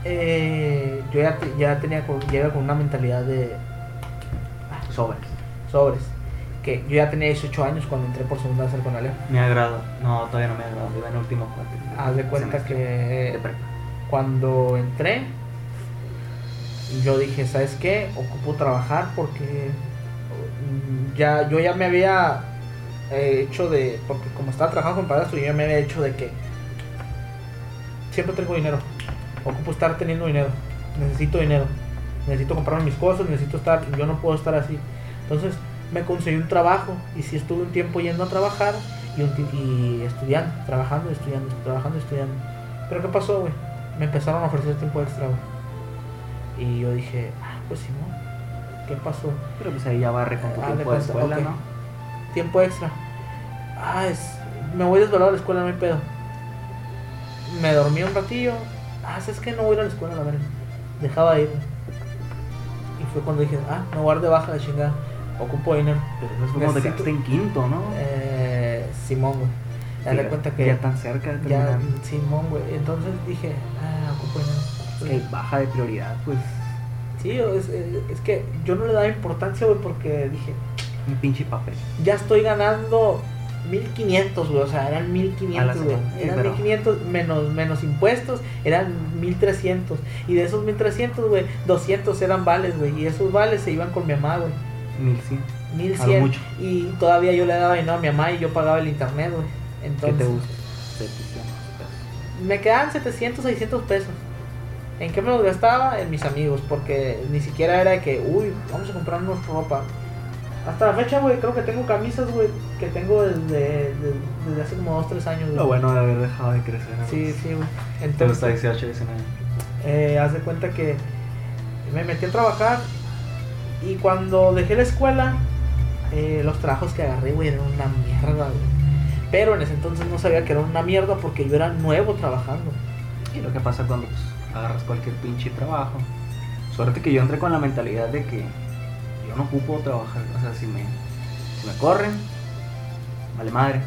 eh, yo ya, te- ya tenía con, ya iba con una mentalidad de Sobres. sobres. Que yo ya tenía 18 años cuando entré por segunda vez al Conalep. Me agrada. No, todavía no me agrada. Iba en último cuatro. Haz de cuenta que de prepa. cuando entré, yo dije, ¿sabes qué? Ocupo trabajar porque mm, ya, yo ya me había eh, hecho de, porque como estaba trabajando con padrastro, yo ya me había hecho de que siempre tengo dinero, ocupo estar teniendo dinero, necesito dinero, necesito comprarme mis cosas, necesito estar, yo no puedo estar así. Entonces me conseguí un trabajo y sí estuve un tiempo yendo a trabajar y, un y estudiando, trabajando, estudiando, trabajando, estudiando. Pero ¿qué pasó, güey? Me empezaron a ofrecer tiempo extra, güey. Y yo dije, ah, pues ¿no? ¿Qué pasó? Pero pues ahí ya barre con tu Ah, de tiempo de escuela. ¿no? Tiempo extra. Ah, es. Me voy desvelado a la escuela, no hay pedo. Me dormí un ratillo. Ah, es que no voy a ir a la escuela, la verdad. Dejaba de ir. Y fue cuando dije, ah, me de baja de chingada. Ocupo dinero. Pero eso es como te Necesito- quedaste en quinto, ¿no? Eh, Simón, güey. Ya Sí, de cuenta que. Ya tan cerca de Ya, terminar. Simón, güey. Entonces dije, ah, ocupo dinero. Es baja de prioridad, pues. Sí, es, es- es que yo no le daba importancia, güey, porque dije, Un pinche papel. ya estoy ganando 1500, güey, o sea, eran A la 1500, güey. Eran pero- 1500 menos, menos impuestos, eran 1300. Y de esos 1300, güey, 200 eran vales, güey. Y esos vales se iban con mi mamá, güey. 1100. 1100. mucho. Y todavía yo le daba dinero a mi mamá y yo pagaba el internet, güey. ¿Qué Entonces, te gusta? 700 pesos. me quedaban 700, 600 pesos. ¿En qué me los gastaba? En mis amigos, porque ni siquiera era de que, uy, vamos a comprarnos ropa. Hasta la fecha, güey, creo que tengo camisas, güey, que tengo desde, desde, desde hace como 2, 3 años. güey. Lo bueno de haber dejado de crecer. ¿no? Sí, sí, güey. Entonces, 18, 19. eh, haz de cuenta que me metí a trabajar y cuando dejé la escuela, eh, los trabajos que agarré, güey, eran una mierda, güey. Pero en ese entonces no sabía que era una mierda porque yo era nuevo trabajando. Y lo que pasa cuando pues, agarras cualquier pinche trabajo. Suerte que yo entré con la mentalidad de que yo no ocupo trabajar. O sea, si me, si me corren, vale madre.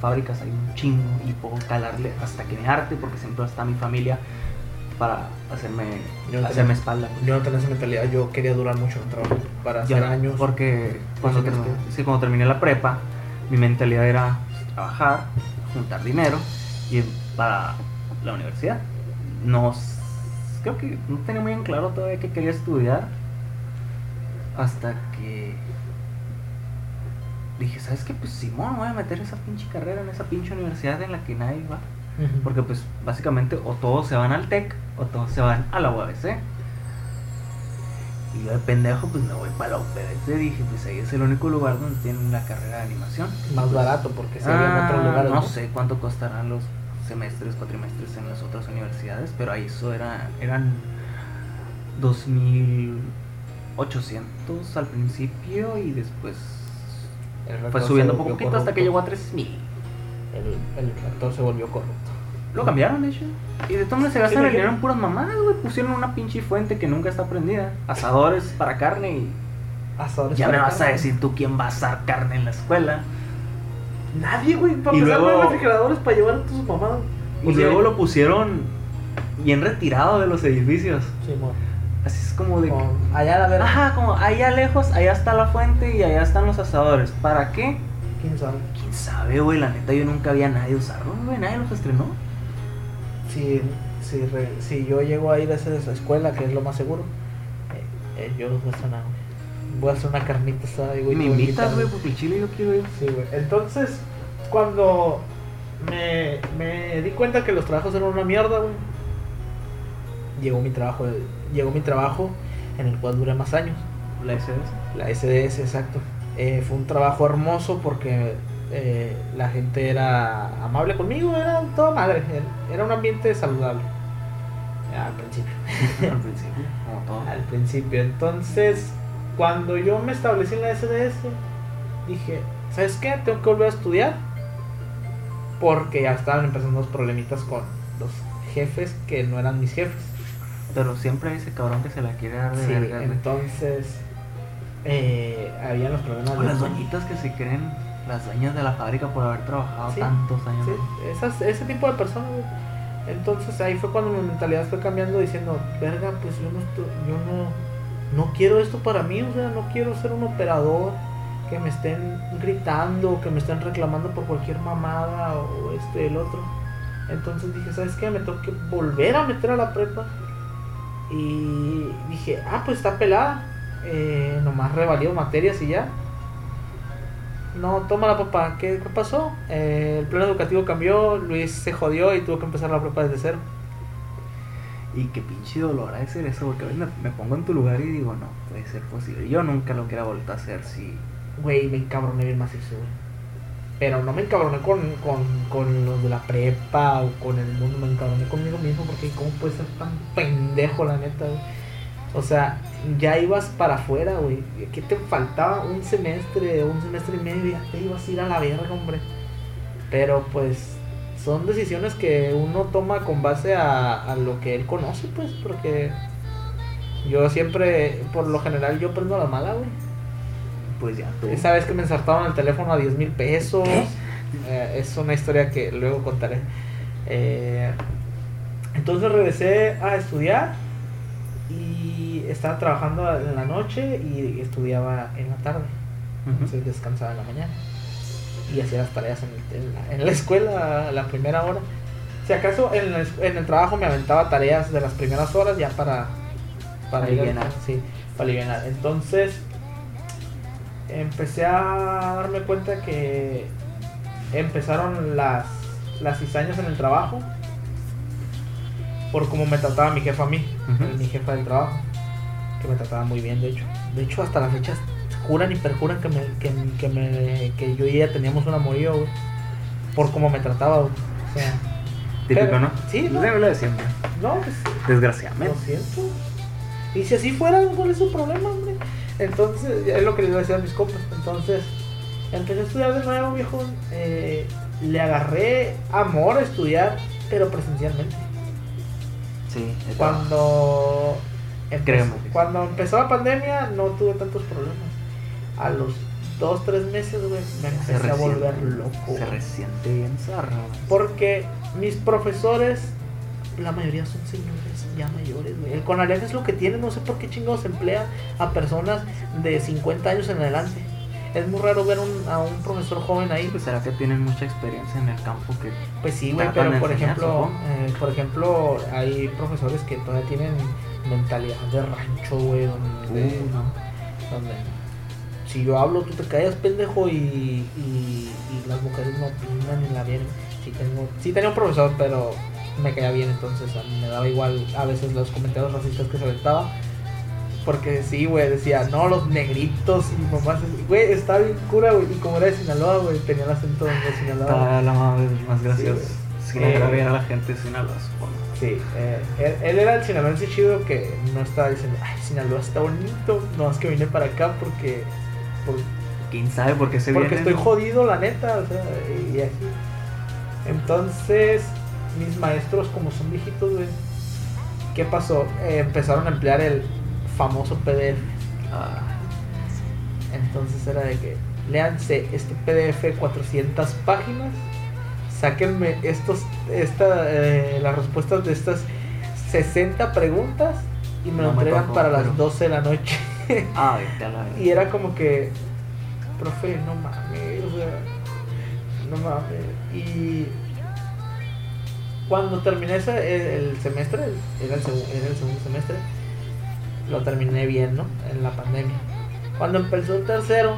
Fábricas hay un chingo y puedo calarle hasta que me arte porque siempre está mi familia para hacerme, no hacerme espalda. Yo no tenía esa mentalidad, yo quería durar mucho en el trabajo. Para hacer años. Porque cuando, terminé, sí, cuando terminé la prepa, mi mentalidad era pues, trabajar, juntar dinero y ir para la universidad. No, creo que no tenía muy en claro todavía que quería estudiar hasta que dije, ¿sabes qué? Pues Simón, voy a meter esa pinche carrera en esa pinche universidad en la que nadie va. Porque pues básicamente o todos se van al TEC o todos se van a la UABC. Y yo de pendejo pues me voy para la UPBC. Dije pues ahí es el único lugar donde tienen la carrera de animación. Más barato porque se había en Ah, otros lugares. no sé cuánto costarán los semestres, cuatrimestres en las otras universidades, pero ahí eso era, eran 2.800 al principio y después fue subiendo poco volvió poquito hasta que llegó a 3.000. El, el rector se volvió corrupto. Lo cambiaron, de hecho. Y de todas maneras se el dinero en puras mamadas, güey. Pusieron una pinche fuente que nunca está prendida. Asadores para carne y. Asadores Ya me vas a decir tú quién va a asar carne en la escuela. Nadie, güey. Para Y empezar, no hay luego- refrigeradores para llevar tus mamadas. Y luego lo pusieron bien retirado de los edificios. Sí, mo. Así es como de. que- allá a ver. Ajá, como allá lejos, allá está la fuente y allá están los asadores. ¿Para qué? ¿Quién sabe? Quién sabe, güey. La neta, yo nunca vi a nadie usarlo, güey. Nadie los estrenó. Si, si, re- si yo llego a ir a esa, esa escuela, que es lo más seguro, eh, eh, yo los voy a estrenar. Voy a hacer una carnita asada y güey. me invitas, güey, porque chile yo quiero ir. Sí, güey. Entonces, cuando me, me di cuenta que los trabajos eran una mierda, güey, llegó mi trabajo, llegó mi trabajo en el cual duré más años. La SDS. La SDS, exacto. Eh, fue un trabajo hermoso porque eh, la gente era amable conmigo, era toda madre, era un ambiente saludable. Al principio. [laughs] Al principio, [laughs] como todo. Al principio. Entonces, cuando yo me establecí en la SDS, dije, ¿sabes qué? Tengo que volver a estudiar. Porque ya estaban empezando los problemitas con los jefes que no eran mis jefes. Pero siempre hay ese cabrón que se la quiere dar de Sí, verga, entonces, eh, había los problemas de- las doñitas que se creen las dueñas de la fábrica por haber trabajado Sí, tantos años. Sí, esas, ese tipo de personas. Entonces ahí fue cuando mi mentalidad fue cambiando diciendo, verga, pues yo no yo no, no quiero esto para mí, o sea, no quiero ser un operador que me estén gritando, que me estén reclamando por cualquier mamada o esto y el otro. Entonces dije, ¿sabes qué? Me tengo que volver a meter a la prepa. Y dije, ah, pues está pelada. Eh, nomás revalido materias y ya. No, toma la papá. ¿Qué, qué pasó? Eh, el plan educativo cambió, Luis se jodió y tuvo que empezar la prepa desde cero. Y qué pinche dolor ha de ser eso, porque a veces me, pongo en tu lugar y digo, no, puede ser posible. Yo nunca lo hubiera vuelto a hacer si. Güey, me encabroné bien macizo, güey. Pero no me encabroné con, con, con los de la prepa o con el mundo, me encabroné conmigo mismo porque ¿cómo puedes ser tan pendejo, la neta, güey? O sea, ya ibas para afuera, güey. ¿Qué te faltaba? Un semestre, un semestre y medio, ya te ibas a ir a la verga, hombre. Pero pues son decisiones que uno toma con base a, a lo que él conoce, pues, porque yo siempre, por lo general, yo prendo la mala, güey. Pues ya, tú. Esa vez que me ensartaron el teléfono a 10 mil pesos. Eh, es una historia que luego contaré. Eh, entonces regresé a estudiar y estaba trabajando en la noche y estudiaba en la tarde. Ujú. Entonces descansaba en la mañana. Y hacía las tareas en, la, en la escuela a la primera hora. Si acaso en el, en el trabajo me aventaba tareas de las primeras horas ya para, para ir a- Alivianar. Sí, para aliviar. Entonces empecé a darme cuenta que empezaron las, las cizañas en el trabajo por cómo me trataba mi jefa a mí, mi jefa del trabajo, que me trataba muy bien de hecho. De hecho hasta las fechas juran y perjuran que, me, que, que, me, que yo y ella teníamos un amorío, güey, por cómo me trataba, güey. O sea, Típico, pero- ¿no? sí, ¿no? Es lo de siempre. no, pues Desgraciadamente. lo siento. Y si así fuera, ¿cuál es su problema, hombre? Entonces, es lo que les iba a decir a mis compas. Entonces, empecé a estudiar de nuevo, viejo. eh, le agarré amor a estudiar, pero presencialmente. Sí, Cuando, sí. cuando empezó la pandemia no tuve tantos problemas. A los dos, tres meses, güey, me empecé a volver loco. Se resiente bien zarra. Porque mis profesores, la mayoría son señores ya mayores, güey. El Conalep es lo que tiene, no sé por qué chingados emplea a personas de 50 años en adelante. Es muy raro ver un- a un profesor joven ahí. Pues será que tienen mucha experiencia en el campo que Pues sí, güey, pero por ejemplo, eh, por ejemplo, hay profesores que todavía tienen mentalidad de rancho, güey, donde, Uh, no. donde si yo hablo tú te callas, pendejo, y, y, y las mujeres no opinan ni la vieron. Sí, tengo, sí tenía un profesor, pero me caía bien, entonces a mí me daba igual a veces los comentarios racistas que se aventaba. Porque sí, güey, decía, no, los negritos y mamás, güey, está bien cura, güey, y como era de Sinaloa, güey, tenía el acento de Sinaloa. Está la madre más graciosa. Sí, le bien a la gente sin Sinaloa, supongo. Sí, eh, él, él era el sinaloense chido que no estaba diciendo, ay, Sinaloa está bonito, no es que vine para acá porque, ¿Quién sabe por qué se porque estoy jodido, la neta, o sea, y así. Entonces, mis maestros, como son viejitos, güey, ¿qué pasó? Eh, empezaron a emplear el famoso PDF. Ah, Entonces era de que, léanse este PDF 400 páginas, sáquenme estos, esta, eh, las respuestas de estas 60 preguntas y me No lo entregan para las pero- 12 de la noche. [laughs] ay, la y era como que, profe, no mames, o sea, no mames. Y cuando terminé ese, el, el semestre, era el, era el segundo semestre, lo terminé bien, ¿no? En la pandemia. Cuando empezó el tercero,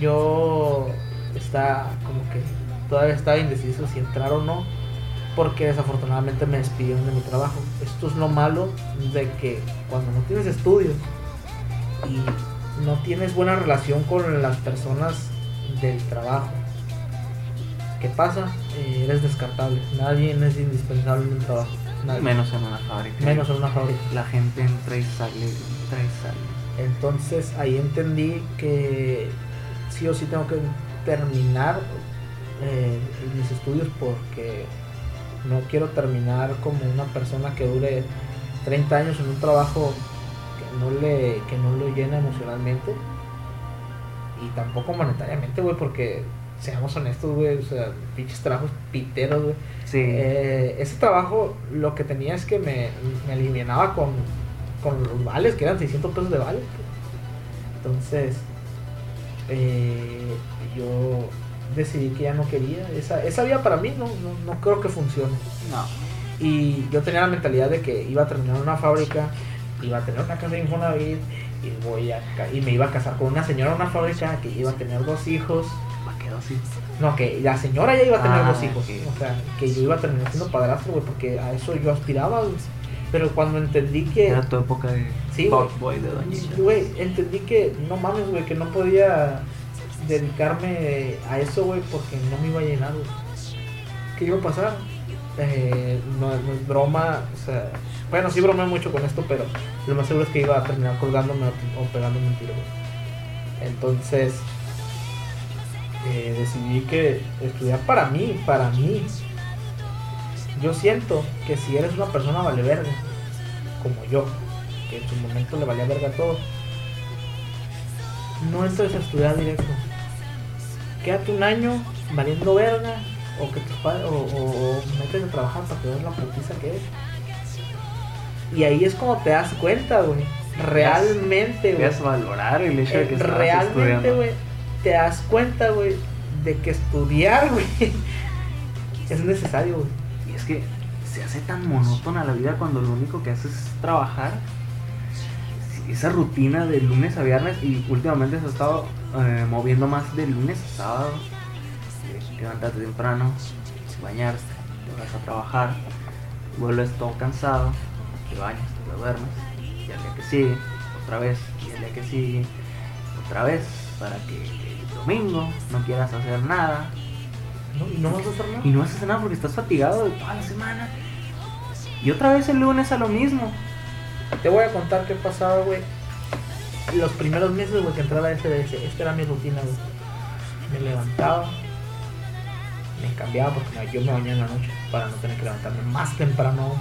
yo estaba como que todavía estaba indeciso si entrar o no, porque desafortunadamente me despidieron de mi trabajo. Esto es lo malo de que cuando no tienes estudios y no tienes buena relación con las personas del trabajo, ¿qué pasa? Eh, eres descartable. Nadie es indispensable en un trabajo. Nadie. Menos en una fábrica. Menos en una fábrica. La gente entra y sale, entra y sale. Entonces ahí entendí que sí o sí tengo que terminar eh, mis estudios porque no quiero terminar como una persona que dure 30 años en un trabajo no le, que no lo llena emocionalmente y tampoco monetariamente, güey, porque seamos honestos, güey, o sea, pinches trabajos piteros, güey. Sí. Eh, ese trabajo lo que tenía es que me, me alivianaba con, con los vales, que eran 600 pesos de vales. Entonces, eh, yo decidí que ya no quería. Esa, esa vía para mí no, no, no creo que funcione. no. Y yo tenía la mentalidad de que iba a terminar una fábrica, iba a tener una casa de Infonavit y, voy a, y me iba a casar con una señora en una fábrica que iba a tener dos hijos. Me quedo así. No, que la señora ya iba a tener Ah, dos hijos. O sea, que yo iba a terminar siendo padrastro, güey, porque a eso yo aspiraba, güey. Pero cuando entendí que. Era tu época de Sí. Boy de Doña. Güey, entendí que no mames, güey, que no podía dedicarme a eso, güey, porque no me iba a llenar, güey. ¿Qué iba a pasar? Eh, no, no es broma, o sea, bueno, sí bromé mucho con esto, pero lo más seguro es que iba a terminar colgándome o, pegándome un tiro. Entonces, eh, decidí que estudiar para mí, para mí. Yo siento que si eres una persona vale verga, como yo, que en su momento le valía verga todo, no entres a estudiar directo. Quédate un año valiendo verga, o que tus padres, o, o, o a trabajar para que veas la putiza que es. Y ahí es cuando te das cuenta, güey. Realmente, güey. Valorar el hecho de que Eh, estabas realmente, güey, te das cuenta, güey, de que estudiar, [laughs] güey, es necesario, güey. Y es que se hace tan monótona la vida cuando lo único que haces es trabajar. Esa rutina de lunes a viernes y últimamente se ha estado eh, moviendo más de lunes a sábado. Eh, Levantarte temprano, bañarte, te vas a trabajar, vuelves todo cansado, te bañas, te duermes, y al día que sigue, otra vez, y al día que sigue, otra vez, para que el domingo no quieras hacer nada, ¿No? Y no vas a hacer nada. y no haces nada porque estás fatigado de toda la semana. Y otra vez el lunes a lo mismo. Te voy a contar qué pasaba, güey. Los primeros meses, güey, que entraba a SDS, esta era mi rutina, güey. Me levantaba, me cambiaba porque yo me bañaba en la noche para no tener que levantarme más temprano.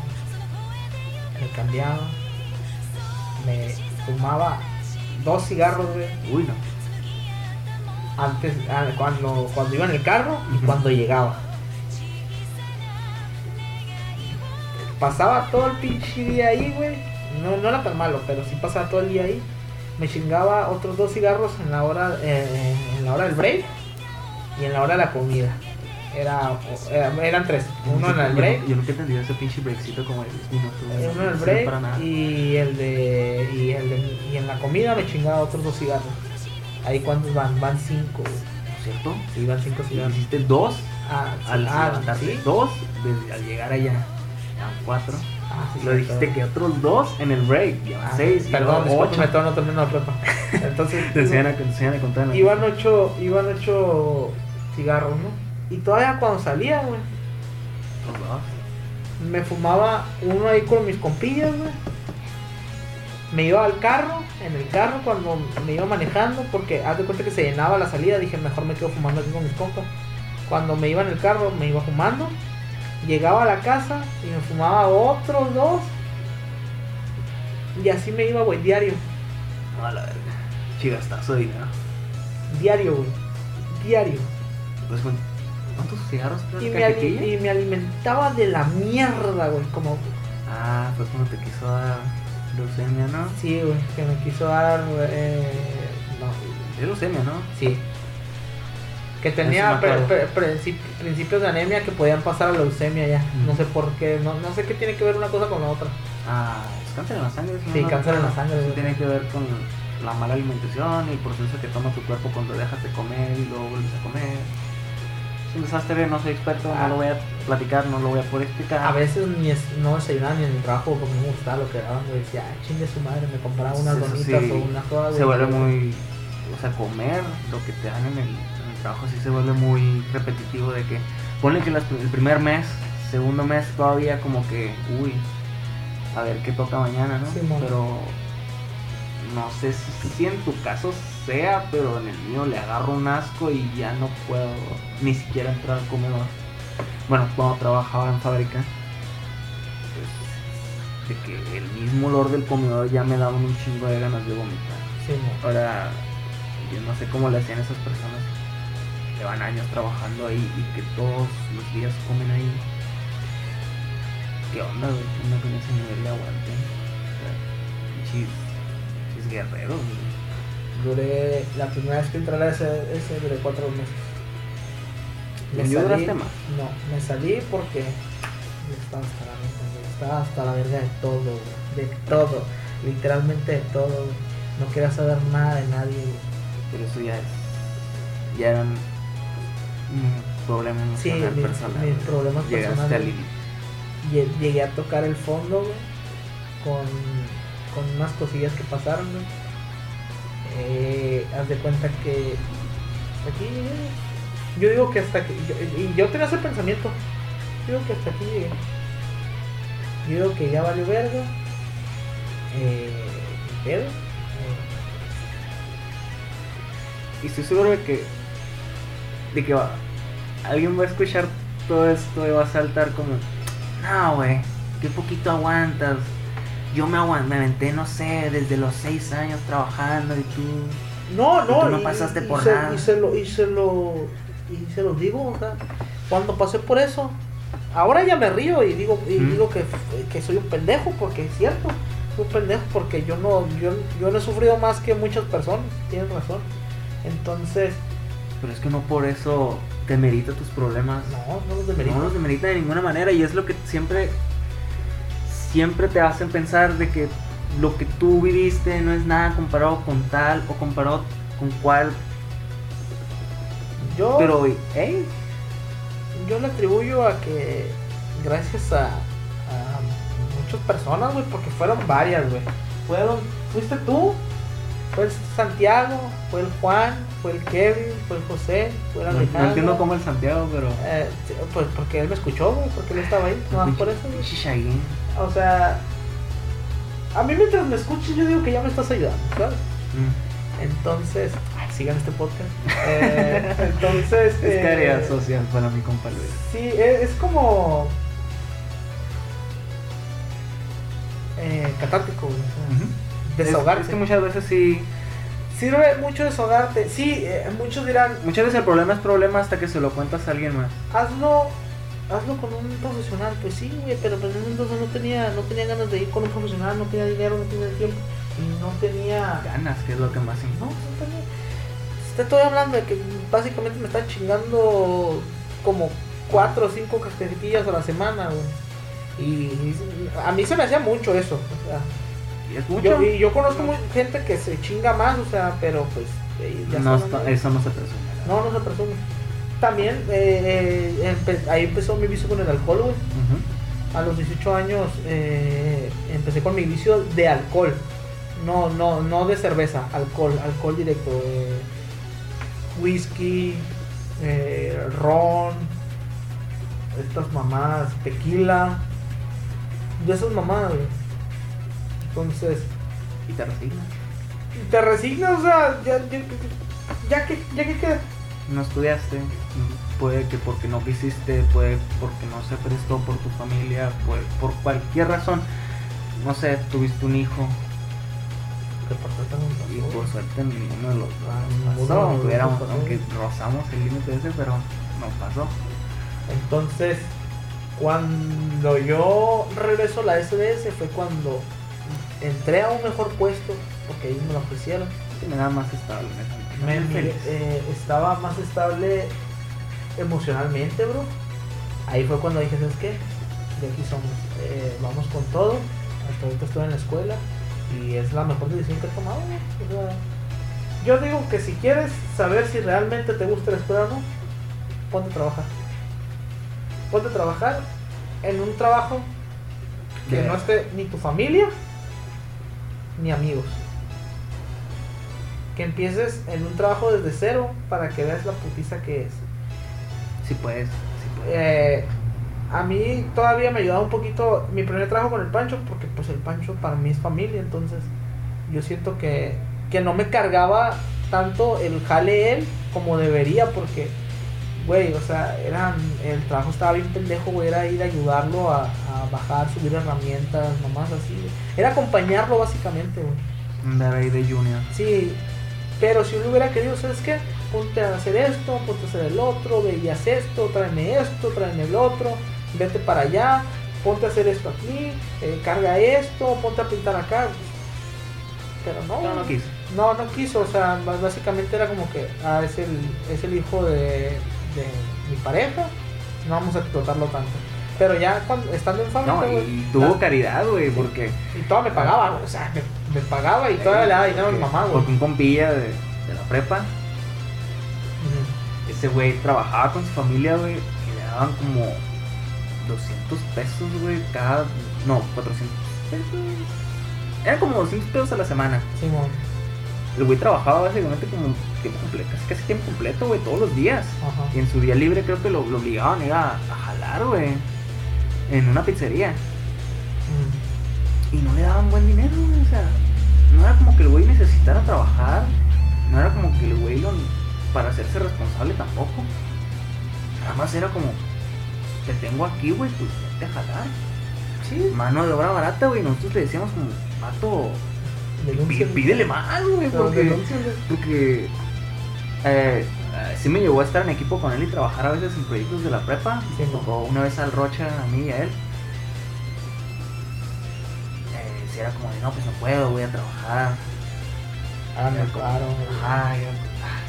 Me cambiaba, me fumaba dos cigarros, güey, Uy, no. antes, ah, cuando, cuando iba en el carro y cuando llegaba. Pasaba todo el pinche día ahí, güey. No, no era tan malo, pero sí pasaba todo el día ahí. Me chingaba otros dos cigarros en la hora, eh, en la hora del break y en la hora de la comida. Era, era- eran tres. Uno en el Yo- break, Yo nunca he entendido ese pinche breakcito como de 10 minutos. güey. uno en el break para nada. y el de y el de y en la comida me chingaba otros dos cigarros. Ahí cuántos van, van cinco. ¿Cierto? Sí, van cinco cigarros. Hiciste dos Ah, al ah, ¿sí? dos desde- al llegar allá. Ya cuatro. Ah, sí, Lo sí, dijiste todo. que otros dos en el break. Ah, seis. y Perdón, luego discúlpeme, ocho. todavía no termino la prepa. [laughs] Entonces, Te enseñan a, contar iban ocho, iban ocho cigarros, ¿no? Y todavía cuando salía, güey, me fumaba uno ahí con mis compillas, güey. Me iba al carro, en el carro cuando me iba manejando, porque haz de cuenta que se llenaba la salida, dije mejor me quedo fumando aquí con mis compas. Cuando me iba en el carro, me iba fumando, llegaba a la casa y me fumaba otros dos. Y así me iba, güey, diario, A la verga. Chigastazo de dinero. diario, güey, diario. Pues, ¿cuántos cigarros Y me, y me alimentaba de la mierda, güey, como Ah, pues cuando te quiso dar leucemia, ¿no? Sí, güey, que me quiso dar. Eh, no, Es leucemia, ¿no? sí. Que tenía me pre- acuerdo. pre- princip- principios de anemia que podían pasar a leucemia ya. Mm. No sé por qué, no, no sé qué tiene que ver una cosa con la otra. Ah, es cáncer en la sangre. no Sí, me cáncer en la sangre, Sí, tiene que ver con la mala alimentación y el proceso que toma tu cuerpo cuando dejas de comer y luego vuelves a comer. Es un desastre, no soy experto, Ah. no lo voy a platicar, no lo voy a poder explicar. A veces ni es- no desayunaba ni en el trabajo porque me gustaba lo que daban, güey. Decía, "Ay, chingue su madre, me compraba unas donitas sí, o unas cosas. se vuelve muy o sea comer lo que te dan en el, en el trabajo sí se vuelve muy repetitivo de que ponle que las- el primer mes segundo mes todavía como que uy a ver qué toca mañana no Sí, pero no sé si, si en tu caso sea pero en el mío le agarro un asco y ya no puedo ni siquiera entrar al comedor bueno cuando trabajaba en fábrica pues, de que el mismo olor del comedor ya me daba un chingo de ganas de vomitar Sí. Ahora, yo no sé cómo le hacían esas personas que llevan años trabajando ahí y que todos los días comen ahí. ¿Qué onda, güey? ¿Qué onda con ese nivel de aguante? O sea, güey. Duré, la primera vez que entré a ese, ese duré cuatro meses. ¿En yo duraste más? No, me salí porque estaba hasta la verga. Estaba hasta la verga de todo, güey. De todo. Literalmente de todo, güey. No quería saber nada de nadie, güey. Pero eso ya es. Ya eran un problema Sí, mis- personal. mis problemas Llegaste personales. al límite. Lle- Llegué a tocar el fondo, güey. Con, con unas cosillas que pasaron. Eh, haz de cuenta que hasta aquí llegué. Yo digo que hasta aquí. yo- y yo tenía ese pensamiento. Yo digo que hasta aquí llegué. Yo digo que ya valió verga. Eh, Y estoy seguro de que. de que va, alguien va a escuchar todo esto y va a saltar como. No, güey, qué poquito aguantas. Yo me aguanté, no sé, desde los seis años trabajando y tú. No, Y no, tú no pasaste por se, nada. Y se lo, y se lo, y se los digo, o sea, cuando pasé por eso, ahora ya me río y digo, y Mm. digo que, que soy un pendejo, porque es cierto, soy un pendejo porque yo no, yo, yo no he sufrido más que muchas personas, tienes razón. Entonces, Pero es que no por eso te merita tus problemas. no, no los demerito. No los demerita de ninguna manera y es lo que siempre siempre te hacen pensar de que lo que tú viviste no es nada comparado con tal o comparado con cual yo, pero hey yo le atribuyo a que gracias a, a muchas personas, güey, porque fueron varias, güey. Fueron, fuiste tú, fue el Santiago, fue el Juan, fue el Kevin, fue el José, fue el Alejandro. no entiendo cómo el Santiago pero Eh, pues porque él me escuchó, güey, porque él estaba ahí, no más por eso, güey. O sea, a mí mientras me escuches yo digo que ya me estás ayudando, ¿sabes? Mm. Entonces, ay, sigan este podcast. [laughs] Eh, entonces. Es eh, tarea social para mi compa Luis. Sí, es, es como. Eh, catártico, güey. Ujú. Desahogarte. Es, es que muchas veces sí. Sirve mucho desahogarte. Sí, eh, muchos dirán, Muchas veces el problema es problema hasta que se lo cuentas a alguien más. hazlo, hazlo con un profesional. Pues sí, güey, pero pues en ese entonces no tenía, no tenía ganas de ir con un profesional, no tenía dinero, no tenía tiempo y no tenía. Ganas, que es lo que más No, importa. no tenía. Te estoy hablando de que básicamente me están chingando como cuatro o cinco casquetillas a la semana, güey. Y, a mí se me hacía mucho eso. O sea, Y es mucho. yo, y yo conozco gente que se chinga más, o sea, pero pues. eh, ya no, está- eso no se presume. no, no se presume. También eh, eh, empe- ahí empezó mi vicio con el alcohol, güey. A los 18 años eh, empecé con mi vicio de alcohol. No, no, no de cerveza, alcohol, alcohol directo. whisky, ron, estas mamadas, tequila. De esas mamadas, güey. Entonces, Y te resignas. te resignas, o sea, ya, ya, ya que, ya que queda. No estudiaste. Puede que porque no quisiste, puede porque no se prestó por tu familia, puede, por cualquier razón. No sé, tuviste un hijo y por suerte ninguno de los dos Ah, nos ninguno pasó, de aunque, los dos pasó. aunque rozamos el límite ese, pero no pasó. Entonces, cuando yo regreso a la SDS fue cuando entré a un mejor puesto, porque ellos me lo ofrecieron. Sí, me da más estable. Me- eh, estaba más estable emocionalmente, bro. Ahí fue cuando dije, ¿sabes qué? De aquí somos. Eh, vamos con todo. Hasta ahorita estoy en la escuela y es la mejor decisión que he tomado. O sea, yo digo que si quieres saber si realmente te gusta la escuela o no, ponte a trabajar. Ponte a trabajar en un trabajo que no esté ni tu familia ni amigos. Que empieces en un trabajo desde cero para que veas la putiza que es. Sí puedes, sí puedes. Eh, a mí todavía me ayudaba un poquito mi primer trabajo con el Pancho, porque pues el Pancho para mí es familia, entonces yo siento que, que no me cargaba tanto el jale él como debería, porque, güey, o sea, eran, el trabajo estaba bien pendejo, güey, era ir a ayudarlo a, a bajar, subir herramientas, nomás así. Era acompañarlo básicamente, güey. Ahí de junior. Sí, pero si uno hubiera querido, ¿sabes qué? Ponte a hacer esto, ponte a hacer el otro, ve y haz esto, tráeme esto, tráeme el otro, vete para allá, ponte a hacer esto aquí, eh, carga esto, ponte a pintar acá. Pero no, No, no quiso. no, no quiso, o sea, básicamente era como que, ah, es el, es el hijo de, de mi pareja, no vamos a explotarlo tanto. Pero ya cuando, estando en fábrica, No, güey, y tuvo la- caridad, güey, porque. y todo me pagaba, güey, o sea, me, me pagaba y todavía le daba dinero a mi mamá, güey. Porque un compilla de, de la prepa, ese güey trabajaba con su familia, güey, y le daban como 200 pesos, güey, cada. No, 400 pesos. Eran como 200 pesos a la semana. El güey trabajaba básicamente como tiempo completo, casi, casi tiempo completo, güey, todos los días. Ajá. Y en su día libre creo que lo, lo obligaban a ir a, a jalar, güey, en una pizzería. Mm. Y no le daban buen dinero, o sea, no era como que el güey necesitara trabajar, no era como que el güey lo, para hacerse responsable tampoco. Nada más era como, te tengo aquí, güey, pues vete a jalar. Sí, Mano de obra barata, güey, nosotros le decíamos como, pato, pídele más, güey, porque... Porque eh, sí me llevó a estar en equipo con él y trabajar a veces en proyectos de la prepa. Sí, me ¿no? tocó una vez al Rocha, a mí y a él. Si era como de, no, pues no puedo, voy a trabajar. Ah, me paro. Ajá, ah,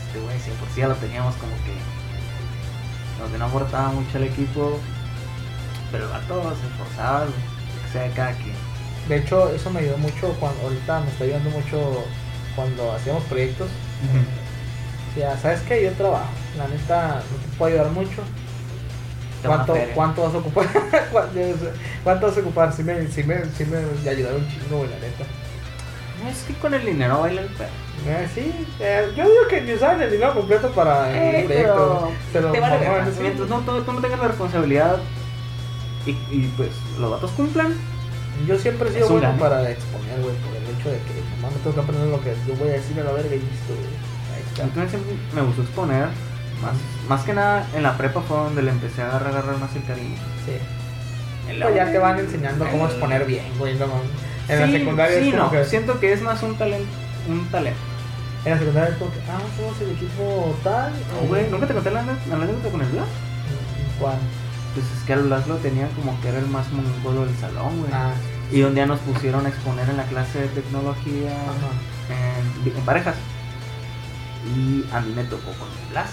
este güey, si por sí ya lo teníamos como que. Como que no aportaba mucho al equipo. Pero el vato se esforzaba, que sea de cada quien. De hecho, eso me ayudó mucho cuando ahorita me está ayudando mucho cuando hacíamos proyectos. Sea, ¿sabes qué? Yo trabajo. La neta, no te puedo ayudar mucho. ¿Cuánto. ¿Cuánto vas a ocupar? [laughs] ¿Cuánto ¿Cuánto vas a ocupar? Sí me, sí me, sí me ayudaron un chingo, la neta. No, es que con el dinero baila el perro. Eh, sí, eh, yo digo que ni usaban el dinero completo para Eh, el proyecto. pero pero te vale mamá, verga. sí. Mientras no, tú, tú no tengas la responsabilidad y, y, pues los datos cumplan, Yo siempre he sido bueno para exponer, güey, por el hecho de que nomás me tengo que aprender lo que yo voy a decir a la verga y listo, güey. Entonces me gustó exponer. Más, más que nada en la prepa fue donde le empecé a agarrar, agarrar más el cariño. Sí. Pues ya te van enseñando cómo exponer bien, güey. No, en la secundaria sí, es como no, que. siento que es más un talento. Un talento. En la secundaria es como que, ah, somos el equipo tal. No, güey, ¿nunca te conté la anécdota con el Blas? ¿Cuál? Pues es que al Blas lo tenía como que era el más mongolo del salón, güey. Ah, Y un día nos pusieron a exponer en la clase de tecnología en, en parejas. Y a mí me tocó con el Blas.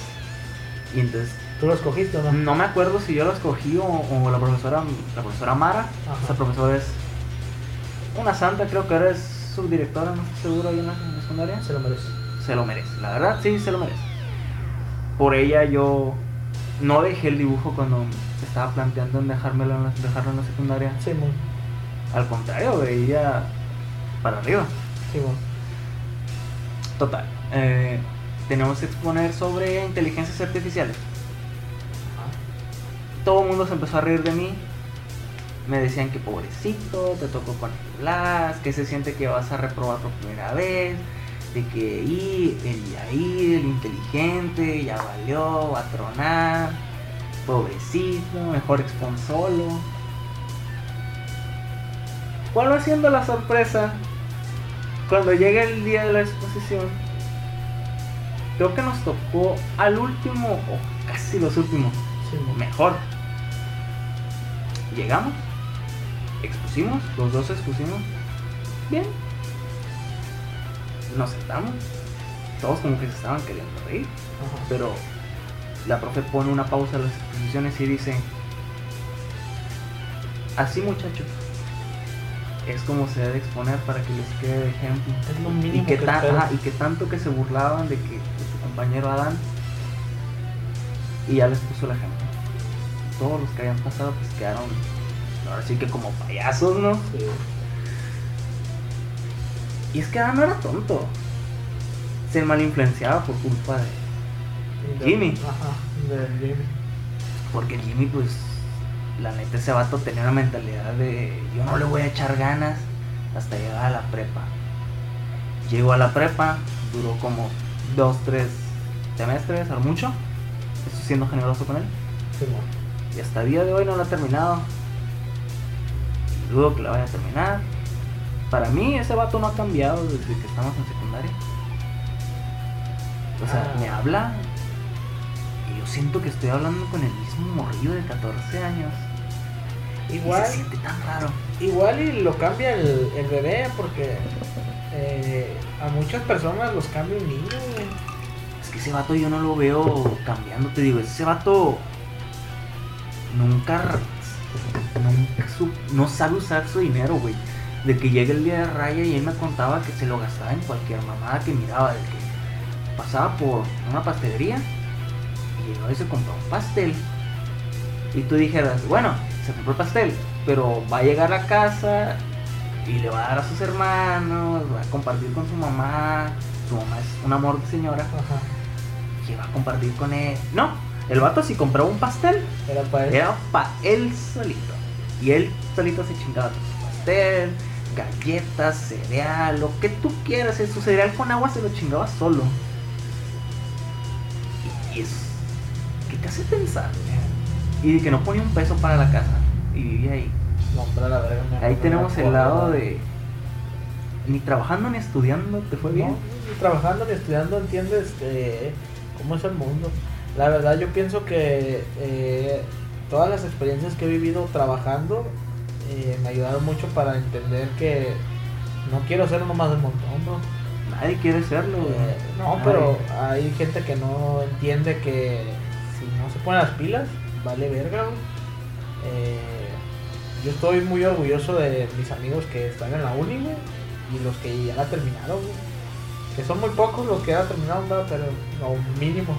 Y entonces, ¿Tú lo escogiste o no? no me acuerdo si yo lo escogí o, o la profesora la profesora Mara. Ajá. Esa profesora es una santa, creo que ahora es subdirectora, no estoy seguro, ahí en la, en la secundaria. Se lo merece. Se lo merece, la verdad, sí, se lo merece. Por ella yo no dejé el dibujo cuando estaba planteando en dejármelo en la, dejarlo en la secundaria. Sí, mon. Al contrario, veía para arriba. Sí, mon. Total. eh, tenemos que exponer sobre inteligencias artificiales. Todo el mundo se empezó a reír de mí. Me decían que pobrecito, te tocó Blas, que se siente que vas a reprobar por primera vez, de que y, el Yair, el inteligente, ya valió, va a tronar, pobrecito, mejor expon solo. ¿Cuál va siendo la sorpresa? Cuando llega el día de la exposición, creo que nos tocó al último, o casi los últimos, Sí, mejor. Llegamos, expusimos, los dos expusimos, bien. Nos sentamos, todos como que se estaban queriendo reír, Ajá. pero la profe pone una pausa a las exposiciones y dice, así muchachos, es como se debe exponer para que les quede de ejemplo. Es lo Y mínimo que, que ta- ajá, y que tanto que se burlaban de que compañero Adán y ya les puso el ejemplo. Todos los que habían pasado pues quedaron ahora sí que como payasos, ¿no? Sí. Y es que Adán no era tonto. Se mal influenciaba por culpa de. De- Jimmy. Ajá, de Jimmy. Porque Jimmy, pues, la neta, ese vato tenía una mentalidad de yo no le voy a echar ganas hasta llegar a la prepa. Llegó a la prepa, duró como dos, tres semestres, al mucho. Estoy siendo generoso con él. Sí. Y hasta el día de hoy no lo ha terminado. Dudo que la vaya a terminar. Para mí, ese vato no ha cambiado desde que estamos en secundaria. O sea, Ah. me habla. Y yo siento que estoy hablando con el mismo morrillo de 14 años. Igual. Y se siente tan raro. Igual y lo cambia el, el bebé porque eh, a muchas personas los cambia un niño, güey. Es que ese vato yo no lo veo cambiando. Te digo, ese vato nunca, nunca su- no sabe usar su dinero, güey. De que llega el día de raya y él me contaba que se lo gastaba en cualquier mamada que miraba. De que pasaba por una pastelería y llegó y se compró un pastel. Y tú dijeras, bueno, se compró el pastel, pero va a llegar a casa y le va a dar a sus hermanos, va a compartir con su mamá. Su mamá es un amor de señora Ajá. que va a compartir con él. No, el vato si compraba un pastel, Era para él. era para él solito. Y él solito se chingaba su pastel, galletas, cereal, lo que tú quieras. Su cereal con agua se lo chingaba solo. Y, y es que te hace pensar. Y de que no ponía un peso para la casa. Y vivía ahí. Hombre, la verga, Ahí tenemos el lado de... Ni trabajando ni estudiando te fue bien. No, ni trabajando ni estudiando entiendes eh, cómo es el mundo. La verdad yo pienso que eh, todas las experiencias que he vivido trabajando eh, me ayudaron mucho para entender que no quiero ser uno más del montón, bro. Nadie quiere serlo. Eh, no, Nadie. pero hay gente que no entiende que si no se ponen las pilas, vale verga. Eh, yo estoy muy orgulloso de mis amigos que están en la uni, güey, y los que ya la terminaron, güey. Que son muy pocos los que ya la terminaron, ¿verdad? pero no mínimos.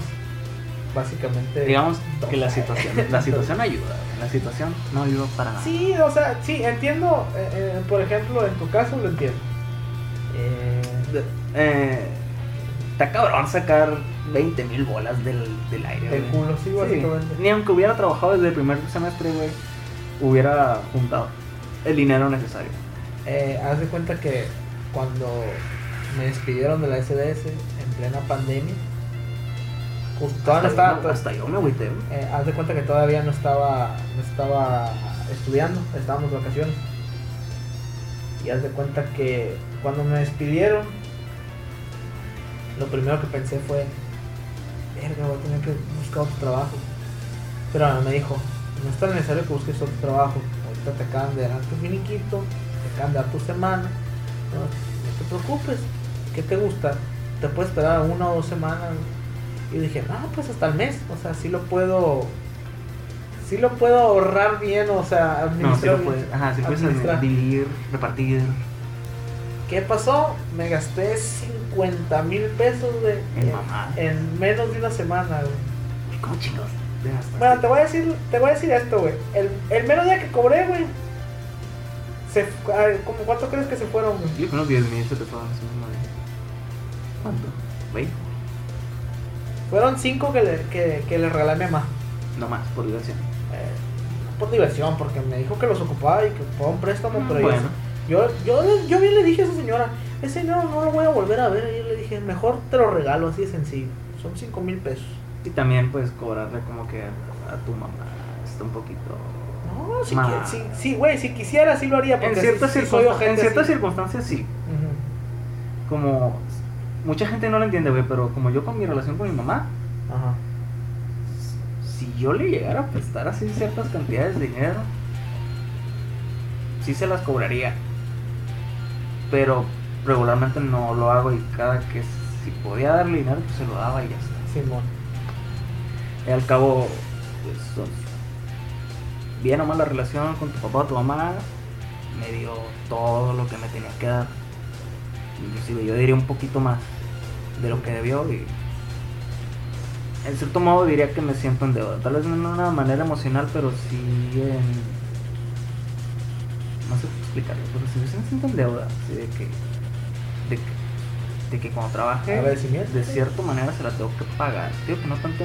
Básicamente. Digamos que la situación, la situación ayuda, la situación no ayuda para nada. Sí, o sea, sí, entiendo. eh, eh, por ejemplo, en tu caso lo entiendo. Eh, Eh, está cabrón sacar 20 mil bolas del, del aire. del culo, sí, Sí, básicamente. Ni aunque hubiera trabajado desde el primer semestre, güey, hubiera juntado. el dinero necesario. Eh, haz de cuenta que cuando me despidieron de la SDS en plena pandemia, justo todavía no hasta, estaba, yo, hasta yo me agüité. eh, haz de cuenta que todavía no estaba, no estaba estudiando, estábamos de vacaciones. Y haz de cuenta que cuando me despidieron, lo primero que pensé fue, verga, voy a tener que buscar otro trabajo. Pero me dijo, no es tan necesario que busques otro trabajo. Ahorita te acaban de dar tu finiquito, te acaban de dar tu semana. No, no te preocupes, ¿qué te gusta? Te puedes esperar una o dos semanas. Y dije, no, pues hasta el mes. O sea, sí lo puedo. Sí lo puedo ahorrar bien, o sea, No, sí administrar lo puedes. Ajá, sí puedes administrar. dividir, repartir. ¿Qué pasó? Me gasté 50 mil pesos, güey. En en menos de una semana, güey. ¿Cómo chingos? Bueno, te voy a decir, te voy a decir esto, güey. El, el mero día que cobré, güey. Se, ver, ¿cómo, ¿Cuánto crees que se fueron, güey? Yo creo que unos 10 mil se te fueron. ¿Cuánto? ¿20? Fueron 5 que le, que, que le regalé a mi mamá. No más, por diversión. Eh, por diversión, porque me dijo que los ocupaba y que ocupaba un préstamo, pero yo- bueno, yo, yo, yo bien le dije a esa señora, ese dinero no lo voy a volver a ver. Y yo le dije, mejor te lo regalo, así de sencillo. Son 5 mil pesos. Y también puedes cobrarle como que a, a tu mamá. Está un poquito. No, si, Ma. qui- si, si, güey, si quisiera, sí lo haría. Porque En ciertas, en circunstancias sí. Como. Mucha gente no lo entiende, güey, pero como yo con mi relación con mi mamá, Ajá. si yo le llegara a prestar así ciertas cantidades de dinero, sí se las cobraría. Pero regularmente no lo hago y cada que si podía darle dinero, pues se lo daba y ya está. Simón. Y al cabo, pues, bien o mal la relación con tu papá o tu mamá, me dio todo lo que me tenía que dar. Inclusive yo diría un poquito más de lo que debió y en cierto modo diría que me siento en deuda. Tal vez no de una manera emocional, pero sí en... No sé explicarlo, pero sí me siento en deuda. así de que... De que, de que cuando trabaje, de cierta manera se la tengo que pagar. Digo que no tanto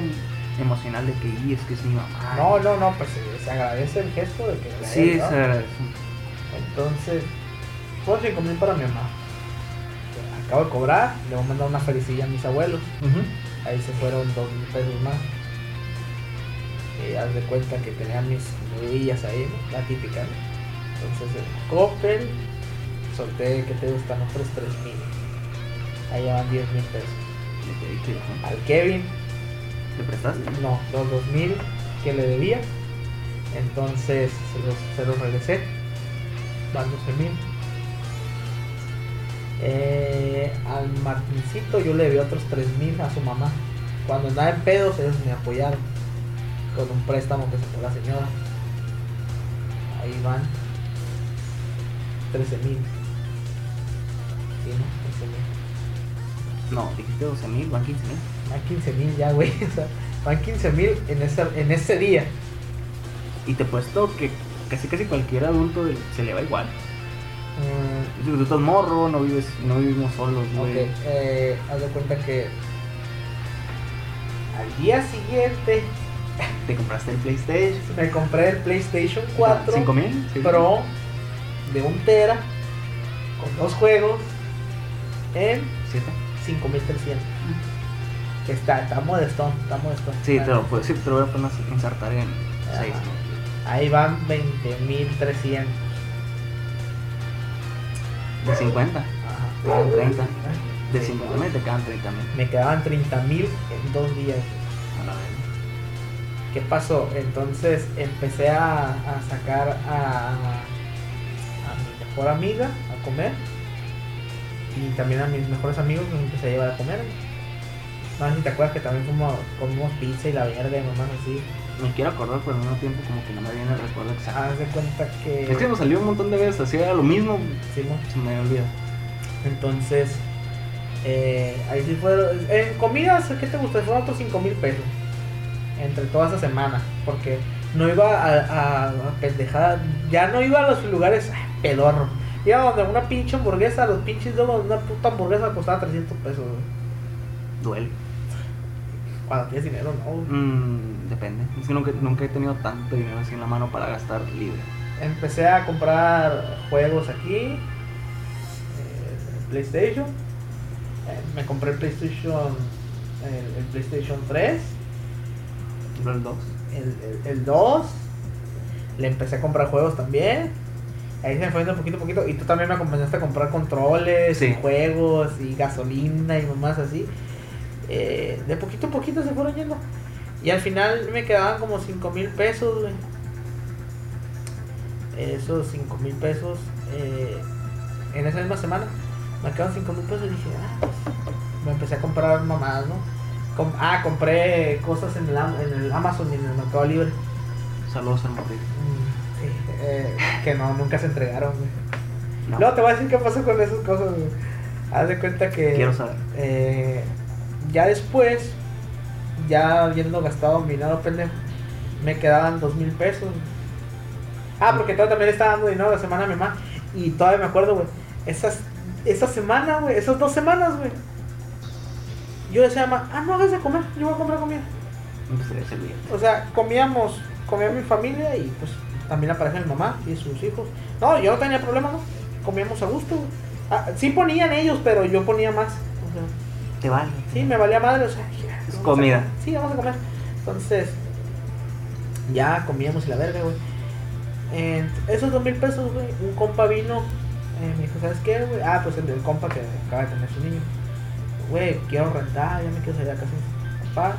emocional de que, y es que es mi mamá. No, no, no, pues se, se agradece el gesto de que le Sí, hayas se agradece. Entonces, fueron 5 mil para mi mamá. Acabo de cobrar, le voy a mandar una felicilla a mis abuelos. Ahí se fueron 2 mil pesos más. Y haz de cuenta que tenía mis rodillas ahí, ¿no? la típica. ¿no? Entonces, el Coppel, solté, que te gustan? Otros 3 mil. Ahí van 10 mil pesos. Al Kevin, ¿Le prestaste? no, los 2 mil que le debía. Entonces se los, se los regresé. Van 12 mil. Eh, al Martincito yo le debía otros 3 mil a su mamá. Cuando andaba en pedos, ellos me apoyaron con un préstamo que sacó la señora. Ahí van 13 mil. Sí, ¿no? 13 mil. No, dijiste 12 mil, van 15 mil. Van 15 mil ya, güey. [laughs] O sea, van 15 mil en ese, en ese día. Y te he puesto que casi casi cualquier adulto se le va igual. Mm, tú estás morro, no vives, no vivimos solos, güey. Ok, eh, haz de cuenta que al día siguiente [laughs] Te compraste el PlayStation. me compré el PlayStation 4 5 mil. Pro de un tera con dos juegos en 7. 5300. Que está, está modestón, está modestón. Sí, te lo, puedo, sí, te lo voy a poner a insertar en Ajá. 6. Ahí van 20.300. De 50. Ajá. Quedan 30. De Sí. 50 mil te quedan 30 mil. Me quedaban 30.000 en dos días. A la vez. ¿Qué pasó? Entonces empecé a, a sacar a, a mi mejor amiga a comer y también a mis mejores amigos los empecé a llevar a comer. No sé si te acuerdas que también fuimos, comimos pizza y la verga y mamás así. Me quiero acordar, pero al mismo tiempo como que no me viene el recuerdo exacto. Haz de cuenta que... Es que nos salió un montón de veces, así era lo mismo. Sí, mo. Se me olvida. Entonces, eh, ahí sí fueron... En comidas, ¿qué te gusta? Fueron otros 5 mil pesos. Entre toda esa semana. Porque no iba a, a, a pendejada. Ya no iba a los lugares ay, pedorro. Iba donde una pinche hamburguesa, los pinches domos, una puta hamburguesa costaba 300 pesos. güey. Duele. Cuando tienes dinero, no. güey. Mm, depende. Es que nunca, nunca he tenido tanto dinero así en la mano para gastar libre. empecé a comprar juegos aquí, eh, PlayStation. Eh, me compré el PlayStation, el, el PlayStation 3, El 2. el, el, el 2. Le empecé a comprar juegos también. Ahí se me fue yendo poquito a poquito. Y tú también me acompañaste a comprar controles, Sí. y juegos, y gasolina y mamás así. Eh, de poquito a poquito se fueron yendo. Y al final me quedaban como 5 mil pesos, güey. Esos 5 mil pesos eh, en esa misma semana me quedaban 5 mil pesos y dije, ah, pues, me empecé a comprar mamadas, ¿no? Com- ah, compré cosas en el, en el Amazon y en el Mercado Libre. Saludos al Madrid. Eh, que no, nunca se entregaron, güey. No. No, te voy a decir qué pasó con esas cosas, güey. Haz de cuenta que. Quiero saber. eh, ya después, ya habiendo gastado mi dinero pendejo, me quedaban dos mil pesos. Ah, porque todavía también le estaba dando dinero la semana a mi mamá. Y todavía me acuerdo, güey. Esas, esa semana, güey, esas dos semanas, güey. Yo decía a mamá, ah, no hagas de comer, yo voy a comprar comida. Pues. O sea, comíamos, comía mi familia y pues también de mi mamá y sus hijos. No, yo no tenía problema, ¿no? Comíamos a gusto. Ah, sí ponían ellos, pero yo ponía más. O sea, Te vale. sí, me valía madre, o sea, ya, Es vamos a comida. Sí, vamos a comer. Entonces, ya comíamos y la verga, güey. En esos dos mil pesos, güey, un compa vino, eh, me dijo, ¿sabes qué, güey? Ah, pues el del compa que acaba de tener su niño. Güey, quiero rentar, ya me quiero salir a casa. Papá,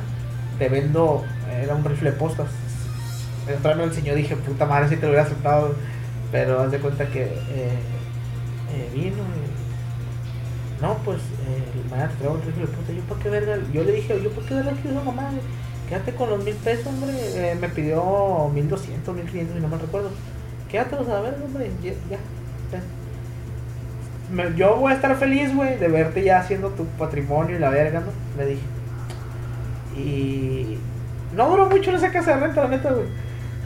te vendo, era un rifle de postas. Entrando el señor dije, puta madre, si te lo hubiera aceptado. Pero haz de cuenta que eh, eh, vino y, No, pues, eh, mañana te traigo el rifle postas. Yo, ¿para qué verga? Yo le dije, yo, ¿por qué verga quiero mamá? Quédate con los mil pesos, hombre. Eh, me pidió mil doscientos, mil quinientos, no me recuerdo. Quédatelos a ver, hombre. Ya, ya. yo voy a estar feliz, güey, de verte ya haciendo tu patrimonio y la verga, ¿no? Le dije. Y no duró mucho en esa casa de renta, la neta, güey.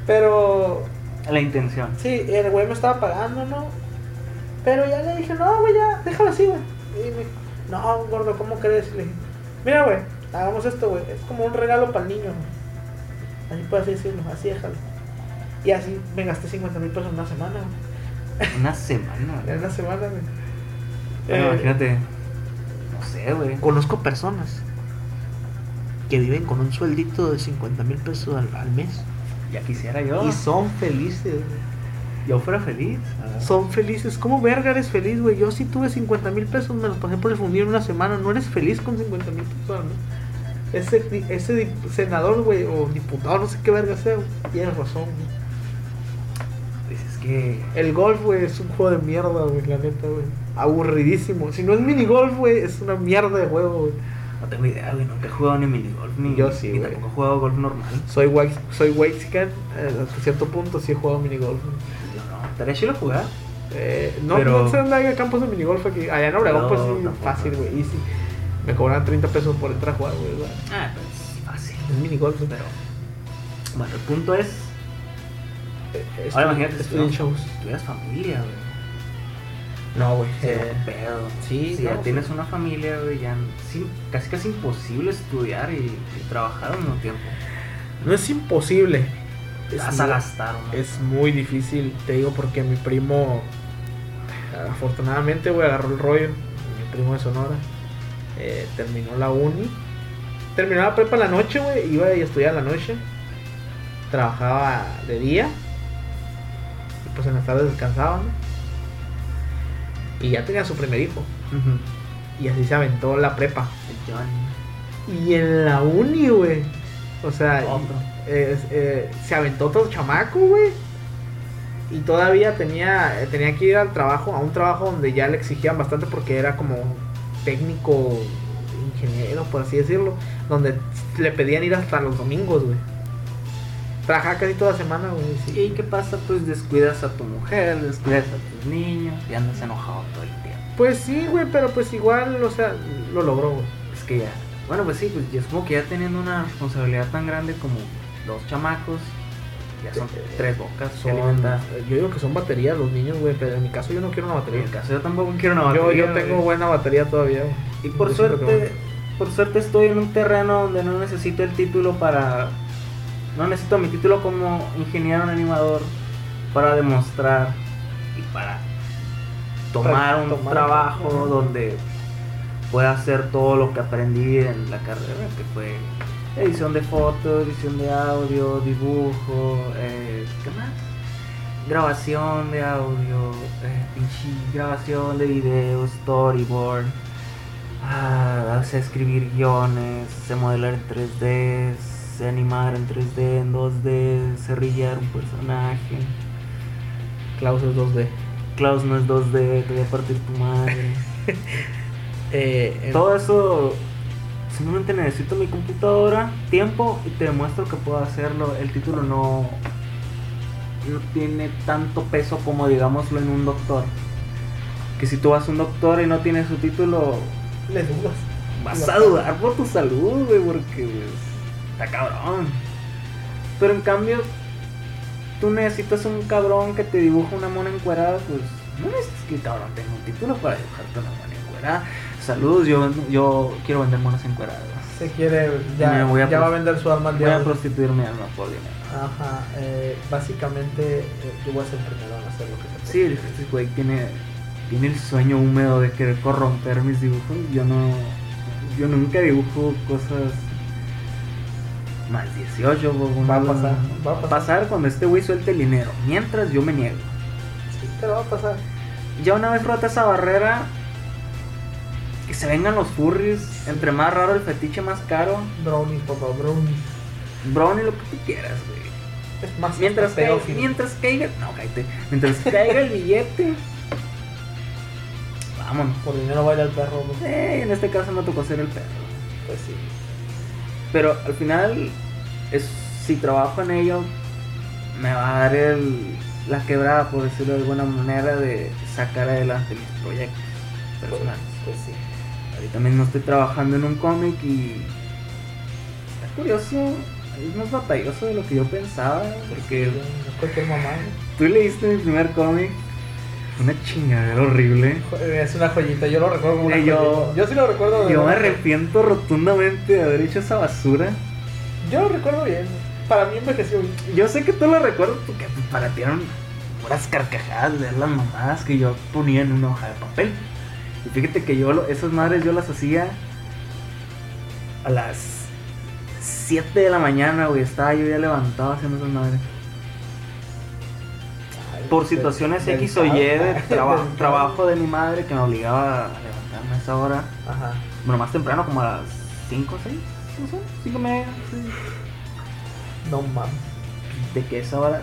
Pero La intención. sí, el güey me estaba pagando, ¿no? Pero ya le dije, no, güey, ya, déjalo así, güey. Y me dijo, no, gordo, ¿cómo crees? Le dije, mira, güey, hagamos esto, güey. Es como un regalo para el niño, güey. Así puedes decirlo, así déjalo. Y así me gasté 50 mil pesos en una semana, güey. Una semana. [laughs] En una semana, güey. Bueno, Eh, imagínate. No sé, güey. Conozco personas que viven con un sueldito de 50 mil pesos al, al mes Ya quisiera yo. y son felices. Yo fuera feliz. Son felices. ¿Cómo verga eres feliz, güey? Yo sí tuve 50 mil pesos, me los pasé por el fundido en una semana. No eres feliz con 50 mil pesos, ¿no? Ese, ese senador, güey, o diputado, no sé qué verga sea, tienes razón, güey. Pues. El golf, güey, es un juego de mierda, güey, la neta, güey. Aburridísimo. Si no es minigolf, güey, es una mierda de juego, güey. No tengo idea, güey. Nunca he jugado ni minigolf ni. Yo sí, Ni tampoco he jugado golf normal. Soy white, soy whitezican, eh, hasta cierto punto sí he jugado minigolf. Yo no. Estaría chido jugar. Eh, no, Pero- no sé dónde hay campos de minigolf aquí. Allá en Obregón, No, pues sí, fácil, güey, easy. Me cobran 30 pesos por entrar a jugar, güey. güey. Ah, pues fácil. Es minigolf. Pero. Bueno, el punto es. Eh, Ahora estu- imagínate. student si shows. Si tuvieras familia, güey. No, güey. Eh, pedo. sí, no, ya tienes una familia, güey, ya. Sí, casi casi imposible estudiar y, y trabajar al mismo tiempo. no es imposible. Es Vas a gastar, ¿no? Es muy difícil, te digo, porque mi primo, afortunadamente, güey, agarró el rollo. Mi primo de Sonora eh, terminó la uni. Terminó la prepa en la noche, güey. Iba y estudiaba en la noche. Trabajaba de día. Y pues en las tardes descansaba, ¿no? Y ya tenía su primer hijo. Y así se aventó la prepa. Y en la uni, güey. O sea, eh, se aventó otro chamaco, güey. Y todavía tenía, tenía que ir al trabajo, a un trabajo donde ya le exigían bastante porque era como técnico, ingeniero, por así decirlo. Donde le pedían ir hasta los domingos, güey. Trabajaba casi toda semana, güey. sí. ¿Y qué pasa? Pues descuidas a tu mujer, descuidas a tus niños y andas enojado todo el tiempo. Pues sí, güey, pero pues igual, o sea, lo logró, güey. Es que ya. Bueno, pues sí, pues ya es como que ya teniendo una responsabilidad tan grande como dos chamacos, ya son tres bocas Son, yo digo que son baterías los niños, güey, pero en mi caso yo no quiero una En batería. el caso yo tampoco quiero una batería. yo tengo güey. buena batería todavía. güey. Y por Yo suerte, por suerte estoy en un terreno donde no necesito el título para... No necesito mi título como ingeniero en animador para demostrar y para tomar un Tomar- trabajo Ajá. donde pueda hacer todo lo que aprendí en la carrera, que fue edición de fotos, edición de audio, dibujo, eh, ¿qué más? Grabación de audio, eh, grabación de video, storyboard, ah, sé escribir guiones, sé modelar en 3D, sé animar en 3D, en 2D, sé rillar un personaje. Klaus es 2D. Klaus no es 2D, te voy a partir tu madre. [laughs] Eh, en- Todo eso simplemente necesito mi computadora, tiempo y te demuestro que puedo hacerlo. El título no, no tiene tanto peso como digámoslo en un doctor. Que si tú vas a un doctor y no tienes su título, le dudas. vas a dudar por tu salud, güey, porque pues, está cabrón. Pero en cambio, tú necesitas un cabrón que te dibuja una mona encuerada, pues no necesitas que cabrón tenga un título para dibujarte una mona encuerada. Saludos, yo, yo quiero vender monas encueradas. Se quiere, ya, Me voy a ya va a vender su alma al Voy a diablo. prostituir mi alma por dinero. Ajá, eh, básicamente eh, yo voy a primero en hacer lo que te Sí, este güey tiene, tiene el sueño húmedo de querer corromper mis dibujos. Yo no. Yo nunca dibujo cosas más 18. güey, Va a pasar, va a pasar. cuando este güey suelte el dinero. Mientras yo me niego. Sí, te va a pasar. Ya una vez rota esa barrera, que se vengan los furries. Entre más raro el fetiche, más caro. Brownie, papá, brownie. Brownie, lo que tú quieras, güey. Es más, Mientras, caiga, mientras caiga. No, cállate. Mientras caiga el billete. Vámonos. Por dinero baila el perro. ¿no? Eh, en este caso me tocó ser el perro. Pues sí. Pero al final, es, si trabajo en ello, me va a dar el, la quebrada, por decirlo de alguna manera, de sacar adelante mis proyectos personales. Pues sí. Ahorita mismo estoy trabajando en un cómic y está curioso, es más batalloso de lo que yo pensaba, porque No es cualquier mamá. ¿no? tú leíste mi primer cómic, una chingadera horrible. Es una joyita, yo lo recuerdo como una Eh, yo-. Yo sí lo recuerdo. de Yo me arrepiento rotundamente de haber hecho esa basura. Yo lo recuerdo bien. Para mí envejeció bien. Yo sé que tú lo recuerdas porque para ti eran puras carcajadas ver las mamadas que yo ponía en una hoja de papel. Y fíjate que yo esas madres yo las hacía a las 7 de la mañana, güey. Estaba yo ya levantado haciendo esas madres. Por situaciones Del- X o Y de [laughs] traba- trabajo de mi madre que me obligaba a levantarme a esa hora. Ajá. Bueno, más temprano, como a las 5 o 6, no sé, 5 y media. No mames. de que esa hora.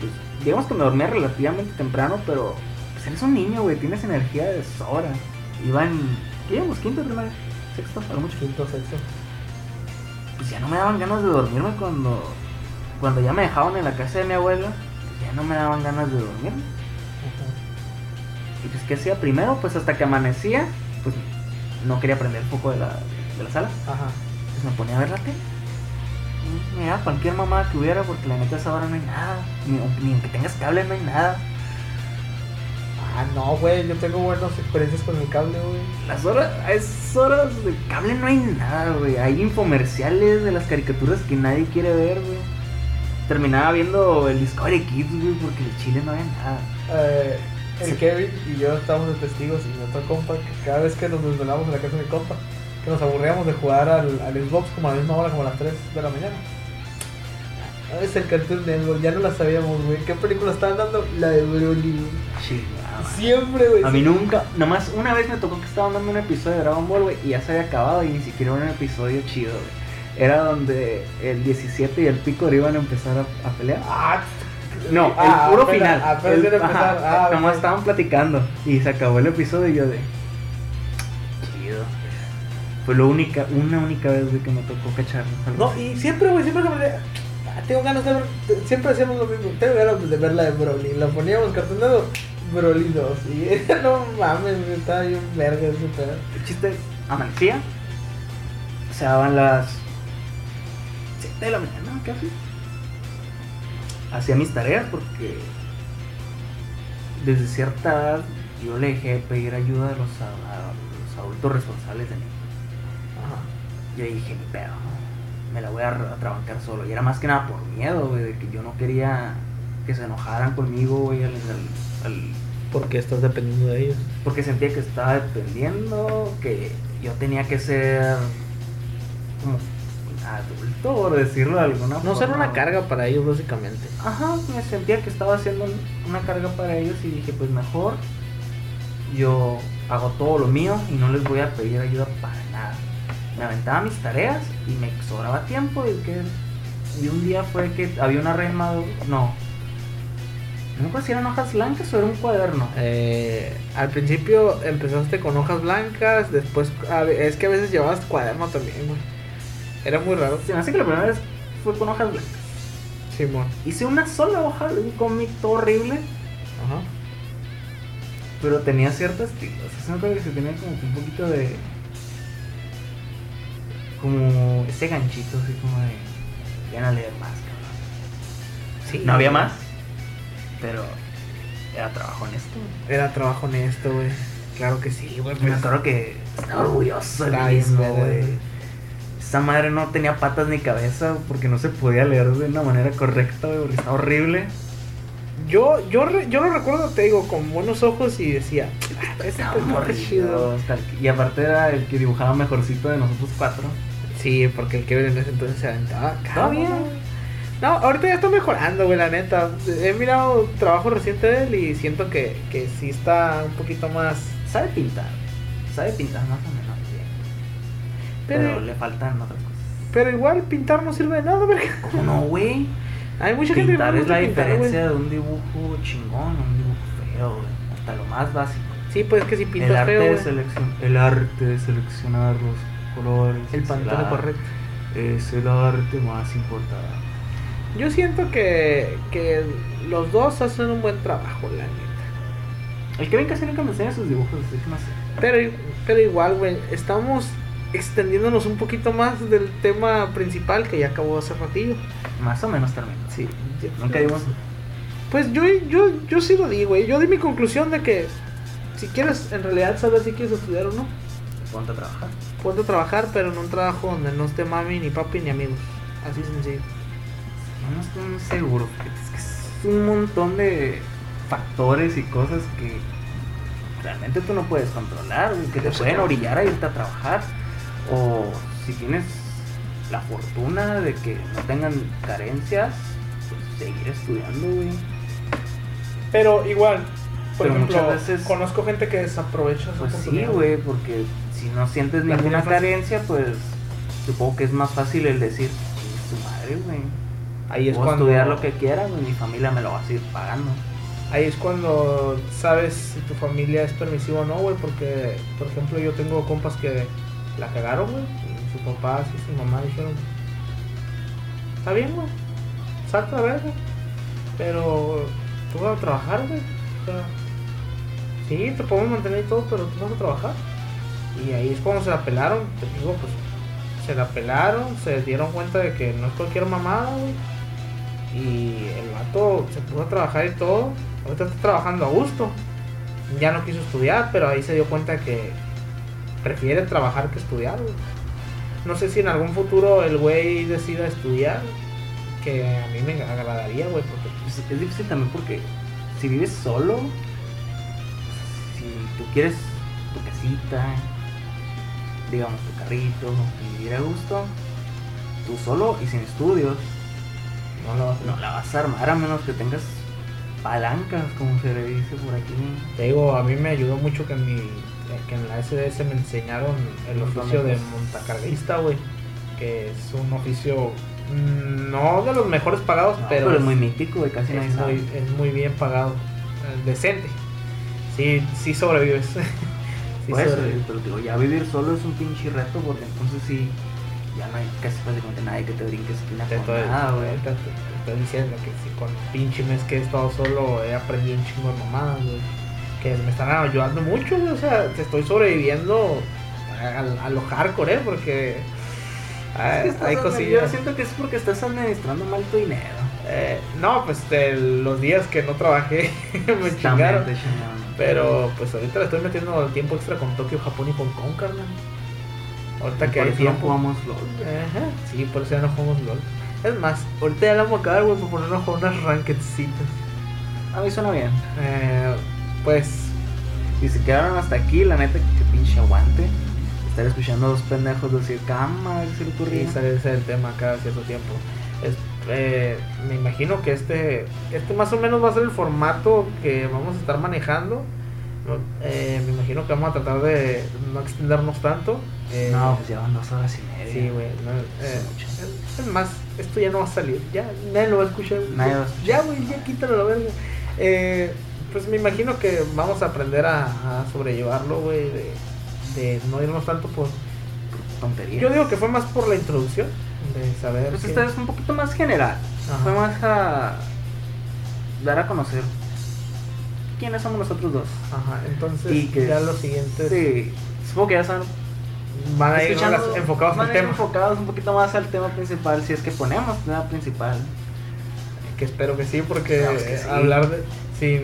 Pues, digamos que me dormía relativamente temprano, pero pues eres un niño, güey, tienes energía de sobra. Iba en. ¿Qué íbamos? ¿Quinto, primaria? ¿Sexto? A lo mucho. Quinto, sexto. Pues ya no me daban ganas de dormirme cuando. Cuando ya me dejaban en la casa de mi abuela, ya no me daban ganas de dormirme. Ajá. Y pues, ¿qué hacía primero? Pues hasta que amanecía, pues no quería prender el foco de la, de la sala. Ajá. Pues me ponía a ver la tele. Mira, cualquier mamá que hubiera, porque la neta a esa hora no hay nada. Ni, ni aunque tengas cable, no hay nada. Ah, no, güey. Yo tengo buenas experiencias con el cable, güey. Las horas, a esas horas de cable no hay nada, güey. Hay infomerciales de las caricaturas que nadie quiere ver, güey. Terminaba viendo el Discovery Kids, güey, porque en Chile no había nada. Eh, el Sí. Kevin y yo estábamos de testigos y nuestro compa que cada vez que nos desvelamos en la casa de mi compa, que nos aburríamos de jugar al, al Xbox como a la misma hora, como a las 3 de la mañana. Ah, Es el Cartoon Network, ya no la sabíamos, güey. ¿Qué película estaban dando? La de Broly, madre. Siempre, güey. A mí nunca, nomás una vez me tocó que estaban dando un episodio de Dragon Ball, güey, y ya se había acabado y ni siquiera era un episodio chido, güey. Era donde el 17 y el Picor iban a empezar a, a pelear. Ah, No, ah, el puro apenas- final. apenas El- ajá, Ah, nomás estaban platicando y se acabó el episodio y yo de. Chido. Fue la única, una única vez güey, que me tocó cacharlo. algo No, y siempre, güey, siempre que me "Ah, tengo ganas de ver, siempre hacíamos lo mismo, tengo ganas de ver la de Broly, la poníamos cartonado, Broly 2, y [laughs] no mames, estaba bien verga ese pedo. El chiste amanecía, se daban las 7 de la mañana casi. Hacía mis tareas porque desde cierta edad yo le dejé de pedir ayuda a los, a- a los adultos responsables de mí. Ajá. Yo dije, ni pedo, me la voy a, a trabancar solo. Y era más que nada por miedo, güey, de que yo no quería que se enojaran conmigo, güey, al, al- al- Porque estás dependiendo de ellos. porque sentía que estaba dependiendo, que yo tenía que ser como por decirlo de alguna forma. No ser una carga para ellos, básicamente. Ajá, me sentía que estaba haciendo un- una carga para ellos y dije, pues mejor yo hago todo lo mío y no les voy a pedir ayuda para nada. Me aventaba mis tareas y me sobraba tiempo y que y un día fue que había una rema, no. No acuerdo si eran hojas blancas o era un cuaderno. Eh, al principio empezaste con hojas blancas, después es que a veces llevabas cuaderno también, güey. Era muy raro. Se me hace que la primera vez fue con hojas blancas. Simón. Hice una sola hoja de un cómic todo horrible, Ajá. pero tenía. O sea, se me acuerdo que se tenía como que un poquito de. Como ese ganchito, así como de. Ya no leer más, cabrón. Sí. No había más, pero era trabajo honesto. Era trabajo honesto, güey. Claro que sí, güey. Me pues, acuerdo que estaba orgulloso Ay, mismo, güey. Esa madre no tenía patas ni cabeza porque no se podía leer de una manera correcta, güey, porque estaba horrible. Yo, yo, yo lo recuerdo, te digo, con buenos ojos y decía, "Ah, está chido. Y aparte era el que dibujaba mejorcito de nosotros cuatro. Sí, porque el Kevin en ese entonces se aventaba. Todavía. No, ahorita ya está mejorando, güey, la neta. He mirado trabajo reciente de él y siento que, que sí está un poquito más. Sabe pintar. Sabe pintar más o menos. Pero, Pero, le faltan otras cosas. pero igual pintar no sirve de nada, verga. ¿Cómo no, güey? Hay mucha gente que Pintar es la pintar, diferencia de un dibujo chingón a un dibujo feo, güey. Hasta lo más básico. Sí, pues es que si El pintas arte, feo, de el arte de seleccionar los colores. el es ar- correcto. Es el arte más importante. Yo siento que, que los dos hacen un buen trabajo, la neta. El Kevin casi nunca me enseña sus dibujos, así que no sé. Pero, pero igual, güey, estamos extendiéndonos un poquito más del tema principal que ya acabó hace ratillo. Más o menos termino. Sí. Nunca dimos. Pues yo, yo, yo sí lo di, güey. Yo di mi conclusión de que si quieres en realidad saber si quieres estudiar o no, Ponte a trabajar. ponte a trabajar, pero en un trabajo donde no esté mami, ni papi, ni amigos. Así sencillo. No estoy muy seguro. Es que es un montón de factores y cosas que realmente tú no puedes controlar, que te pueden orillar a irte a trabajar. O si tienes la fortuna de que no tengan carencias, pues seguir estudiando, güey. Pero igual, por Pero ejemplo, muchas veces- conozco gente que desaprovecha su Pues sí, güey, porque si no sientes La ninguna carencia, pues supongo que es más fácil el decir, "Chingue su madre, güey. Ahí es Puedo cuando estudiar lo que quiera, güey, mi familia me lo va a seguir pagando. Ahí es cuando sabes si tu familia es permisiva o no, güey, porque, por ejemplo, yo tengo compas que la cagaron, güey, y su papá y su mamá dijeron, está bien, güey, salta a verga, pero tú vas a trabajar, güey, o sea, sí, te podemos mantener y todo, pero tú vas a trabajar. Y ahí es cuando se la pelaron, te digo, pues, se la pelaron, se dieron cuenta de que no es cualquier mamada, güey. Y el vato se puso a trabajar y todo. Ahorita está trabajando a gusto. Ya no quiso estudiar, pero ahí se dio cuenta que prefiere trabajar que estudiar. güey. No sé si en algún futuro el güey decida estudiar. Que a mí me agradaría, güey, porque Pues, es difícil también porque si vives solo, si tú quieres tu casita, digamos tu carrito, y vivir a gusto, tú solo y sin estudios, no lo no la vas a armar a menos que tengas palancas, como se le dice por aquí. Te digo, a mí me ayudó mucho que mi, que en la SDS me enseñaron el oficio de montacarguista, güey. Que es un oficio mm, no de los mejores pagados, No, pero, pero, es muy mítico, güey, casi es, muy, es muy bien pagado. eh, Decente. Sí, sí sobrevives. [laughs] sí Por eso, sobrevives. pero digo, ya vivir solo es un pinche reto porque entonces sí, ya no hay casi prácticamente nadie que te brinque esquina Te con estoy, nada, güey. te- te- te estoy diciendo que si con el pinche mes que he estado solo he aprendido un chingo de mamadas, güey. Que me están ayudando mucho, güey. O sea, te estoy sobreviviendo a, a lo hardcore, ¿eh? Porque ah, Es que hay cosillas. Yo siento que es porque estás administrando mal tu dinero. Eh, no, pues de los días que no trabajé [laughs] me chingaron. Pero pues ahorita le estoy metiendo el tiempo extra con Tokio, Japón y Hong Kong, carnal. Ahorita que Por hay eso no tiempo. jugamos LOL. Ajá, sí, por eso ya no jugamos LOL. Es más, ahorita ya la vamos a acabar, güey, por ponernos con unas rankedcitas. A mí suena bien. Eh, pues, si quedaron hasta aquí, la neta, que pinche aguante. Estar escuchando a dos pendejos decir, cama, si le ocurría. y ese el tema cada cierto tiempo. Es- eh, me imagino que este, este más o menos va a ser el formato que vamos a estar manejando. Eh, me imagino que vamos a tratar de no extendernos tanto. Eh, No, pues llevan dos horas y media. Sí, güey. no, eh, Es es, es más, esto ya no va a salir. Ya nadie lo va a escuchar. Nadie va a escuchar. Ya, güey, ya quítalo la verga. Eh, pues me imagino que vamos a aprender a, a sobrellevarlo, güey. De, de no irnos tanto por. Tontería. Yo digo que fue más por la introducción. De saber. Pues que- esta es un poquito más general. Ajá. Fue más a dar a conocer quiénes somos nosotros dos. Ajá, entonces Y que- ya los siguientes Sí, supongo que ya saben. van a ir enfocados van al a ir tema. enfocados un poquito más al tema principal, si es que ponemos tema principal. Que espero que sí, porque Esperamos que sí. hablar de. Si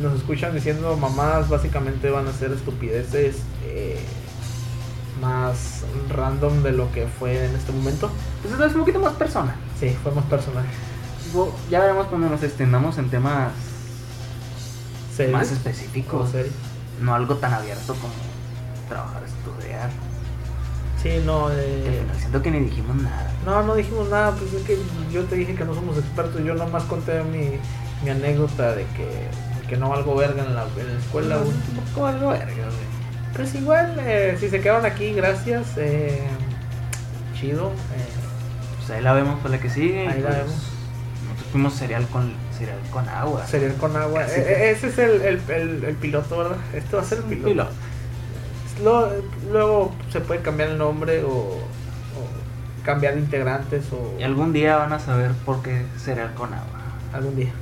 nos escuchan diciendo mamadas, básicamente van a ser estupideces eh, más random de lo que fue en este momento. Pues es un poquito más personal. Sí, fue más personal. Ya veremos cuando nos extendamos en temas ¿Serio? más ¿O específicos. No algo tan abierto como trabajar, estudiar. Sí, no. Eh, siento que ni dijimos nada. no, no dijimos nada, pues es que yo te dije que no somos expertos. Yo nomás conté mi, mi anécdota de que, que no valgo verga en la, en la escuela. güey. un poco algo verga, güey. Pues igual, eh, si se quedaron aquí, gracias. eh, chido. eh, Pues ahí la vemos para la que sigue. Ahí la pues, vemos. Nosotros fuimos cereal con, cereal con agua. cereal con agua. Eh, eh, ese es el, el, el, el piloto, ¿verdad? Este va a ser el piloto. piloto. Lo- luego se puede cambiar el nombre o, o cambiar de integrantes o Y algún día van a saber por qué cereal con agua. algún día.